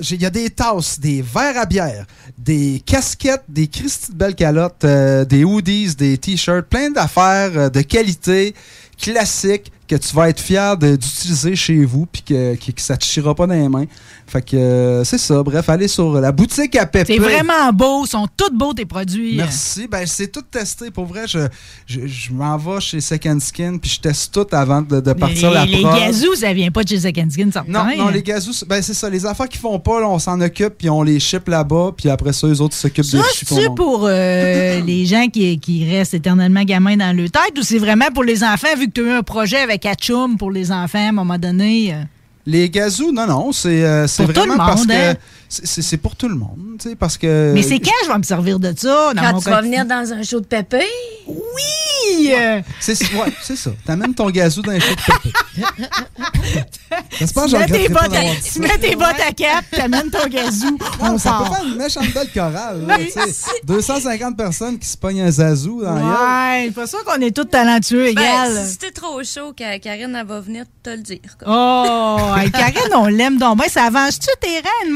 J'ai- Il y a des tasses, des verres à bière, des casquettes, des Christy de belles calottes, euh, des hoodies, des t-shirts, plein d'affaires euh, de qualité, classiques, que tu vas être fier de- d'utiliser chez vous, puis que, que, que ça te chiera pas dans les mains. Fait que euh, c'est ça. Bref, allez sur la boutique à Pépé. C'est vraiment beau. Ils sont tous beaux, tes produits. Merci. Ben, c'est tout testé. Pour vrai, je, je, je m'en vais chez Second Skin, puis je teste tout avant de, de partir les, la les prod. gazous, ça vient pas de chez Second Skin, certain. Non, non, les gazous, c'est- ben c'est ça. Les affaires qu'ils font pas, là, on s'en occupe, puis on les ship là-bas, puis après ça, les autres s'occupent Ça, des c'est pour euh, les gens qui, qui restent éternellement gamins dans le tête ou c'est vraiment pour les enfants, vu que tu as eu un projet avec Atchoum pour les enfants à un moment donné? euh? Les gazous, non, non, c'est euh, vraiment parce monde, que hein? C'est- pour tout le monde, tu sais, parce que. Mais c'est quand je vais me servir de ça? Dans Quand mon tu vas venir dans un show de pépé? Oui! euh, C'est ouais, c'est ça. T'amènes ton gazou dans les chutes de pépé. J'espère que Tu mets pas tu mets tes bottes à cap, t'amènes ton gazou, on ça part. peut faire une méchante belle chorale. là, tu sais. 250 personnes qui se pognent un zazou dans. Ouais, c'est pas sûr qu'on est tous talentueux. Ben, si c'était trop chaud, Ka- Karine, elle va venir te le dire. quoi. Oh, hey, Karine, on l'aime donc. Ça avance-tu tes rangs, une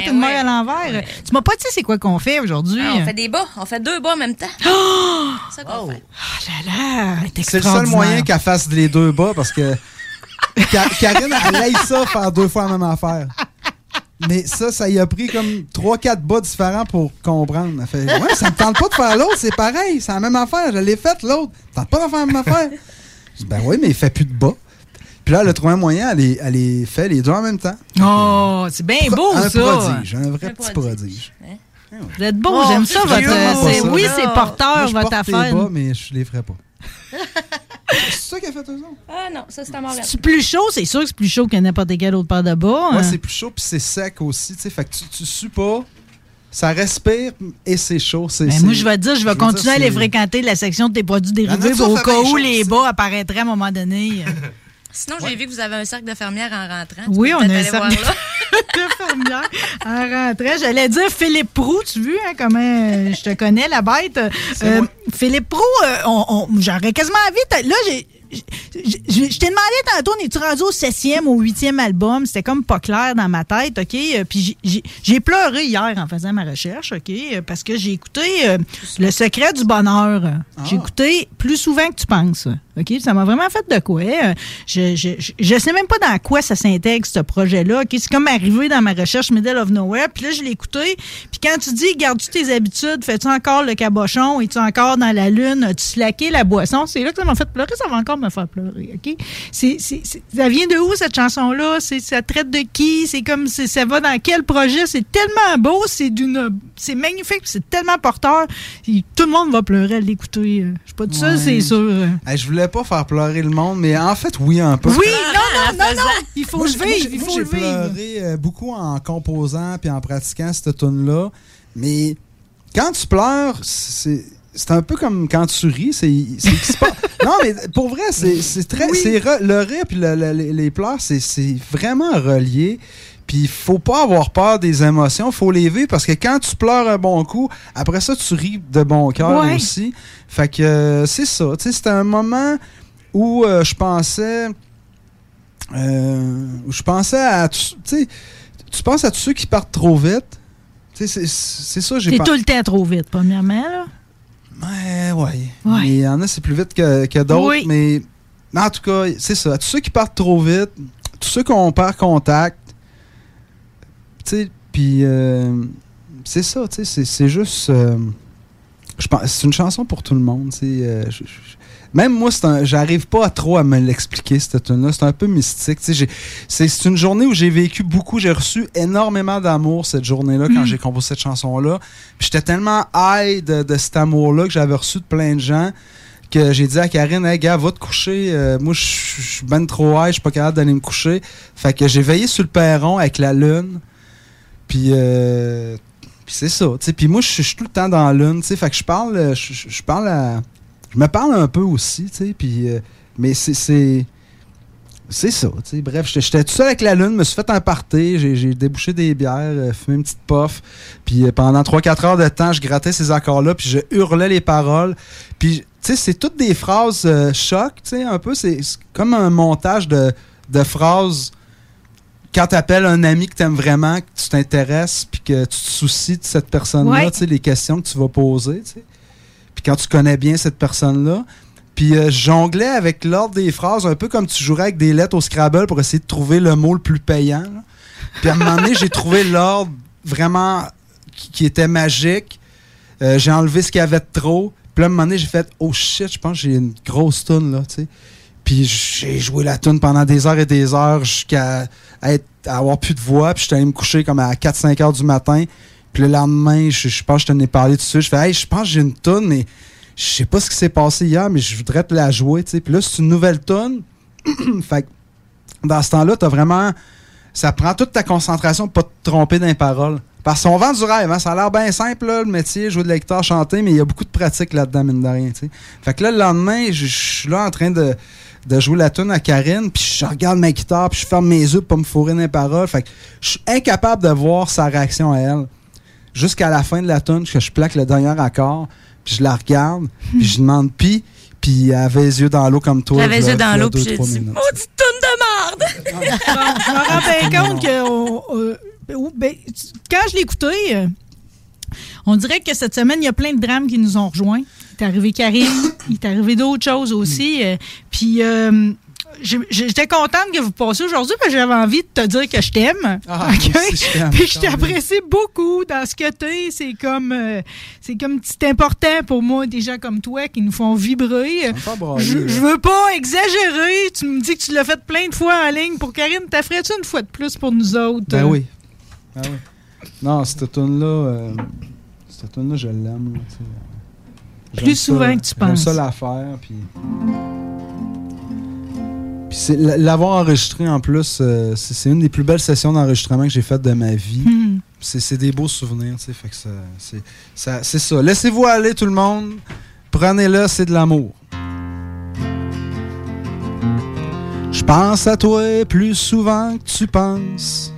Ben une ouais. maille à l'envers? Tu m'as pas dit c'est quoi qu'on fait aujourd'hui? Ah, on fait des bas. On fait deux bas en même temps. Oh! C'est ça qu'on fait. là là, elle est C'est le seul moyen qu'elle fasse les deux bas parce que Ka- Karine, elle aille ça faire deux fois la même affaire. Mais ça, ça y a pris comme 3-4 bas différents pour comprendre. Elle fait Ouais, ça me tente pas de faire l'autre, c'est pareil, c'est la même affaire, je l'ai faite l'autre. Tente pas de faire la même affaire. Je dis, ben oui, mais il fait plus de bas. Puis là, elle a trouvé un moyen, elle les, elle les fait les deux en même temps. Oh, c'est bien beau, un ça. prodige, un vrai petit prodige. Vous êtes beau, Oh, j'aime ça, votre. Pas ça. oui, c'est porteur, Moi, je votre porte les affaire. bas, mais je les ferai pas. c'est ça qu'elle fait eux autres? Ah non, ça c'est à Montréal. C'est plus chaud, c'est sûr que c'est plus chaud que n'importe quelle autre paire de bas. Ouais, hein. c'est plus chaud puis c'est sec aussi, tu sais. Fait que tu, tu sues pas, ça respire et c'est chaud. c'est- Ben, c'est- moi, je vais te dire, je vais continuer à c'est- fréquenter la section de tes produits dérivés au cas où les bas apparaîtraient à un moment donné. Sinon, j'ai vu que vous avez un cercle de fermières en rentrant. Tu Oui, on a un cercle de fermière en rentrant. J'allais dire Philippe Prou, tu vu hein, comment euh, je te connais, la bête. Euh, Philippe Prou, euh, on- on- j'aurais quasiment envie. de- Là, j'ai. Je je- je t'ai demandé tantôt, on est-tu rendu au septième, au huitième album? C'était comme pas clair dans ma tête, OK? Puis j'ai- pleuré hier en faisant ma recherche, OK? Parce que j'ai écouté euh, Le secret du bonheur. J'ai écouté plus souvent que tu penses, OK? Ça m'a vraiment fait de quoi? Euh, Je, je, je, sais même pas dans quoi ça s'intègre, ce projet-là, OK? C'est comme arrivé dans ma recherche Middle of Nowhere, puis là, je l'ai écouté. Puis quand tu dis, gardes-tu tes habitudes? Fais-tu encore le cabochon? Es-tu encore dans la lune? As-tu slacké la boisson? C'est là que ça m'a fait pleurer. Ça va encore me faire pleurer, OK? C'est, c'est, c'est- ça vient de où, cette chanson-là? C'est, ça traite de qui? C'est comme, c'est, ça va dans quel projet? C'est tellement beau, c'est d'une, c'est magnifique, c'est tellement porteur. Et tout le monde va pleurer à l'écouter. Euh, Je suis pas seul, Ouais. c'est sûr. Hey, je voulais pas faire pleurer le monde, mais en fait, oui, un peu. Oui, non, non, non, non, il faut Moi, le j'ai- vivre, j'ai- il faut j'ai le vivre. pleuré euh, beaucoup en composant puis en pratiquant cette tune-là. Mais quand tu pleures, c'est. C'est un peu comme quand tu ris, c'est Non, mais pour vrai, c'est c'est très. c'est re- le rire puis le- le- les, les pleurs, c'est c'est vraiment relié. Puis faut pas avoir peur des émotions, faut les vivre parce que quand tu pleures un bon coup, après ça, tu ris de bon cœur Ouais. aussi. Fait que euh, c'est ça. Tu sais, c'était un moment où euh, je pensais. euh, où je pensais à. Tu sais, tu penses à tous ceux qui partent trop vite. Tu sais, c'est- ça, j'ai T'es tout le temps trop vite, premièrement, là. Ouais, ouais. Ouais. Mais il y en a, c'est plus vite que, que d'autres. Oui. Mais mais en tout cas, c'est ça. Tous ceux qui partent trop vite, tous ceux qu'on perd contact, sais, puis euh, c'est ça, tu sais, c'est- juste. euh, je pense, c'est une chanson pour tout le monde, tu sais. euh, même moi, j'arrive pas à trop à me l'expliquer, cette tune-là. C'est un peu mystique. C'est une journée où j'ai vécu beaucoup. J'ai reçu énormément d'amour cette journée-là quand Mm. j'ai composé cette chanson-là. J'étais tellement high de, de cet amour-là que j'avais reçu de plein de gens que j'ai dit à Karine, hey gars, va te coucher. Euh, moi, je je suis ben trop high, je suis pas capable d'aller me coucher. Fait que j'ai veillé sur le perron avec la lune. Puis, euh, puis c'est ça. tu sais. Puis moi, je suis tout le temps dans lune. tu. Fait que je parle, euh, je, parle à. Je me parle un peu aussi, tu sais. Puis, euh, mais c'est. c'est ça, tu. Bref, j'étais- tout seul avec la lune, me suis fait un party, j'ai débouché des bières, fumé une petite puff. Puis pendant 3-4 heures de temps, je grattais ces accords-là, puis je hurlais les paroles. Puis sais, c'est toutes des phrases euh, choc, tu sais, un peu. C'est c'est comme un montage de, de phrases quand tu appelles un ami que tu aimes vraiment, que tu t'intéresses, puis que tu te soucies de cette personne-là, Ouais. tu sais, les questions que tu vas poser, tu sais. Puis quand tu connais bien cette personne-là. Puis euh, je jonglais avec l'ordre des phrases, un peu comme tu jouerais avec des lettres au Scrabble pour essayer de trouver le mot le plus payant. là. Puis à un moment donné, j'ai trouvé l'ordre vraiment qui, qui était magique. Euh, j'ai enlevé ce qu'il y avait de trop. Puis à un moment donné, j'ai fait Oh shit, je pense que j'ai une grosse toune là, tu sais. Puis j'ai joué la tune pendant des heures et des heures jusqu'à avoir plus de voix. Puis j'étais allé me coucher comme à 4-5 heures du matin. Puis le lendemain, je, pense que je t'en ai parlé dessus. Je fais Hey, je pense que j'ai une tune, mais je sais pas ce qui s'est passé hier, mais je voudrais te la jouer. tu sais. Puis là, c'est une nouvelle tune. fait que dans ce temps-là, t'as vraiment. Ça prend toute ta concentration pour pas te tromper dans les paroles. Parce qu'on vend du rêve, hein. ça a l'air bien simple, là, le métier, jouer de la guitare, chanter, mais il y a beaucoup de pratique là-dedans, mine de rien. tu sais. Fait que là, le lendemain, je suis là en train de, de jouer la tune à Karine, puis je regarde ma guitare, puis je ferme mes yeux pour pas me fourrer les paroles. Fait que je suis incapable de voir sa réaction à elle. Jusqu'à la fin de la tune, que je plaque le dernier accord, puis je la regarde, puis je demande puis, puis elle avait les yeux dans l'eau comme toi. J'avais les yeux dans l'eau, puis j'ai trois dit minutes. Maudite toune de marde! je me rends bien compte que on- euh, ben, quand je l'ai écouté, euh, on dirait que cette semaine, il y a plein de drames qui nous ont rejoints. Il est arrivé Karine, il est arrivé d'autres choses aussi. euh, Puis euh, j'étais contente que vous passiez aujourd'hui parce que j'avais envie de te dire que je t'aime. Ah, OK? moi aussi, je. Puis je t'apprécie beaucoup dans ce que tu es. C'est comme, euh, c'est comme c'est important pour moi, des gens comme toi qui nous font vibrer. Je, là. je veux pas exagérer. Tu me dis que tu l'as fait plein de fois en ligne pour Karine. T'as ferais-tu une fois de plus pour nous autres? Ben oui. Ben oui. Non, cette tune-là, euh, cette tune-là, je l'aime. Plus ça- souvent que tu penses. ça la faire, puis... Puis c'est- l'avoir enregistré en plus, euh, c'est c'est une des plus belles sessions d'enregistrement que j'ai faites de ma vie. Hmm. C'est c'est des beaux souvenirs, tu sais, fait que ça, c'est ça, c'est ça. Laissez-vous aller tout le monde, prenez-le, c'est de l'amour. Je pense à toi plus souvent que tu penses.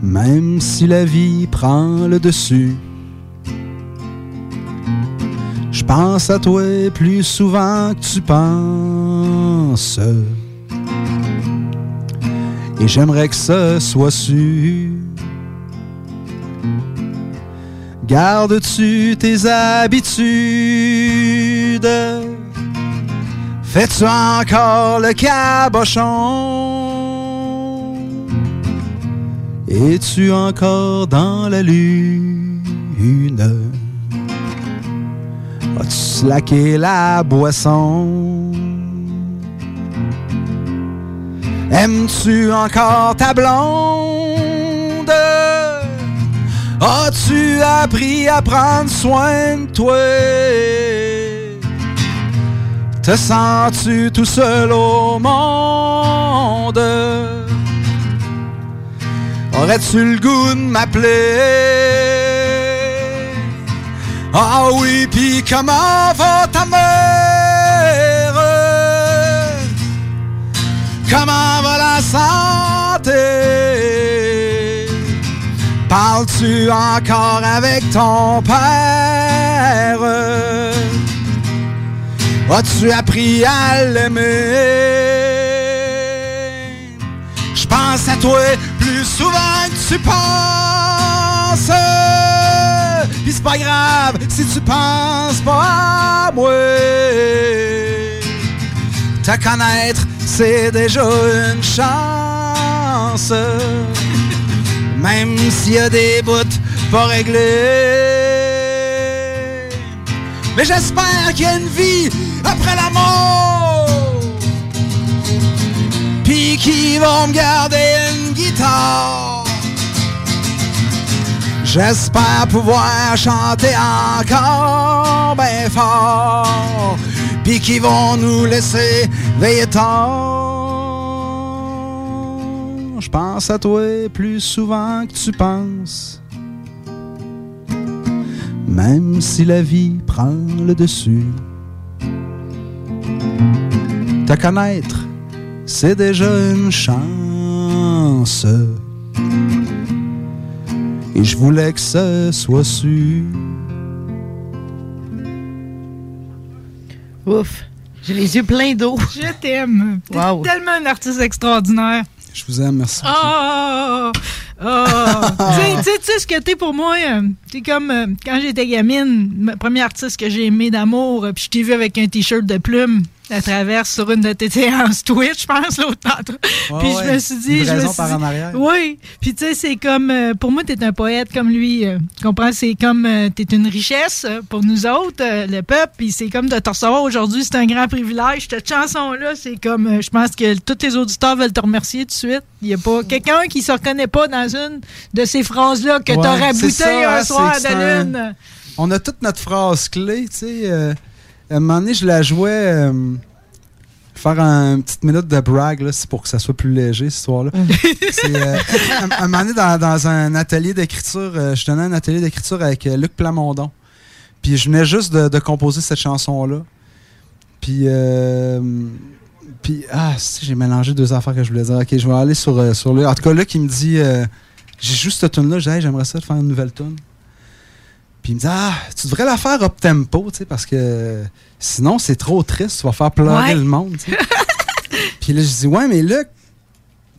Même si la vie prend le dessus. Pense à toi plus souvent que tu penses. Et j'aimerais que ce soit su. Gardes-tu tes habitudes? Fais-tu encore le cabochon? Es-tu encore dans la lune? As-tu slacké la boisson? Aimes-tu encore ta blonde? As-tu appris à prendre soin de toi? Te sens-tu tout seul au monde? Aurais-tu le goût de m'appeler? Ah oui, comment va ta mère? Comment va la santé? Parles-tu encore avec ton père? As-tu appris à l'aimer? Je pense à toi plus souvent que tu penses. Pis c'est pas grave si tu penses pas à moi. Te connaître, c'est déjà une chance. Même s'il y a des bouts pas réglés. Mais j'espère qu'il y a une vie après la mort. Puis qu'ils vont me garder une guitare. J'espère pouvoir chanter encore bien fort. Puis qu'ils vont nous laisser veiller tard. Je pense à toi plus souvent que tu penses. Même si la vie prend le dessus. Te connaître, c'est déjà une chance. Et je voulais que ce soit su. Ouf. J'ai les yeux pleins d'eau. Je t'aime. T'es Wow. tellement un artiste extraordinaire. Je vous aime, merci. Oh! Oh! tu sais- tu sais- tu sais ce que t'es pour moi? euh, T'es comme euh, quand j'étais gamine, le premier artiste que j'ai aimé d'amour, euh, puis je t'ai vu avec un t-shirt de plume à travers sur une de tes séances Twitch, je pense, l'autre tantôt. Ouais, puis je me suis dit. Je me suis par dit- en arrière. Oui. Puis tu sais, c'est comme. euh, pour moi, t'es un poète comme lui. euh, tu comprends? C'est comme. euh, t'es une richesse pour nous autres, le peuple. Puis c'est comme de te recevoir aujourd'hui, c'est un grand privilège. Cette chanson-là, c'est comme. je pense que tous les auditeurs veulent te remercier tout de suite. Il n'y a pas quelqu'un qui se reconnaît pas dans une de ces phrases-là que Ouais, rabouté ça, un hein, soir de un- lune. On a toute notre phrase clé, tu sais. À un moment donné, je la jouais. euh, faire un- une petite minute de brag, là, c'est pour que ça soit plus léger, cette histoire-là. c'est, euh, un, un moment donné, dans, dans un atelier d'écriture, euh, je tenais un atelier d'écriture avec euh, Luc Plamondon. Puis je venais juste de, de composer cette chanson-là. Puis, euh, puis ah, si, j'ai mélangé deux affaires que je voulais dire. Ok, je vais aller sur, euh, sur lui. En tout cas, Luc, il me dit, euh, j'ai juste cette tune-là, j'ai dit, Hey, j'aimerais ça de faire une nouvelle tune. Puis il me dit Ah, tu devrais la faire up tempo, tu sais, parce que sinon c'est trop triste, tu vas faire pleurer Ouais. le monde. tu sais. Puis là, je dis Ouais, mais là,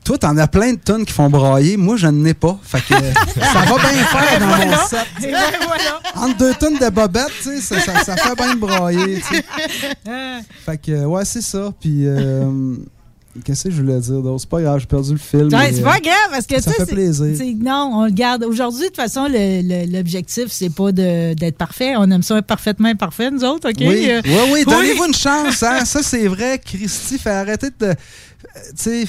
toi, t'en as plein de tonnes qui font brailler, moi, je n'en ai pas. Fait que ça va bien faire dans mon set. Et ben voilà. Entre deux tonnes de bobettes, tu sais, ça, ça, ça fait bien brailler. tu sais. Ah. Fait que, ouais, c'est ça. Puis, euh, qu'est-ce que je voulais dire d'autre? C'est pas grave, j'ai perdu le fil. Ouais, mais, c'est euh, pas grave parce que ça fait plaisir. Non, on le garde. Aujourd'hui, de toute façon, l'objectif, c'est pas d'être parfait. On aime ça être parfaitement imparfait, nous autres, OK? Oui, Euh, oui, oui, donnez-vous une chance. Hein? Ça, c'est vrai. Christy, fait arrêter de. euh, Tu sais,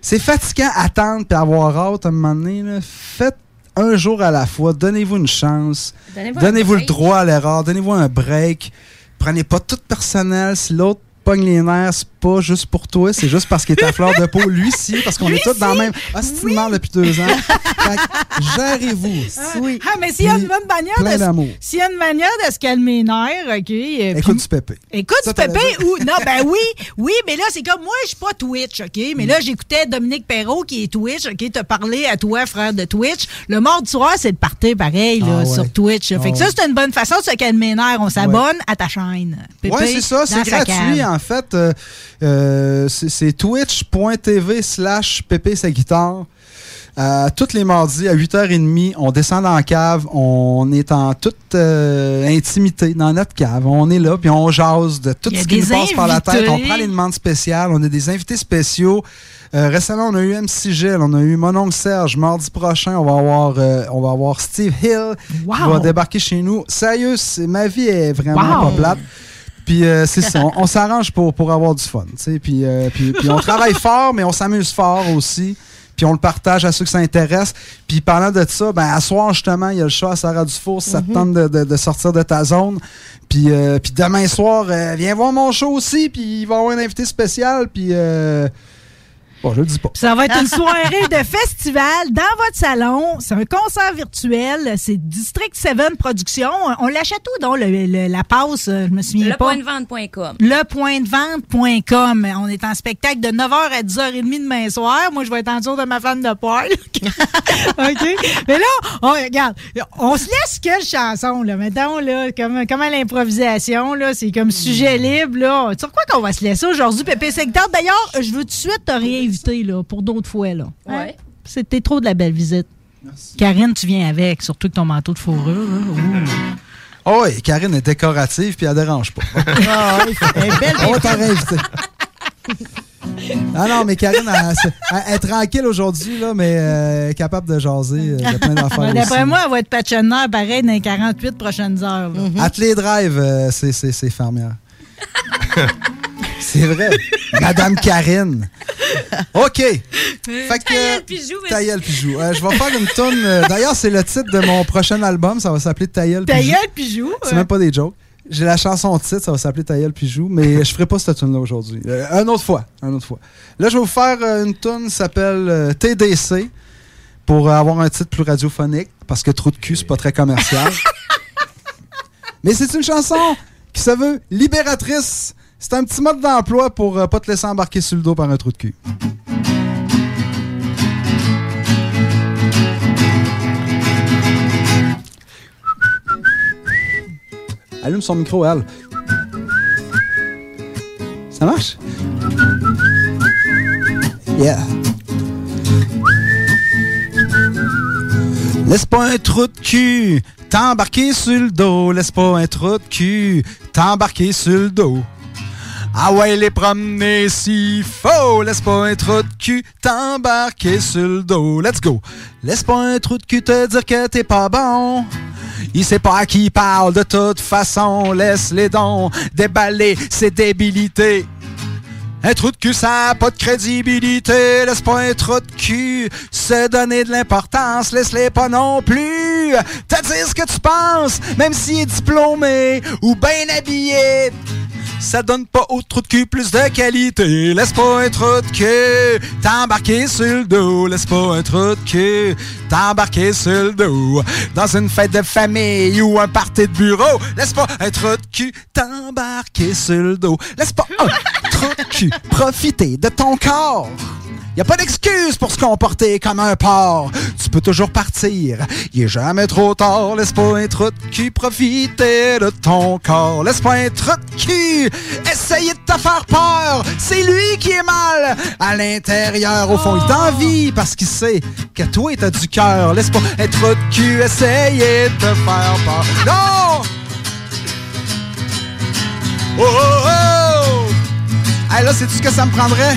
c'est fatigant attendre et avoir hâte à un moment donné. là. Faites un jour à la fois. Donnez-vous une chance. Donnez-vous un Donnez-vous le droit à l'erreur. Donnez-vous un break. Prenez pas tout personnel. Si l'autre pogne les nerfs, pas juste pour toi, c'est juste parce qu'il est à fleur de peau. Lui, si, parce qu'on est tous dans le même. Ah, mort depuis deux ans. Fait que gérez-vous. Oui. Ah, mais s'il y a une bonne manière plein de, s'il y a une manière de se calmer les nerfs, OK? euh, Écoute puis- du pépé. Écoute Ça, du pépé ou. Non, ben oui, oui, mais là, c'est comme moi, je suis pas Twitch, OK? Mais là, j'écoutais Dominique Perrault qui est Twitch, OK? T'as parlé à toi, frère de Twitch. Le mardi soir, c'est de partir pareil, là, Ah ouais. sur Twitch. Fait Ah que ça, c'est une bonne façon de se calmer les nerfs. On s'abonne à ta chaîne. Oui, c'est ça, c'est gratuit en fait. Euh, c'est twitch.tv slash Pépé sa guitare. Euh, tous les mardis à 8h30, on descend dans la cave, on est en toute euh, intimité dans notre cave. On est là, puis on jase de tout ce qui nous passe par la tête. On prend les demandes spéciales, on a des invités spéciaux. Euh, récemment, on a eu MC Gilles, on a eu mon oncle Serge. Mardi prochain, on va avoir, on va avoir Steve Hill qui va débarquer chez nous. Sérieux, ma vie est vraiment Wow. pas plate. Puis euh, c'est ça, on, on s'arrange pour, pour avoir du fun. tu sais. Puis, euh, puis, puis on travaille fort, mais on s'amuse fort aussi. Puis on le partage à ceux que ça intéresse. Puis parlant de ça, ben à soir justement, il y a le show à Sarah Dufour si ça te tente de, de- de sortir de ta zone. Puis, euh, puis demain soir, euh, viens voir mon show aussi. Puis il va y avoir un invité spécial. Puis euh, bon, je le dis pas. Ça va être une soirée de festival dans votre salon. C'est un concert virtuel. C'est District 7 Productions. On l'achète où, donc, le- le- la passe? Je me souviens pas. Lepointdevente.com. Lepointdevente.com. On est en spectacle de 9h à 10h30 demain soir. Moi, je vais être en tour de ma femme de poil. OK? Mais là, on, regarde, on se laisse quelle chanson, là? Mettons, là, comme, comme à l'improvisation, là, c'est comme sujet libre, là. Sur quoi qu'on va se laisser aujourd'hui, Pépé Secteur? D'ailleurs, je veux tout de suite te réinviter, là, pour d'autres fois, là. Hein? Ouais. C'était trop de la belle visite. Karine, tu viens avec, surtout avec ton manteau de fourrure. Ouh. Oh, oui, Karine est décorative, puis elle dérange pas. Ah, oui, c'est une belle On. Ah non, mais Karine, elle, elle- elle est tranquille aujourd'hui, là, mais euh, elle est capable de jaser euh, de plein d'affaires. D'après moi, elle va être passionnée pareil dans les 48 prochaines heures. là. Atelier Drive, euh, c'est- c'est c'est fermière. C'est vrai. Madame Karine. OK. Fait que, Pijou, Tailleul Pijou. Euh, je vais faire une tonne. euh, D'ailleurs, c'est le titre de mon prochain album. Ça va s'appeler Tailleul Pijou. Tailleul Pijou. C'est même pas des jokes. J'ai la chanson titre, ça va s'appeler Tailleul Pijou, mais je ferai pas cette tune là aujourd'hui. Euh, une autre fois, une autre fois. Là, je vais vous faire euh, une tune qui s'appelle euh, TDC pour euh, avoir un titre plus radiophonique parce que Trou de cul, c'est pas très commercial. mais c'est une chanson qui se veut libératrice. C'est un petit mode d'emploi pour euh, pas te laisser embarquer sur le dos par un trou de cul. Allume son micro, Al. Ça marche? Yeah. Laisse pas un trou de cul t'embarquer sur le dos. Laisse pas un trou de cul t'embarquer sur le dos. Ah ouais, les promener s'il faut. Laisse pas un trou de cul t'embarquer sur le dos. Let's go. Laisse pas un trou de cul te dire que t'es pas bon. Il sait pas à qui il parle de toute façon. Laisse les dons déballer ses débilités. Un trou de cul, ça a pas de crédibilité. Laisse pas un trou de cul se donner de l'importance. Laisse-les pas non plus te dire ce que tu penses, même s'il est diplômé ou bien habillé. Ça donne pas au trou de cul plus de qualité. Laisse pas un trou de cul t'embarquer sur le dos. Laisse pas un trou de cul t'embarquer sur le dos. Dans une fête de famille ou un party de bureau. Laisse pas un trou de cul t'embarquer sur le dos. Laisse pas un trou de cul profiter de ton corps. Y a pas d'excuse pour se comporter comme un porc. Tu peux toujours partir. Il est jamais trop tard. Laisse pas un de cul profiter de ton corps. Laisse pas un de cul essayer de te faire peur. C'est lui qui est mal. À l'intérieur, au fond, il t'envie parce qu'il sait que toi, t'as du cœur. Laisse pas un de cul essayer de te faire peur. Non! Oh, oh, oh! Hey, là, c'est tout ce que ça me prendrait?